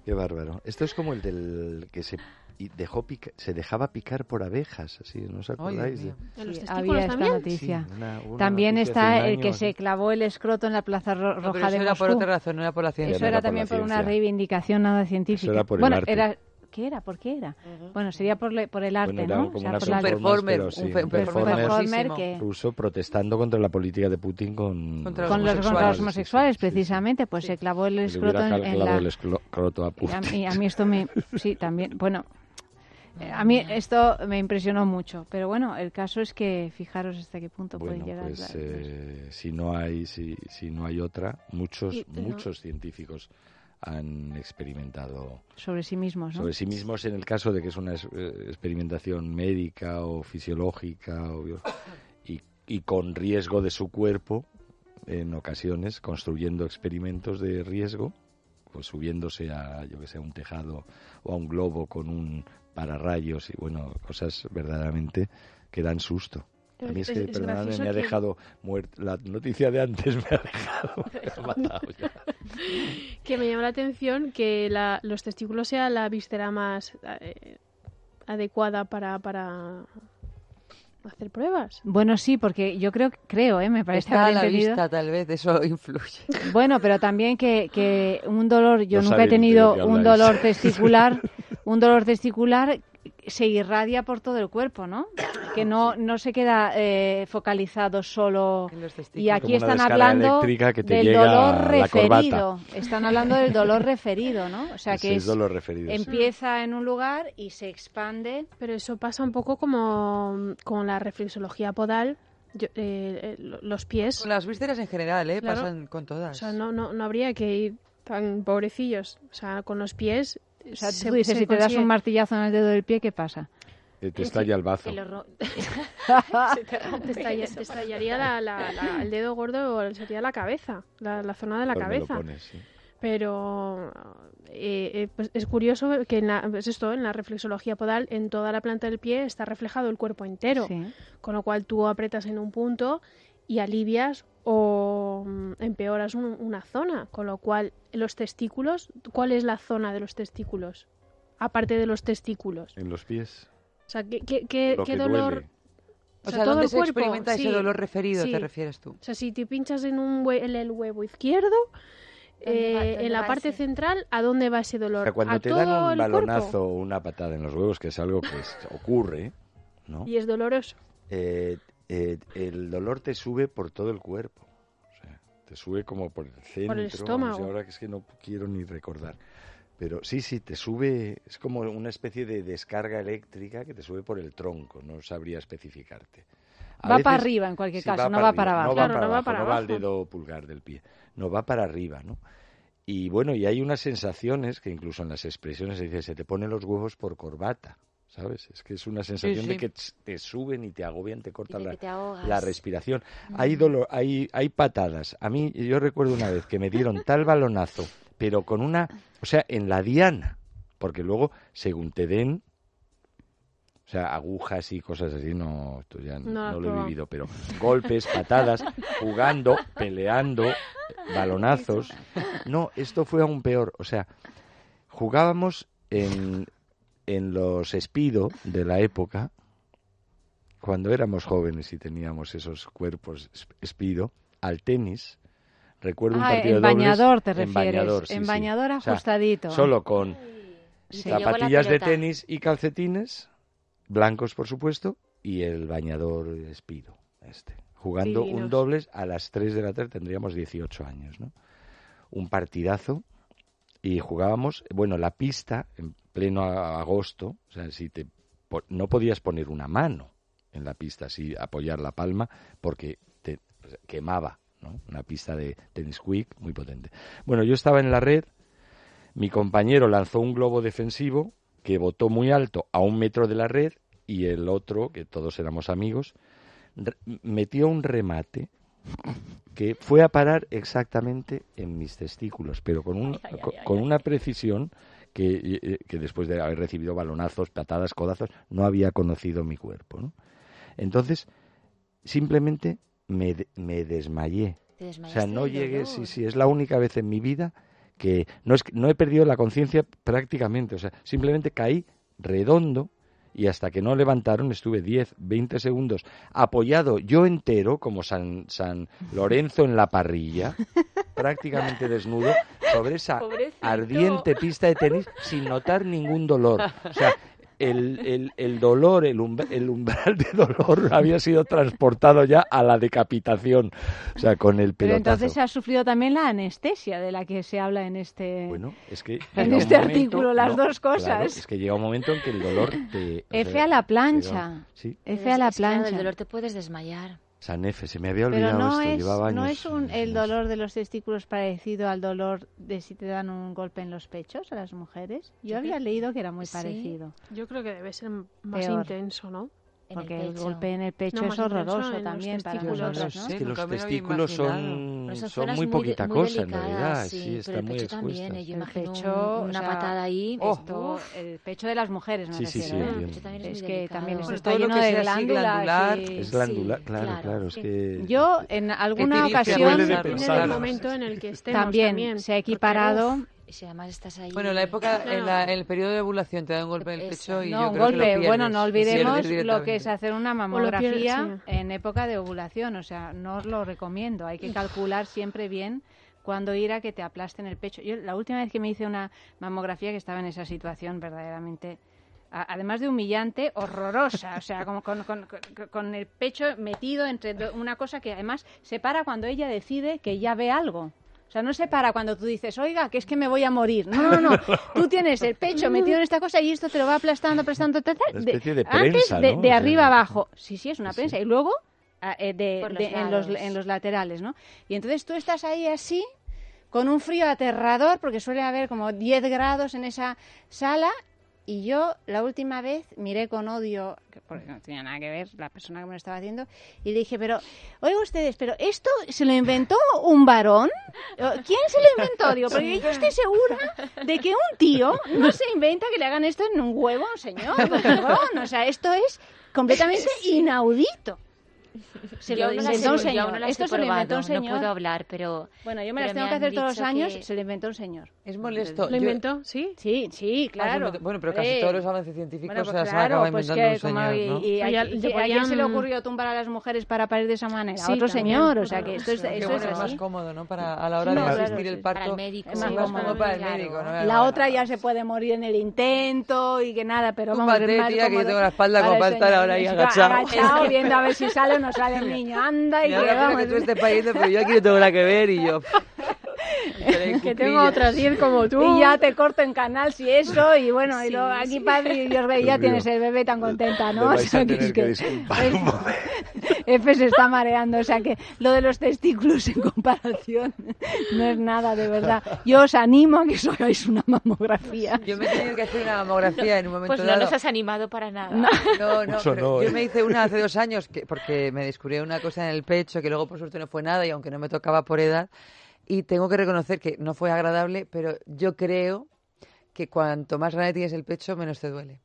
Qué bárbaro. Esto es como el del que se y dejó pica- se dejaba picar por abejas, así, ¿no os acordáis? ¿De los Sí, testículos había esta también? noticia. Sí, una- una también noticia está el que se sí. clavó el escroto en la Plaza Ro- No, Roja pero de eso era por Moscú. otra razón, no era por la ciencia. Eso era era por también por una reivindicación nada científica. era por el bueno, arte. era ¿qué era? ¿Por qué era? Bueno, sería por, le- por el arte, Bueno, era ¿no? como O sea, una por la- performer, pero sí, un un performer performer que ruso protestando contra la política de Putin con, Contra con los, contra los homosexuales, sí, sí, sí. precisamente, pues se clavó el escroto en, en la... el escroto a Y a, mí, a mí esto me... [laughs] Sí, también, bueno... eh, A mí esto me impresionó mucho, pero bueno, el caso es que fijaros hasta qué punto Bueno, pueden llegar. pues eh, si no hay si, si no hay otra, muchos Y- no. muchos científicos han experimentado sobre sí mismos, ¿no? sobre sí mismos en el caso de que es una es- eh, experimentación médica o fisiológica o y, y con riesgo de su cuerpo en ocasiones construyendo experimentos de riesgo pues subiéndose a yo que sé a un tejado o a un globo con un pararrayos y bueno cosas verdaderamente que dan susto a mí es Es- que, gracioso me ha que- dejado muerto. La noticia de antes me ha dejado, [laughs] me ha matado ya. [laughs] Que me llama la atención que la- los testículos sea la víscera más eh, adecuada para, para hacer pruebas. Bueno, sí, porque yo creo, creo, ¿eh? me parece Está a la entendido. vista, tal vez, eso influye. Bueno, pero también que, que un dolor, yo No nunca he tenido que un dolor testicular, [laughs] un dolor testicular se irradia por todo el cuerpo, ¿no? Que no, no se queda eh, focalizado solo. Y aquí Como están hablando que te del llega dolor referido. Están hablando del dolor referido, ¿no? O sea Ese que es dolor referido, sí. empieza en un lugar y se expande. Pero eso pasa un poco como con la reflexología podal. Yo- eh, eh, lo- los pies. Con las vísceras en general, ¿eh? Claro. Pasan con O todas. sea, no, no, no habría que ir tan pobrecillos. O sea, con los pies. O sea, se- tú dices, se si te das un martillazo en el dedo del pie, ¿qué pasa? Eh, te estalla el bazo. El horror- [laughs] [laughs] Se te rompe te, estalla- te estallaría la- la- la- el dedo gordo o sería la cabeza, la, la zona de la Pues lo cabeza. pones, sí. Pero eh, eh, pues es curioso que en la, pues esto, en la reflexología podal, en toda la planta del pie está reflejado el cuerpo entero. Con lo cual tú apretas en un punto y alivias o mm, empeoras un- una zona. Con lo cual, los testículos, ¿cuál es la zona de los testículos? Aparte de los testículos. En los pies. O sea, ¿qué, qué, qué- Lo qué que dolor? duele. O sea, todo ¿dónde el se cuerpo. experimenta ese sí, dolor referido, te sí. refieres tú? O sea, si te pinchas en, un hue- en el huevo izquierdo, ¿Dónde va- eh, en la parte ese? central, ¿a dónde va ese dolor? O sea, cuando a te todo dan un balonazo o una patada en los huevos, que es algo que es- ocurre, ¿no? Y es doloroso. Eh, eh, el dolor te sube por todo el cuerpo. O sea, te sube como por el centro. no sé, estómago. ahora que es que no quiero ni recordar. Pero sí, sí, te sube, es como una especie de descarga eléctrica que te sube por el tronco, no sabría especificarte. A Va veces- para arriba, en cualquier sí, caso, no va para abajo. No va para no va abajo, no va al dedo pulgar del pie, no va para arriba, ¿no? Y bueno, y hay unas sensaciones que incluso en las expresiones se dice, se te ponen los huevos por corbata. ¿Sabes? Es que es una sensación de sí. que te suben y te agobian, te cortan la, respiración. Mm. Hay dolor, hay, hay patadas. A mí, yo recuerdo una vez que me dieron tal balonazo, pero con una, o sea, en la diana, porque luego, según te den, o sea, agujas y cosas así, no, esto ya No lo he vivido, pero golpes, patadas, jugando, peleando, balonazos. No, esto fue aún peor. O sea, jugábamos en, en los Espido de la época, cuando éramos jóvenes y teníamos esos cuerpos es- Espido, al tenis. Recuerdo un Ah, partido en de dobles- bañador te en refieres, bañador, sí, en sí. bañador O sea, ajustadito. solo con Sí. Zapatillas de tenis y calcetines, blancos por supuesto, y el bañador Espido, este. Jugando un dobles a las 3 de la tarde, tendríamos 18 años, ¿no? Un partidazo y jugábamos, bueno, la pista en pleno agosto, o sea, si te no podías poner una mano en la pista, así apoyar la palma porque te quemaba, ¿no? Una pista de tenis quick muy potente. Bueno, yo estaba en la red, mi compañero lanzó un globo defensivo que botó muy alto a un metro de la red y el otro, que todos éramos amigos, metió un remate que fue a parar exactamente en mis testículos, pero con, un, co- con una precisión que, eh, que después de haber recibido balonazos, patadas, codazos, no había conocido mi cuerpo. ¿no? Entonces, simplemente me, me desmayé. O sea, no llegué, sí, sí, es la única vez en mi vida que no, es, que- no he perdido la conciencia prácticamente, o sea, simplemente caí redondo y hasta que no levantaron estuve 10, 20 segundos apoyado yo entero como San, San Lorenzo en la parrilla, [laughs] prácticamente desnudo, sobre esa Pobrecito. ardiente pista de tenis sin notar ningún dolor. O sea, el, el, el dolor, el, el umbral de dolor [laughs] había sido transportado ya a la decapitación, o sea, con el Pero pelotazo. entonces has sufrido también la anestesia de la que se habla en este... Bueno, es que En este momento- artículo, las dos cosas. claro, es que llega un momento en que el dolor te... o F sea, a la plancha. Sí, F a la plancha. del dolor te puedes desmayar. San F, se me había Pero olvidado no esto, es, llevaba años. no es un, el dolor de los testículos parecido al dolor de si te dan un golpe en los pechos a las mujeres. Yo Yo había creo- leído que era muy Sí. parecido. Yo creo que debe ser más Peor. intenso, ¿no? Porque el, golpe en el pecho No, es horroroso en los también para nosotros, ¿no? Es que los testículos son, son muy poquita muy cosa en delicadas, realidad, sí, el muy también, eh, yo El pecho, una o sea, patada ahí. esto, el pecho de las mujeres, me Sí, sí, refiero. sí, ¿eh? entiendo. El pecho también es que también eso está lleno de glándulas. Es glandular, Sí, claro, claro. es que... Yo en alguna ocasión En el momento en el que estemos también, también. se ha equiparado. Y si además estás ahí... Bueno, en la época, en, No. la- en el periodo de ovulación te da un golpe en el Eso. pecho y no, yo un creo que lo bueno, no olvidemos lo que es hacer una mamografía pierdes, en época de ovulación. O sea, no os lo recomiendo. Hay que calcular siempre bien cuándo ir a que te aplasten el pecho. Yo la última vez que me hice una mamografía que estaba en esa situación verdaderamente además de humillante, horrorosa, o sea, como con, con- con- con el pecho metido entre una cosa que además se para cuando ella decide que ya ve algo. O sea, no se para cuando tú dices, oiga, que es que me voy a morir. No, no, no. [laughs] Tú tienes el pecho metido en esta cosa y esto te lo va aplastando, aplastando, tal, tal, Una especie de antes prensa, de, ¿no? de arriba abajo. Sí, sí, es una sí. prensa. Y luego ah, eh, de, los de- en, los, en los laterales, ¿no? Y entonces tú estás ahí así, con un frío aterrador, porque suele haber como 10 grados en esa sala, y yo la última vez miré con odio, que- porque no tenía nada que ver la persona que me lo estaba haciendo, y dije, pero, oiga ustedes, pero ¿esto se lo inventó un varón? ¿Quién se lo inventó? Digo, porque yo estoy segura de que un tío no se inventa que le hagan esto en un huevo a un señor, con perdón. O sea, esto es completamente inaudito. Se Yo lo inventó un señor. Esto se lo inventó un señor. No puedo hablar, pero... Bueno, yo me las tengo que hacer todos los años, que- se lo inventó un señor. Es molesto. ¿Lo Yo- inventó? ¿Sí? Sí, sí, claro. Ah, bueno, pero casi todos los avances científicos Bueno, se pues las claro, pues inventando que un como- señor, y, y a, Oye, y te a quién se le podían- ocurrió tumbar a las mujeres para parir de esa manera? Sí, a otro también, señor, o sea que esto es, eso es más cómodo, ¿no? Para, a la hora de asistir el para parto. el médico, es más cómodo para el médico. La otra ya se puede morir en el intento y que nada, pero vamos, más tía, que yo tengo la espalda como para estar ahora ahí agachado. agachado viendo a ver si sale no sale el niño. Anda y Y ahora que tú estés pariendo, pero yo aquí no tengo nada que ver y yo... [laughs] [laughs] Que tengo otras 10 como tú. Y ya te corto en canal si eso, y bueno, y Sí, luego aquí sí. padre y Dios ve, ya tienes el bebé tan contenta, ¿no? O sea, a que tener es que que- un. [laughs] F se está mareando, o sea que lo de los testículos en comparación [laughs] no es nada, de verdad. Yo os animo a que os hagáis una mamografía. Yo me he tenido que hacer una mamografía en un momento Pues no dado. nos has animado para nada. No, no, Mucho pero no, yo ¿eh? me hice una hace dos años que, porque me descubrí una cosa en el pecho que luego por suerte no fue nada y aunque no me tocaba por edad y tengo que reconocer que no fue agradable, pero yo creo que cuanto más grande tienes el pecho menos te duele.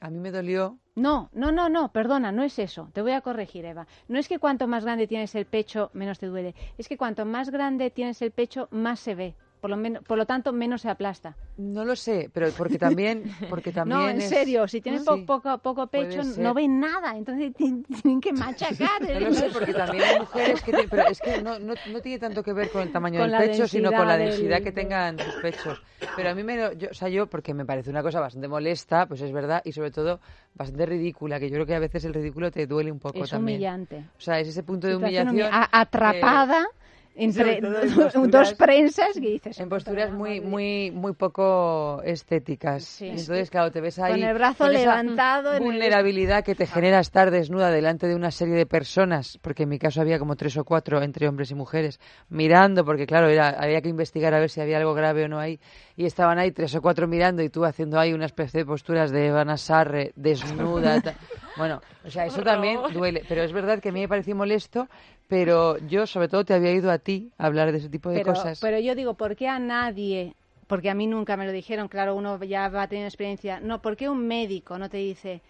A mí me dolió. No, no, no, no, perdona, no es eso. Te voy a corregir, Eva. No es que cuanto más grande tienes el pecho, menos te duele. Es que cuanto más grande tienes el pecho, más se ve. Por lo, men- por lo tanto, menos se aplasta. No lo sé, pero porque también, porque [laughs] también no, en es- serio, si tienes po- Sí. poco, poco pecho, no ven nada. Entonces ti- tienen que machacar. No lo sé, porque también hay mujeres que... tienen- Pero es que no, no, no tiene tanto que ver con el tamaño Con del pecho, sino con la densidad del- que tengan sus pechos. Pero a mí me... lo- Yo, o sea, yo, porque me parece una cosa bastante molesta, pues es verdad, y sobre todo bastante ridícula, que yo creo que a veces el ridículo te duele un poco Es también. humillante. O sea, es ese punto de humillación... atrapada entre [laughs] dos prensas que dices. En posturas muy, muy, muy poco estéticas. Y entonces, claro, te ves ahí. Con el brazo con esa levantado el- vulnerabilidad que te genera estar desnuda delante de una serie de personas, porque en mi caso había como tres o cuatro entre hombres y mujeres, mirando, porque claro, era, había que investigar a ver si había algo grave o no ahí. Y estaban ahí tres o cuatro mirando y tú haciendo ahí una especie de posturas de Ivana Sarre, desnuda. [laughs] Bueno, o sea, eso también duele. Pero es verdad que a mí me pareció molesto, pero yo sobre todo te había ido a ti a hablar de ese tipo de pero, cosas. pero yo digo, ¿por qué a nadie? Porque a mí nunca me lo dijeron, claro, uno ya va teniendo experiencia. No, ¿por qué un médico no te dice,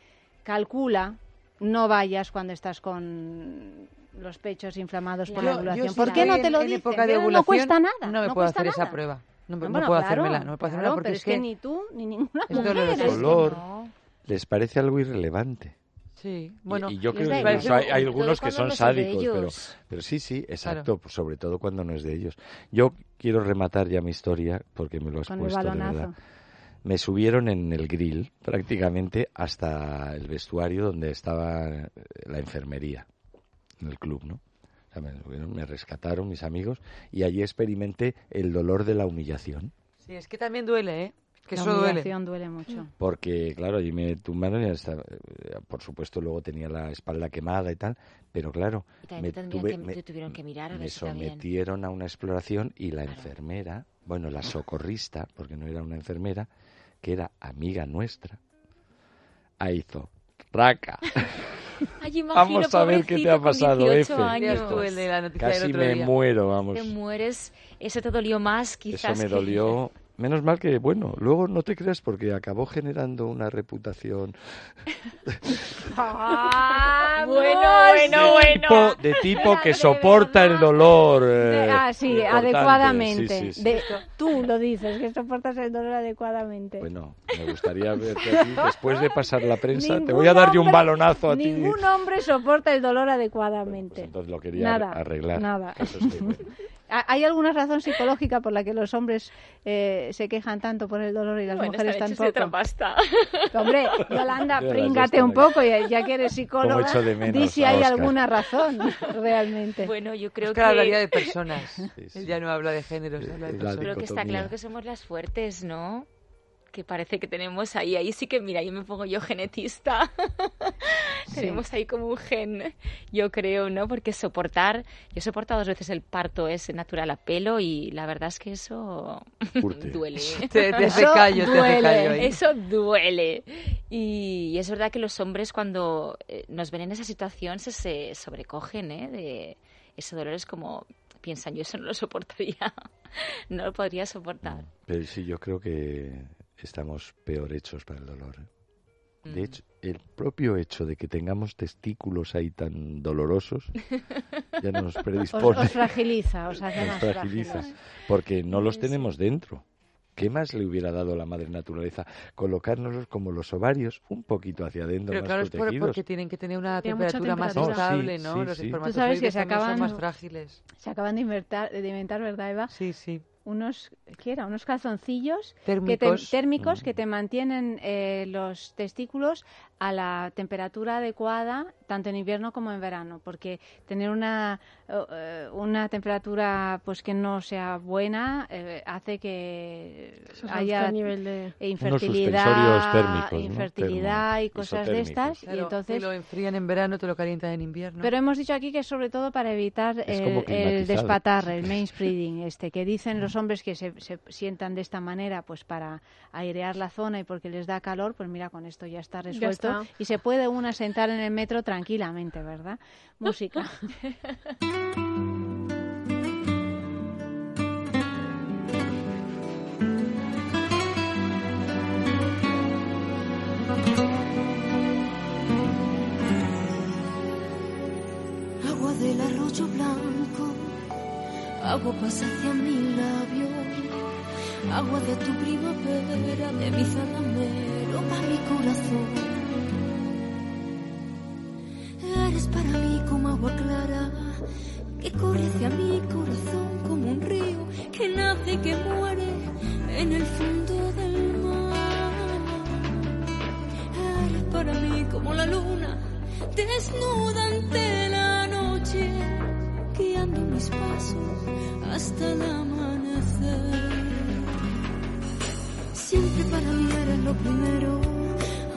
calcula, no vayas cuando estás con los pechos inflamados por la Yo- yo ovulación? si ¿Por qué no te lo en dicen? época de Pero no cuesta nada. No me puedo cuesta hacer esa prueba. No, me- no bueno, puedo claro, hacérmela. No me puedo hacérmela claro, porque pero es es que, que ni tú ni ninguna mujer. es que dolor no. les parece algo irrelevante. Sí, Y- bueno. y, yo creo que incluso hay, algunos que son no sádicos, pero, pero sí, sí, exacto, sobre todo cuando no es de ellos. Yo quiero rematar ya mi historia porque me lo has Con puesto de verdad. Me subieron en el grill prácticamente hasta el vestuario donde estaba eh, la enfermería en el club, ¿no? O sea, me, subieron, me rescataron mis amigos y allí experimenté el dolor de la humillación. Sí, es que también duele, ¿eh? Que La eso duele. duele mucho. Porque, claro, allí me tumbaron y hasta, eh, por supuesto luego tenía la espalda quemada y tal, pero claro, me, tuve- que- me- te tuvieron que mirar a me sometieron a una exploración y la enfermera, bueno, la socorrista, porque no era una enfermera, que era amiga nuestra, ahí hizo, raca. [laughs] Ay, imagino, Vamos a ver qué te ha pasado, 18 Efe. años. tú el de la noticia del Casi me día. muero, vamos. Te mueres. Eso te dolió más, quizás. Eso me que- dolió. Menos mal que, bueno, luego no te creas porque acabó generando una reputación [laughs] Ah, bueno, bueno, tipo, bueno. de tipo que [laughs] soporta el dolor. De- eh, ah, sí, importante. adecuadamente. Sí, sí, sí. De- tú lo dices, que soportas el dolor adecuadamente. Bueno, me gustaría verte a ti después de pasar la prensa. te Ningún voy a dar yo un hombre- balonazo a ti. Ningún hombre soporta el dolor adecuadamente. Entonces lo quería Nada, arreglar. nada. Eso es que, bueno. [laughs] ¿Ha- ¿Hay alguna razón psicológica por la que los hombres eh, se quejan tanto por el dolor y las Bueno, mujeres están hechos de tampoco? otra pasta. Hombre, Yolanda, príngate un poco, ya, ya que eres psicóloga, echo de menos di si hay Óscar. alguna razón realmente. Bueno, yo creo Oscar que... hablaría de personas. sí. Él ya no habla de géneros, habla de personas. Creo que está claro que somos las fuertes, ¿no? Que parece que tenemos ahí, ahí sí que, mira, yo me pongo yo genetista. [laughs] tenemos ahí como un gen, yo creo, ¿no? Porque soportar, yo he soportado dos veces el parto ese natural a pelo y la verdad es que eso [laughs] duele. Te, te hace Eso callo, te hace duele. callo ahí. Eso duele. Y, y es verdad que los hombres cuando eh, nos ven en esa situación se, se sobrecogen, ¿eh? De ese dolor es como, piensan, yo eso no lo soportaría. [laughs] no lo podría soportar. Pero sí, yo creo que estamos peor hechos para el dolor. ¿eh? De hecho, el propio hecho de que tengamos testículos ahí tan dolorosos [laughs] ya nos Os, predispone, os fragiliza, os hace nos más fragiliza, frágiles. porque no los tenemos dentro. ¿Qué más le hubiera dado la madre naturaleza? Colocárnoslos como los ovarios, un poquito hacia adentro, Pero más claro, es por- protegidos. porque tienen que tener una Tiene temperatura más temperatura. estable, No, ¿no? sí, Los sí. Tú sabes que se también son acaban- más frágiles. Se acaban de inventar, de inventar, ¿verdad, Eva? Sí, sí. Unos, ¿qué era? Unos calzoncillos que te- Térmicos. térmicos que te mantienen eh, los testículos a la temperatura adecuada tanto en invierno como en verano, porque tener una eh, una temperatura pues que no sea buena eh, hace que haya nivel de- infertilidad, infertilidad y cosas de estas y entonces te lo enfrían en verano, te lo calientan en invierno. pero hemos dicho aquí que es sobre todo para evitar el, el despatarre, el mainspreading, este, que dicen los hombres que se, se sientan de esta manera pues para airear la zona y porque les da calor, pues mira, con esto ya está resuelto está. Y se puede una sentar en el metro tranquilamente, ¿verdad? Música. Agua del arroyo blanco, agua pasa hacia mi labio, agua de tu primavera, de mi zalamero, para mi corazón. Eres para mí como agua clara, que corre hacia mi corazón como un río que nace y que muere en el fondo del mar. Eres para mí como la luna, desnuda ante la noche, guiando mis pasos hasta el amanecer. Siempre para mí eres lo primero,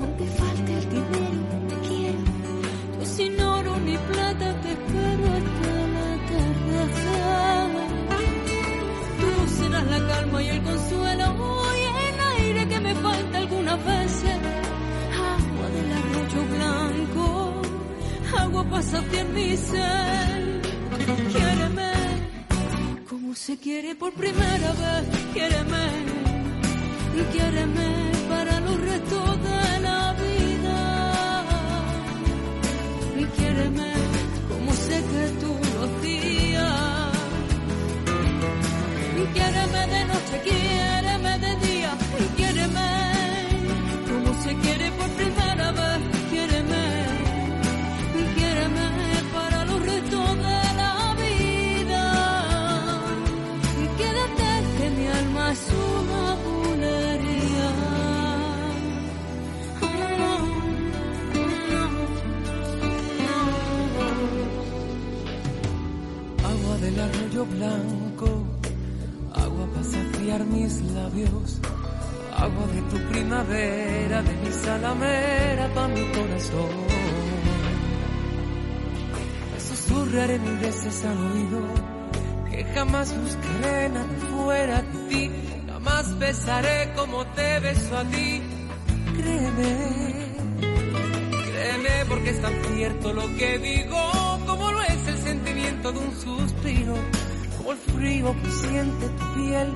aunque falte el dinero, sin oro ni plata te espero hasta el atardecer. Tú serás la calma y el consuelo y el aire que me falta algunas veces. Agua del arroyo blanco, agua pasa hacia mi ser. Quiéreme como se quiere por primera vez. Quiéreme, quiéreme para los restos Y quiéreme como sé que tú lo hacías. Quiéreme de noche, quiéreme de día. Y quiéreme como se quiere por primera arroyo blanco, agua para saciar mis labios, agua de tu primavera, de mi salamera pa' mi corazón. Susurraré mil veces al oído que jamás buscaré nada fuera de ti, jamás besaré como te beso a ti. Créeme, créeme porque es tan cierto lo que digo, sentimiento de un suspiro, como el frío que siente tu piel,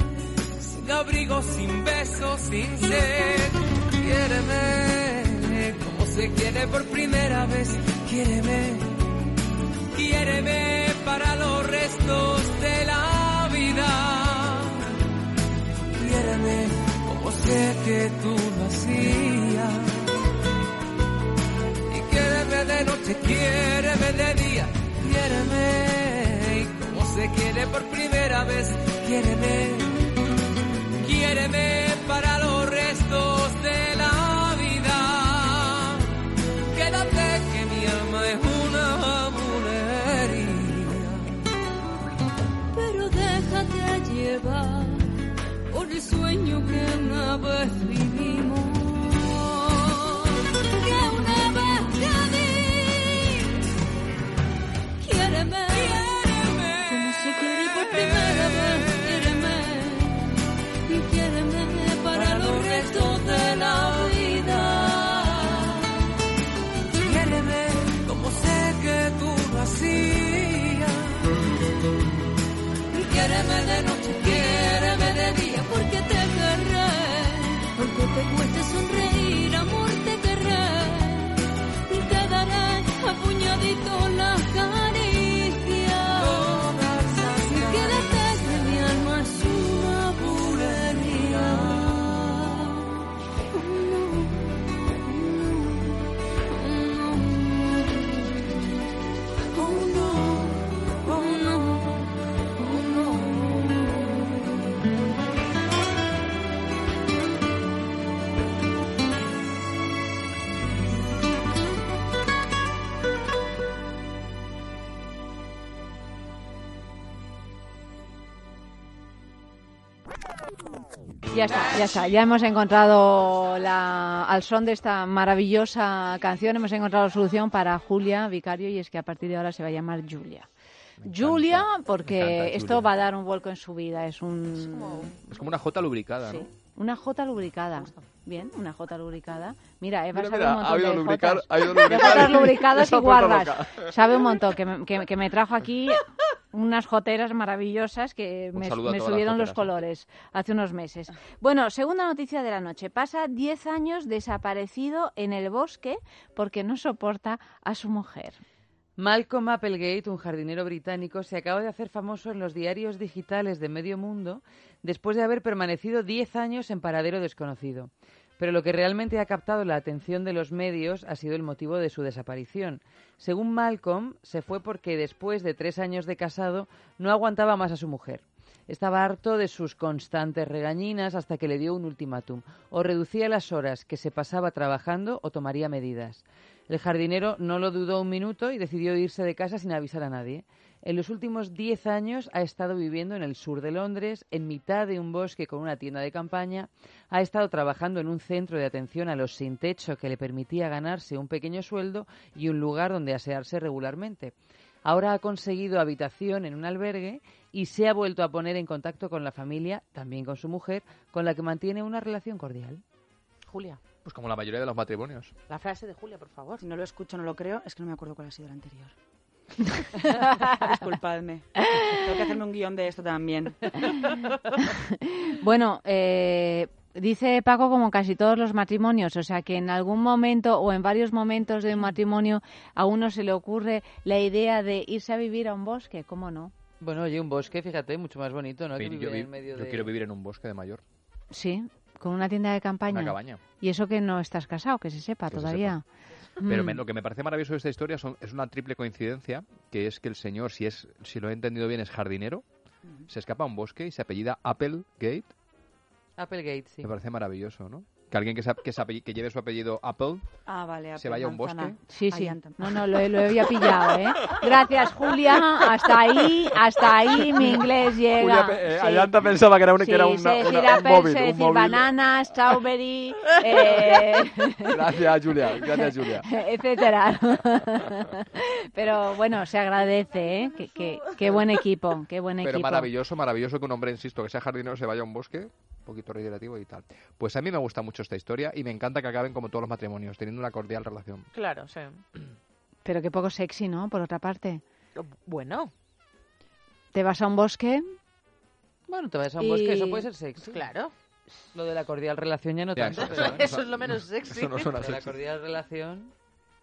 sin abrigo, sin beso, sin sed. Quiéreme, como se quiere por primera vez, quiéreme, quiéreme para los restos de la vida. Quiéreme como sé que tú lo hacías. De noche, quiéreme de día, quiéreme. Se quiere por primera vez, quiéreme. Quiéreme para los restos de la vida. Quédate que mi alma es una bulería. pero déjate llevar por el sueño que una vez vivimos. Que una vez por primera vez. Quiéreme, quiéreme para, para los restos de la vida. Quiéreme como sé que tú lo hacías. Quiéreme de noche, quiéreme de día, porque te querré. Aunque te cueste sonreír, amor, te querré. Te daré a puñaditos Ya está, ya está. Ya hemos encontrado la, al son de esta maravillosa canción, hemos encontrado la solución para Julia Vicario y es que a partir de ahora se va a llamar Julia. Julia, porque encanta, esto Julia. va a dar un vuelco en su vida. Es un, Es como una J lubricada, Sí. ¿no? una J lubricada. Bien, una J lubricada. Mira, Eva Mira, sabe mira, un montón ha habido de lubricar- Jotas. ha ido [laughs] de lubricar Jotas [laughs] y- lubricadas y guardas. loca. Sabe un montón, que me, que- que me trajo aquí unas joteras maravillosas que Un me, me subieron los joteras, ¿eh? colores hace unos meses. Bueno, segunda noticia de la noche. Pasa 10 años desaparecido en el bosque porque no soporta a su mujer. Malcolm Applegate, un jardinero británico, se acaba de hacer famoso en los diarios digitales de medio mundo después de haber permanecido 10 años en paradero desconocido. Pero lo que realmente ha captado la atención de los medios ha sido el motivo de su desaparición. Según Malcolm, se fue porque después de tres años de casado no aguantaba más a su mujer. Estaba harto de sus constantes regañinas hasta que le dio un ultimátum. O reducía las horas que se pasaba trabajando o tomaría medidas. El jardinero no lo dudó un minuto y decidió irse de casa sin avisar a nadie. En los últimos 10 años ha estado viviendo en el sur de Londres, en mitad de un bosque con una tienda de campaña. Ha estado trabajando en un centro de atención a los sin techo que le permitía ganarse un pequeño sueldo y un lugar donde asearse regularmente. Ahora ha conseguido habitación en un albergue y se ha vuelto a poner en contacto con la familia, también con su mujer, con la que mantiene una relación cordial. Julia, Pues como la mayoría de los matrimonios. la frase de Julia, por favor. Si no lo escucho, no lo creo, es que no me acuerdo cuál ha sido el anterior. [laughs] Disculpadme. Tengo que hacerme un guion de esto también. [laughs] Bueno, eh, dice Paco como casi todos los matrimonios, o sea que en algún momento o en varios momentos de un matrimonio a uno se le ocurre la idea de irse a vivir a un bosque, ¿cómo no? Bueno, oye, un bosque, fíjate, mucho más bonito, ¿no? Que Yo, vivir vi- en medio yo de... quiero vivir en un bosque de mayor. Sí, con una tienda de campaña. Una cabaña. Y eso que no estás casado, que se sepa Que se Pero Mm. me- lo que me parece maravilloso de esta historia son- es una triple coincidencia, que es que el señor, si es si lo he entendido bien, es jardinero, se escapa a un bosque y se apellida Applegate. Applegate, sí. Me parece maravilloso, ¿no? Que alguien que, se, que, se que lleve su apellido Apple Ah, vale. se vaya a un bosque. Sí, sí. No, no, lo, lo había pillado, ¿eh? [laughs] Gracias, Julia. Hasta ahí, hasta ahí [laughs] mi inglés llega. Julia pe- eh, Sí. Pensaba que era un- que Sí, era una- una- un móvil, decir banana, strawberry, [laughs] eh, Gracias, Julia. Gracias, Julia. etcétera. Pero bueno, se agradece, ¿eh? Qué, qué- qué buen equipo, qué buen Pero equipo. maravilloso, maravilloso que un hombre, insisto, que sea jardinero se vaya a un bosque, poquito reiterativo y tal. Pues a mí me gusta mucho esta historia y me encanta que acaben como todos los matrimonios, teniendo una cordial relación. Claro, sí. [clears throat] Pero qué poco sexy, ¿no? Por otra parte. Bueno. Te vas a un bosque. Bueno, te vas a un bosque, eso puede ser sexy. Claro. Lo de la cordial relación ya no Ya, tanto. eso- pero- Eso [laughs] es lo menos sexy. [laughs] Eso no suena Lo de la cordial relación...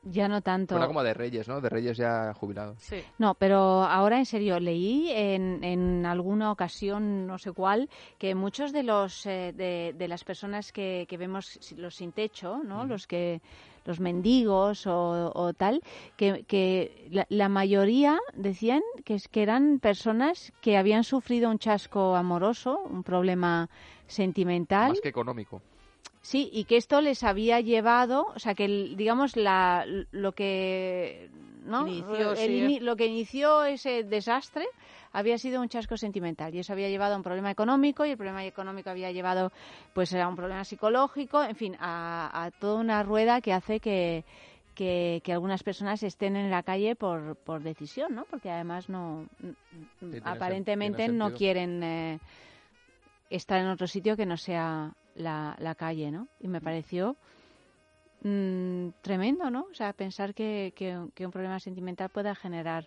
Ya no tanto. Suena como de Reyes, ¿no? De Reyes ya jubilados. Sí. No, pero ahora en serio, leí en, en alguna ocasión, no sé cuál, que muchos de los eh, de, de las personas que, que vemos los sin techo, ¿no? Los que los mendigos o, o tal, que, que la, la mayoría decían que, es- que eran personas que habían sufrido un chasco amoroso, un problema sentimental. Más que económico. Sí, y que esto les había llevado, o sea, que el- digamos la, lo que ¿no? Inició, El sí. ini- lo que inició ese desastre había sido un chasco sentimental y eso había llevado a un problema económico y el problema económico había llevado pues a un problema psicológico, en fin, a, a toda una rueda que hace que, que, que algunas personas estén en la calle por, por decisión, ¿no? Porque además no aparentemente no quieren eh, estar en otro sitio que no sea la, la calle, ¿no? Y me pareció mm, tremendo, ¿no? O sea, pensar que, que, que un problema sentimental pueda generar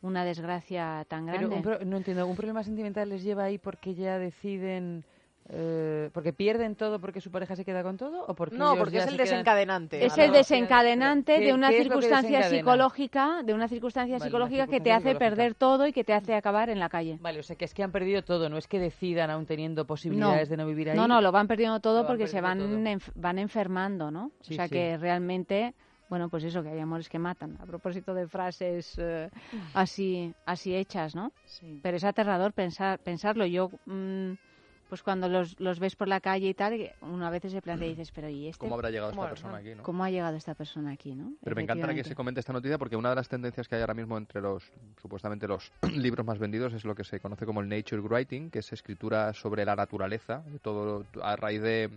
una desgracia tan Pero grande. un pro- no entiendo, ¿un problema sentimental les lleva ahí porque ya deciden... eh, porque pierden todo porque su pareja se queda con todo o porque No, porque es el quedan- desencadenante. es a el desencadenante ¿Qué- de una circunstancia psicológica, de una circunstancia Vale, una psicológica que te hace perder todo y que te hace acabar en la calle. Vale, o sea que es que han perdido todo, no es que decidan aún teniendo posibilidades de no vivir ahí. No, no, lo van perdiendo todo van porque se van, enf- van enfermando, ¿no? Sí, o sea sí. que realmente, bueno, pues eso, que hay amores que matan. A propósito de frases eh, así, así hechas, ¿no? Pero es aterrador pensar, pensarlo. Yo mm, pues cuando los, los ves por la calle y tal, que uno a veces se plantea y dices, pero ¿y este? ¿Cómo habrá llegado esta persona aquí, no? ¿Cómo ha llegado esta persona aquí, no? Pero me encantará que se comente esta noticia porque una de las tendencias que hay ahora mismo entre los, supuestamente los [clears throat] libros más vendidos es lo que se conoce como el nature writing, que es escritura sobre la naturaleza, todo a raíz de,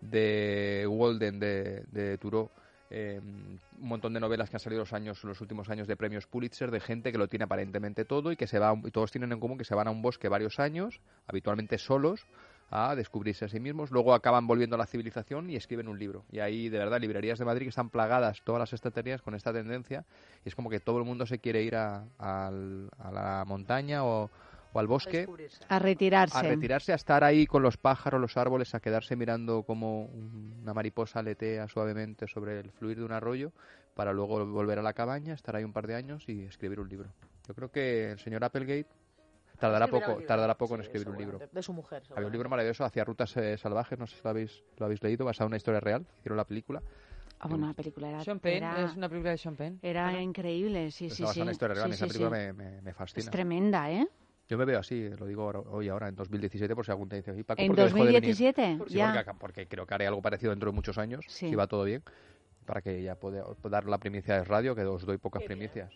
de Walden, de, de Thoreau, eh, un montón de novelas que han salido los años, los últimos años de premios Pulitzer de gente que lo tiene aparentemente todo y que se va a y todos tienen en común que se van a un bosque varios años, habitualmente solos, a descubrirse a sí mismos, luego acaban volviendo a la civilización y escriben un libro. Y ahí, de verdad, librerías de Madrid que están plagadas todas las estanterías con esta tendencia y es como que todo el mundo se quiere ir a, al- a la montaña o al bosque A retirarse. a retirarse, a estar ahí con los pájaros, los árboles, a quedarse mirando como una mariposa aletea suavemente sobre el fluir de un arroyo, para luego volver a la cabaña, estar ahí un par de años y escribir un libro. Yo creo que el señor Applegate tardará Escribirá poco, tardará poco en Sí, escribir un libro. seguramente. De su mujer, Había un libro maravilloso, Hacia rutas eh, salvajes, no sé si lo habéis, lo habéis leído, basado en una historia real, hicieron la película. Ah, bueno, la película era... Sean Penn, era- es una película de Sean Penn. Era increíble, sí, Está sí, basada sí. en una historia real, Sí, esa sí, película sí. me, me- me fascina. Es tremenda, ¿eh? Yo me veo así, lo digo ahora- hoy ahora, en 2017, por si algún te dice, "Oye, Paco, ¿En ¿por qué dejó de venir?". 2017? Sí, Ya. porque, creo que haré algo parecido dentro de muchos años, Sí. si va todo bien, para que ya pueda dar la primicia de radio, que os doy pocas primicias.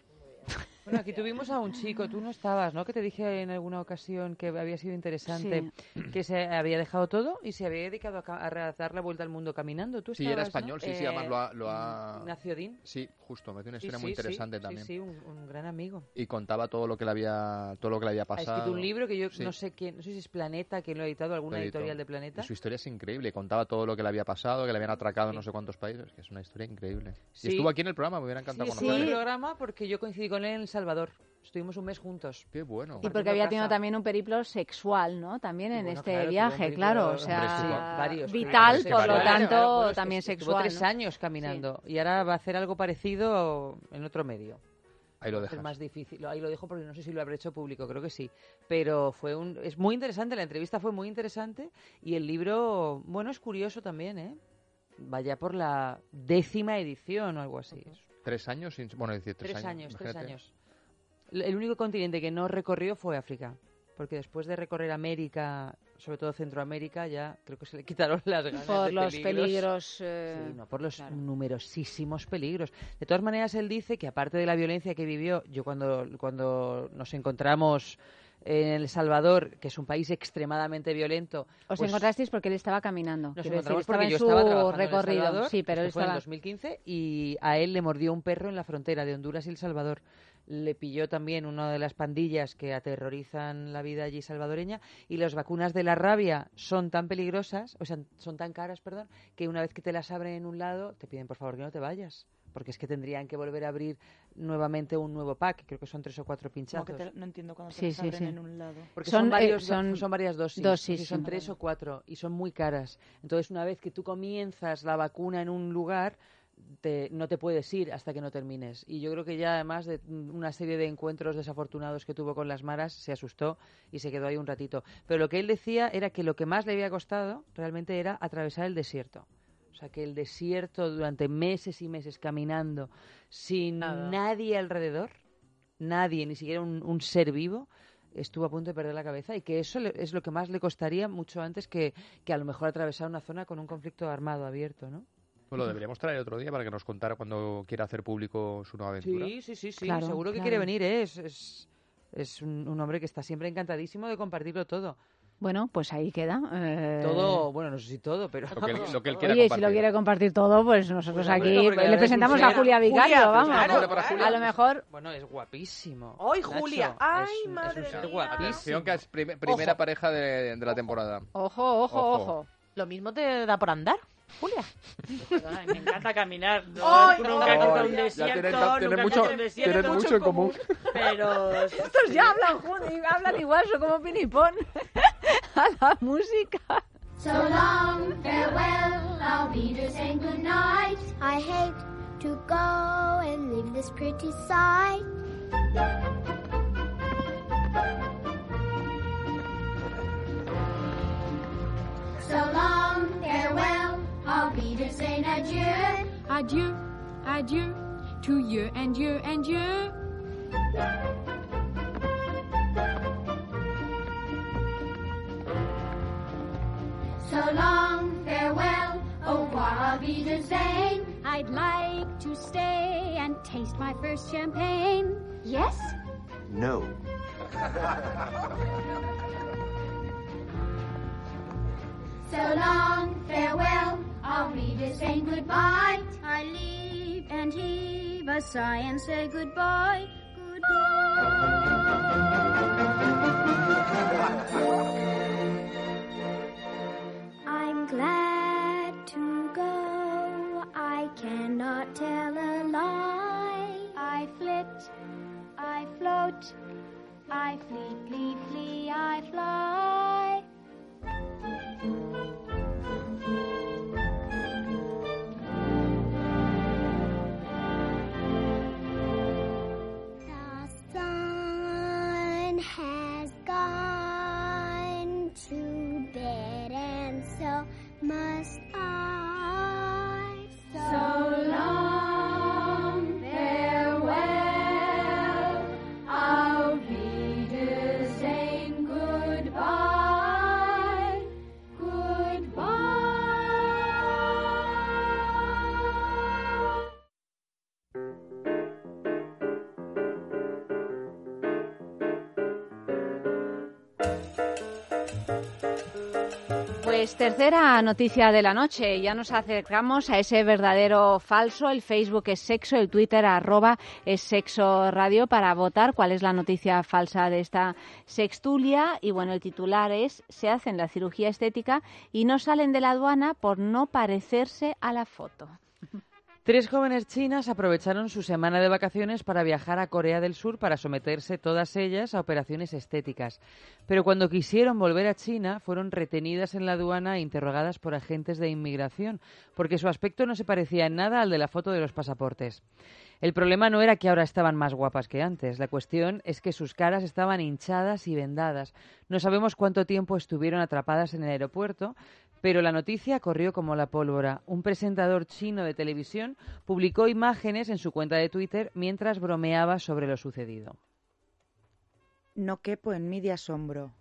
[laughs] Bueno, aquí tuvimos a un chico, tú no estabas, ¿no? Que te dije en alguna ocasión que había sido interesante, que se había dejado todo y se había dedicado a, ca- a dar la vuelta al mundo caminando. ¿Tú Sí, era estabas, español, ¿no? sí, sí, además lo ha... Lo ha... Din. Sí, justo, me tiene una Sí, historia sí, muy sí, interesante sí, también. Sí, un, un gran amigo. Y contaba todo lo que le había, todo lo que le había Ha pasado. escrito un libro que yo Sí. no sé quién, no sé si es Planeta, quién lo ha editado, alguna editorial de Planeta. Y su historia es increíble. Contaba todo lo que le había pasado, que le habían atracado en no sé cuántos países. Que es una historia increíble. Sí. Y estuvo aquí en el programa, me hubiera Sí, encantado estuvo en el programa porque yo coincidí con él en El Salvador. Estuvimos un mes juntos. Qué bueno. Y porque había tenido también un periplo sexual, ¿no? También en bueno, este claro, viaje, claro. O sea, varios, vital, varios, por lo tanto, Claro, bueno, es que también estuvo sexual. tres ¿no? años caminando y ahora va a hacer algo parecido en otro medio. Ahí lo Es dejas. más difícil. Ahí lo dejo porque no sé si lo habré hecho público, creo que sí. Pero fue un, es muy interesante, la entrevista fue muy interesante y el libro, bueno, es curioso también, ¿eh? Vaya por la décima edición o algo así. Tres años, sin... bueno, decir, tres, Tres años, tres años. El único continente que no recorrió fue África. Porque después de recorrer América, sobre todo Centroamérica, ya creo que se le quitaron [laughs] las ganas Por de los peligros, eh, Sí, no, por los numerosísimos peligros. De todas maneras, él dice que aparte de la violencia que vivió, yo cuando, cuando nos encontramos en El Salvador, que es un país extremadamente violento... Os pues, encontrasteis porque él estaba caminando. nos decir, encontramos estaba porque en yo su estaba trabajando en El recorrido. Salvador, sí, pero él fue en estaba... el 2015 y a él le mordió un perro en la frontera de Honduras y El Salvador. Le pilló también una de las pandillas que aterrorizan la vida allí salvadoreña y las vacunas de la rabia son tan peligrosas, o sea, son tan caras, perdón, que una vez que te las abren en un lado te piden por favor que no te vayas. Porque es que tendrían que volver a abrir nuevamente un nuevo pack, creo que son tres o cuatro pinchazos. que te- no entiendo cuando te Sí, las sí, abren sí. en un lado. Porque Son, son, eh, varios, son son varias dosis. dosis, Sí, son sí. tres o cuatro y son muy caras. Entonces, una vez que tú comienzas la vacuna en un lugar, te- no te puedes ir hasta que no termines. Y yo creo que ya además de una serie de encuentros desafortunados que tuvo con las maras, se asustó y se quedó ahí un ratito. Pero lo que él decía era que lo que más le había costado realmente era atravesar el desierto. O sea, que el desierto durante meses y meses caminando sin nadie alrededor, nadie, ni siquiera un, un ser vivo, estuvo a punto de perder la cabeza y que eso le- es lo que más le costaría mucho antes que, que a lo mejor atravesar una zona con un conflicto armado abierto, ¿no? Pues lo deberíamos traer otro día para que nos contara cuando quiera hacer público su nueva aventura. Sí, sí, sí, sí, Claro, seguro que claro. quiere venir, ¿eh? es, es, es un, un hombre que está siempre encantadísimo de compartirlo todo. Bueno, pues ahí queda. eh, Todo, bueno, no sé si todo, pero... Lo que él- lo que él [laughs] quiera Oye, si compartir. lo quiere compartir todo, pues nosotros Pues, aquí le es presentamos a. Julia Vicario, Julia, vamos. pues claro, Julia. A lo mejor Bueno, es guapísimo. ¡Ay, Nacho, Julia! ¡Ay, es es madre un ser mía! guapísimo. Atención, que es prim- primera Ojo. pareja de, de la temporada. Ojo, ojo, Ojo. ojo. Lo mismo te da por andar, Julia. Ay, me encanta caminar. No, Ay, nunca no. Ya un tienen- desierto, tienen nunca he mucho- un desierto. tienen mucho en común. Pero... [laughs] Estos ya hablan hablan igual, son como pinipón [laughs] a la música. So long, farewell, I'll be to saying goodnight. I hate to go and leave this pretty sight. So long, happy to say adieu. Adieu, adieu, to you and you and you. So long, farewell, au revoir, to the. I'd like to stay and taste my first champagne. Yes? No. [laughs] So long, farewell, I'll leave auf Wiedersehen, goodbye. I leave and heave a sigh and say goodbye, goodbye. I'm glad to go. I cannot tell a lie. I flit, I float, I flee, flee, flee, I fly. Pues tercera noticia de la noche. Ya nos acercamos a ese verdadero falso. El Facebook es sexo, el Twitter arroba es sexo radio para votar cuál es la noticia falsa de esta sextulia. Y bueno, el titular es se hacen la cirugía estética y no salen de la aduana por no parecerse a la foto. Tres jóvenes chinas aprovecharon su semana de vacaciones para viajar a Corea del Sur para someterse todas ellas a operaciones estéticas. Pero cuando quisieron volver a China, fueron retenidas en la aduana e interrogadas por agentes de inmigración, porque su aspecto no se parecía en nada al de la foto de los pasaportes. El problema no era que ahora estaban más guapas que antes, la cuestión es que sus caras estaban hinchadas y vendadas. No sabemos cuánto tiempo estuvieron atrapadas en el aeropuerto, pero la noticia corrió como la pólvora. Un presentador chino de televisión publicó imágenes en su cuenta de Twitter mientras bromeaba sobre lo sucedido. No quepo en mí de asombro.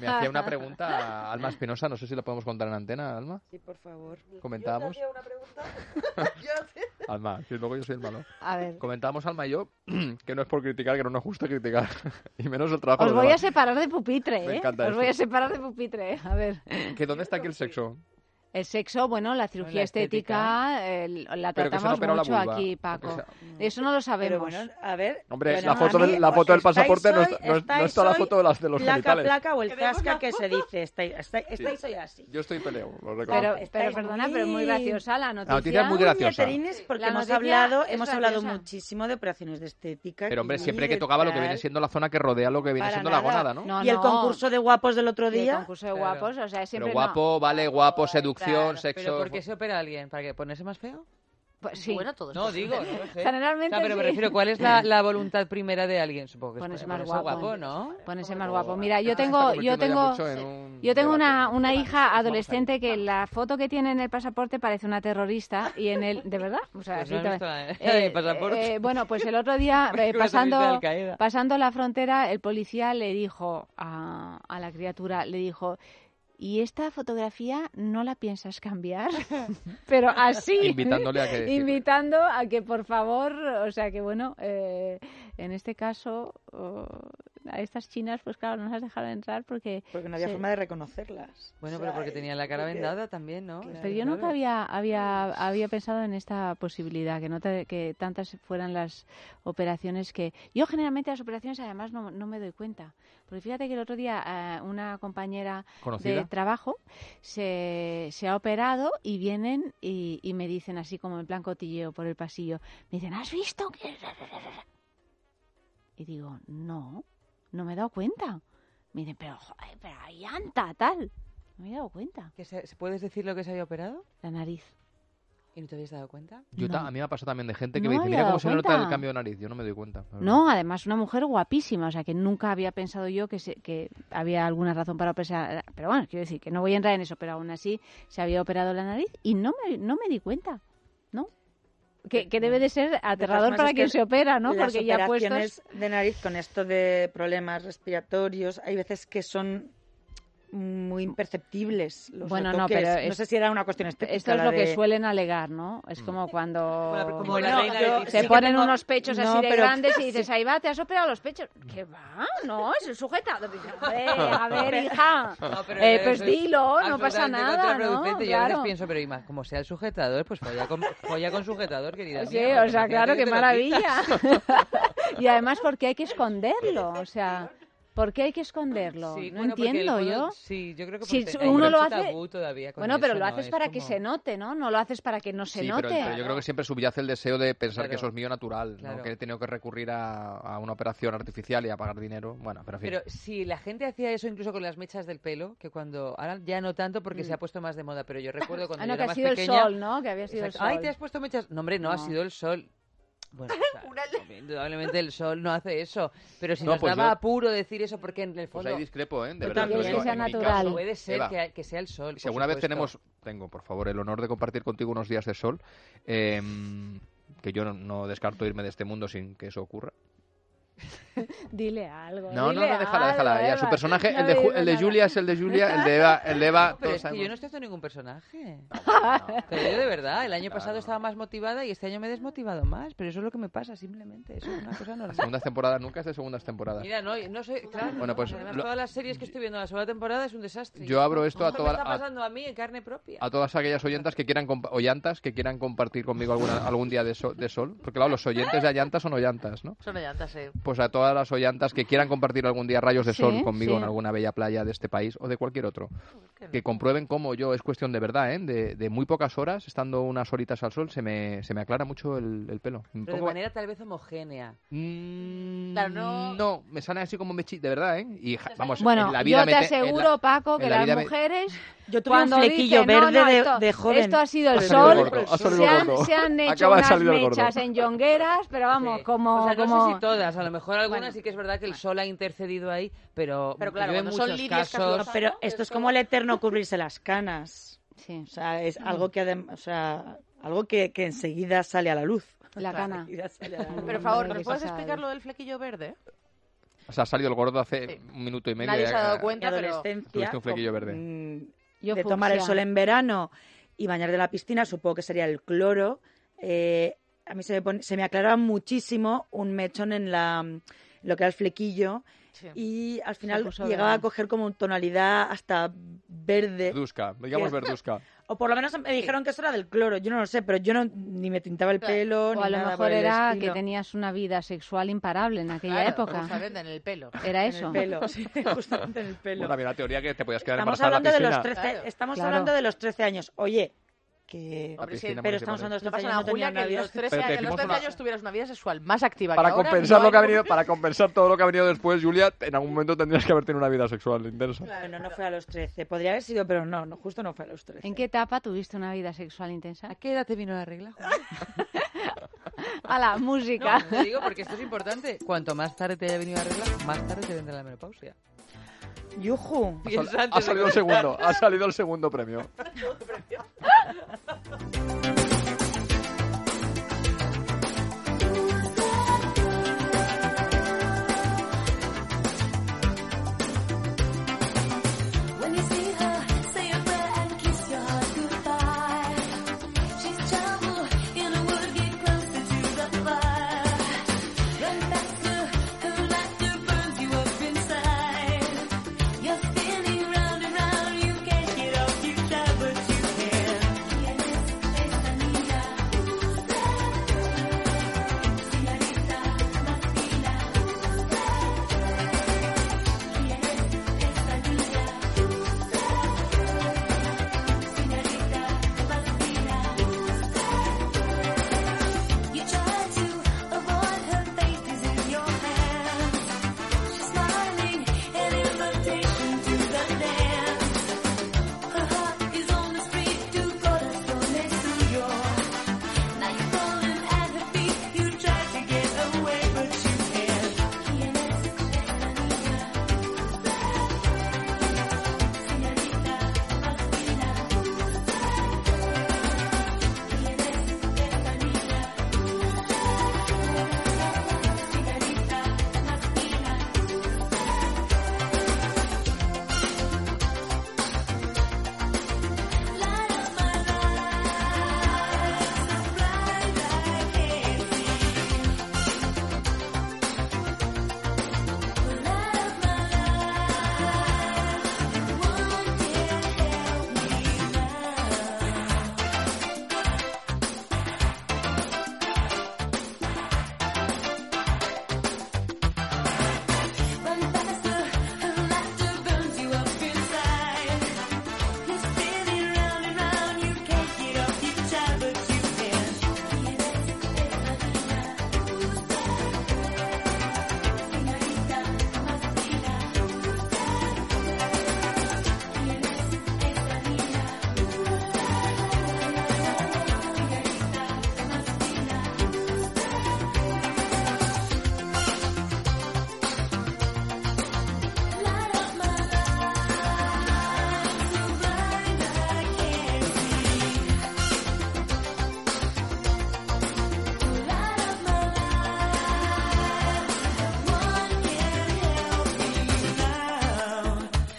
Me hacía una pregunta [laughs] a Alma Espinosa, no sé si la podemos contar en antena, Alma. Sí, por favor. Comentábamos. Yo te hacía una pregunta. [laughs] Alma, que luego yo soy el malo. A ver. Comentábamos Alma y yo [clears throat] que no es por criticar, que no nos gusta criticar. [laughs] y menos el trabajo Os voy a separar de pupitre, Me ¿eh? encanta Os eso. voy a separar de pupitre, ¿eh? A ver. ¿Que ¿Dónde está aquí el sexo? El sexo, bueno, la cirugía La estética. estética, el- la tratamos la mucho aquí, Paco. Eso no lo sabemos. Pero bueno, a ver. Hombre, bueno, la foto, mí, del, la pues, foto del estáis pasaporte no está, no, no está la foto de, las, de los placa, genitales. placa o el zasca que se dice. Estáis, estáis, estáis Sí. hoy así. Yo estoy peleo, lo reconozco. Pero, pero perdona, muy- pero muy graciosa la noticia. noticia es muy graciosa. porque La hemos hablado, hemos hablado muchísimo de operaciones de estética. Pero hombre, siempre que tocaba lo que viene siendo la zona que rodea lo que viene siendo la nada. gónada, ¿no? No, y el no. concurso de guapos del otro Y el día. concurso de guapos, o sea, Pero siempre guapo, vale, guapo, seducción, sexo... ¿Pero por qué se opera alguien? ¿Para que ponerse más feo? Pues sí. Bueno, todo No, digo, no sé. Generalmente O sea, pero me refiero, ¿cuál es la, la voluntad primera de alguien? Supongo que es Ponerse ponerse más guapo. ¿no? Ponerse más guapo. Mira, yo tengo, yo tengo, yo tengo una, una hija adolescente que la foto que tiene en el pasaporte parece una terrorista y en el, ¿de verdad? O sea, Pues sí, no visto [laughs] pasaporte. eh, bueno, pues el otro día [laughs] eh, pasando, pasando la frontera, el policía le dijo a, a la criatura, le dijo. ¿Y esta fotografía no la piensas cambiar? [laughs] Pero así. Invitándole a que- Invitando a que, por favor, o sea, que bueno, eh, en este caso, oh, a estas chinas, pues claro, no las dejaron entrar porque... Porque no había se- forma de reconocerlas. Bueno, O pero porque tenía la cara porque- vendada también, ¿no? Pero yo nunca había, había, había pensado en esta posibilidad, que no te- que tantas fueran las operaciones que... Yo generalmente las operaciones además no, no me doy cuenta. Porque fíjate que el otro día eh, una compañera ¿Conocida? de trabajo se, se ha operado y vienen y, y me dicen así como en plan cotilleo por el pasillo, me dicen, ¿has visto que...? Y digo, no, no me he dado cuenta. Me dicen, pero, joder, pero hay anta, tal. No me he dado cuenta. ¿Que se, ¿Puedes decir lo que se había operado? La nariz. ¿Y no te habías dado cuenta? Yo ta- a mí me ha pasado también de gente que No me dice, mira cómo se nota el cambio de nariz. Yo no me doy cuenta. No, además una mujer guapísima, o sea que nunca había pensado yo que, se- que había alguna razón para operar. Pero bueno, quiero decir que no voy a entrar en eso, pero aún así se había operado la nariz y no me, no me di cuenta, ¿no? Que, que debe de ser aterrador para quien que se opera, ¿no? Las Porque ya puestos... de nariz con esto de problemas respiratorios, hay veces que son muy imperceptibles. Los Bueno, no, pero no es- sé si era una cuestión estética. Esto es lo que de- suelen alegar, ¿no? Es como cuando como la reina yo- se Sí que ponen tengo- unos pechos No, así de pero- grandes y dices, ahí va, te has operado los pechos. ¿Qué va? No, es el sujetado. A ver, [laughs] a ver, hija. No, pero Eh, pues es dilo, no pasa nada, ¿no? Yo a veces Claro. pienso, pero Ima, como sea el sujetador, pues folla con, folla con sujetador, querida Sí, mía, o sea, claro, qué que maravilla. [laughs] y además porque hay que esconderlo, o sea, ¿por qué hay que esconderlo? Sí, no bueno, entiendo el yo. sí, yo creo que si uno lo hace, tabú todavía con bueno, pero eso, lo ¿no? haces Es para que se note, ¿no? No lo haces para que no se Sí, note. pero, pero yo creo que siempre subyace el deseo de pensar que eso es mío natural, Claro. ¿no? que he tenido que recurrir a, a una operación artificial y a pagar dinero. Bueno, pero en fin. Pero si la gente hacía eso incluso con las mechas del pelo, que cuando ahora ya no tanto porque Mm. se ha puesto más de moda, pero yo [laughs] recuerdo cuando Ah, yo no, era que ha más sido el pequeña, sol, ¿no? Que había sido el Exacto. Ay, sol. te has puesto mechas. No, hombre, no, ha No. sido el sol. Bueno, [laughs] o sea, indudablemente el sol no hace eso, pero si No, nos pues daba yo- apuro decir eso porque en el Pues fondo ahí discrepo, ¿eh? De verdad, te lo también. digo. Que sea En mi natural. caso, Puede ser Eva, que, que sea el sol. Si por alguna vez supuesto. tenemos, tengo por favor el honor de compartir contigo unos días de sol, eh, que yo no, no descarto irme de este mundo sin que eso ocurra. [laughs] Dile algo. No, no, dile no, déjala, déjala. Ya, su personaje, No el de, el de. Julia es el de Julia, el de Eva, el de Eva, No, [laughs] pero todos es que yo no estoy haciendo ningún personaje. Pero yo de verdad, el año pasado estaba más motivada y este año me he desmotivado más. Pero eso es lo que me pasa, simplemente. Eso es una cosa Las normal. segundas temporadas nunca es de segundas temporadas. Mira, no, no soy. Claro, Bueno, pues, además, lo- todas las series que estoy viendo en la segunda temporada es un desastre. Yo abro esto a [laughs] Esto toda- me está a- pasando a mí en carne propia. A todas aquellas oyentas que quieran compa- oyantas que quieran compartir conmigo alguna, algún día de, so- de sol, porque claro, los oyentes de Allantas son oyantas, ¿no? Son llantas, sí. Pues a todas las oyantas que quieran compartir algún día rayos de Sí, sol conmigo sí. en alguna bella playa de este país o de cualquier otro, que comprueben cómo yo, es cuestión de verdad, ¿eh? de, de muy pocas horas, estando unas horitas al sol, se me, se me aclara mucho el, el pelo. Me Pero de manera tal vez homogénea. Claro, no... No, me sale así como mechi, de verdad, ¿eh? Y vamos, Bueno, en la vida yo te la- aseguro, Paco, que la las vida me- mujeres... Yo tuve un cuando flequillo dicen, no, verde no, de- esto, de joven. Esto ha sido el Ha sol. gordo, ha salido se, han, [laughs] se han hecho Acaba de unas mechas en yongueras, pero vamos, Sí. como... O sea, no como... sé si todas, a lo mejor algunas sí que es verdad que el sol ha intercedido ahí, pero, Pero claro, yo en son casos... lanzado, Pero esto es como el eterno cubrirse las canas. Sí. O sea, es algo que o sea, algo que, que enseguida sale a la luz. La [laughs] cana. Pero, por favor, ¿nos puedes explicar lo del flequillo verde? O sea, ha salido el gordo hace un minuto y medio. Nadie se ha dado cuenta, adolescencia, Tuviste un flequillo verde. mm, Yo de tomar el sol en verano y bañar de la piscina, supongo que sería el cloro. eh, a mí se me, pone- se me aclaraba muchísimo un mechón en la lo que era el flequillo y al final llegaba a coger como tonalidad hasta verde. Verduzca, digamos Que- verduzca. [laughs] O por lo menos me dijeron que eso era del cloro. Yo no lo sé, pero yo no, ni me tintaba el pelo, O ni a lo nada mejor era que tenías una vida sexual imparable en aquella Claro, época. justamente en el pelo. Era En eso. el pelo, [laughs] sí, [laughs] justamente en el pelo. Bueno, había la teoría que te podías quedar Estamos embarazada en hablando la de los piscina. 13, Claro. estamos Claro. hablando de los 13 años. Oye, que La piscina pero estamos hablando de No los 13 pasa años, nada, no Julia, que los 13, Pero te años- en los decimos 13 una- años tuvieras una vida sexual más activa Para que ahora. compensar no lo que ha venido, para compensar todo lo que ha venido después, Julia, en algún momento tendrías que haber tenido una vida sexual intensa. Bueno, no fue a los 13. Podría haber sido, pero no, no justo no fue a los 13. ¿En qué etapa tuviste una vida sexual intensa? ¿A qué edad te vino la regla? [laughs] A la música. No, te digo porque esto es importante. Cuanto más tarde te haya venido la regla, más tarde te vendrá la menopausia. Yuju. Ha, sal- ha [laughs] salido el segundo, ha salido el segundo premio.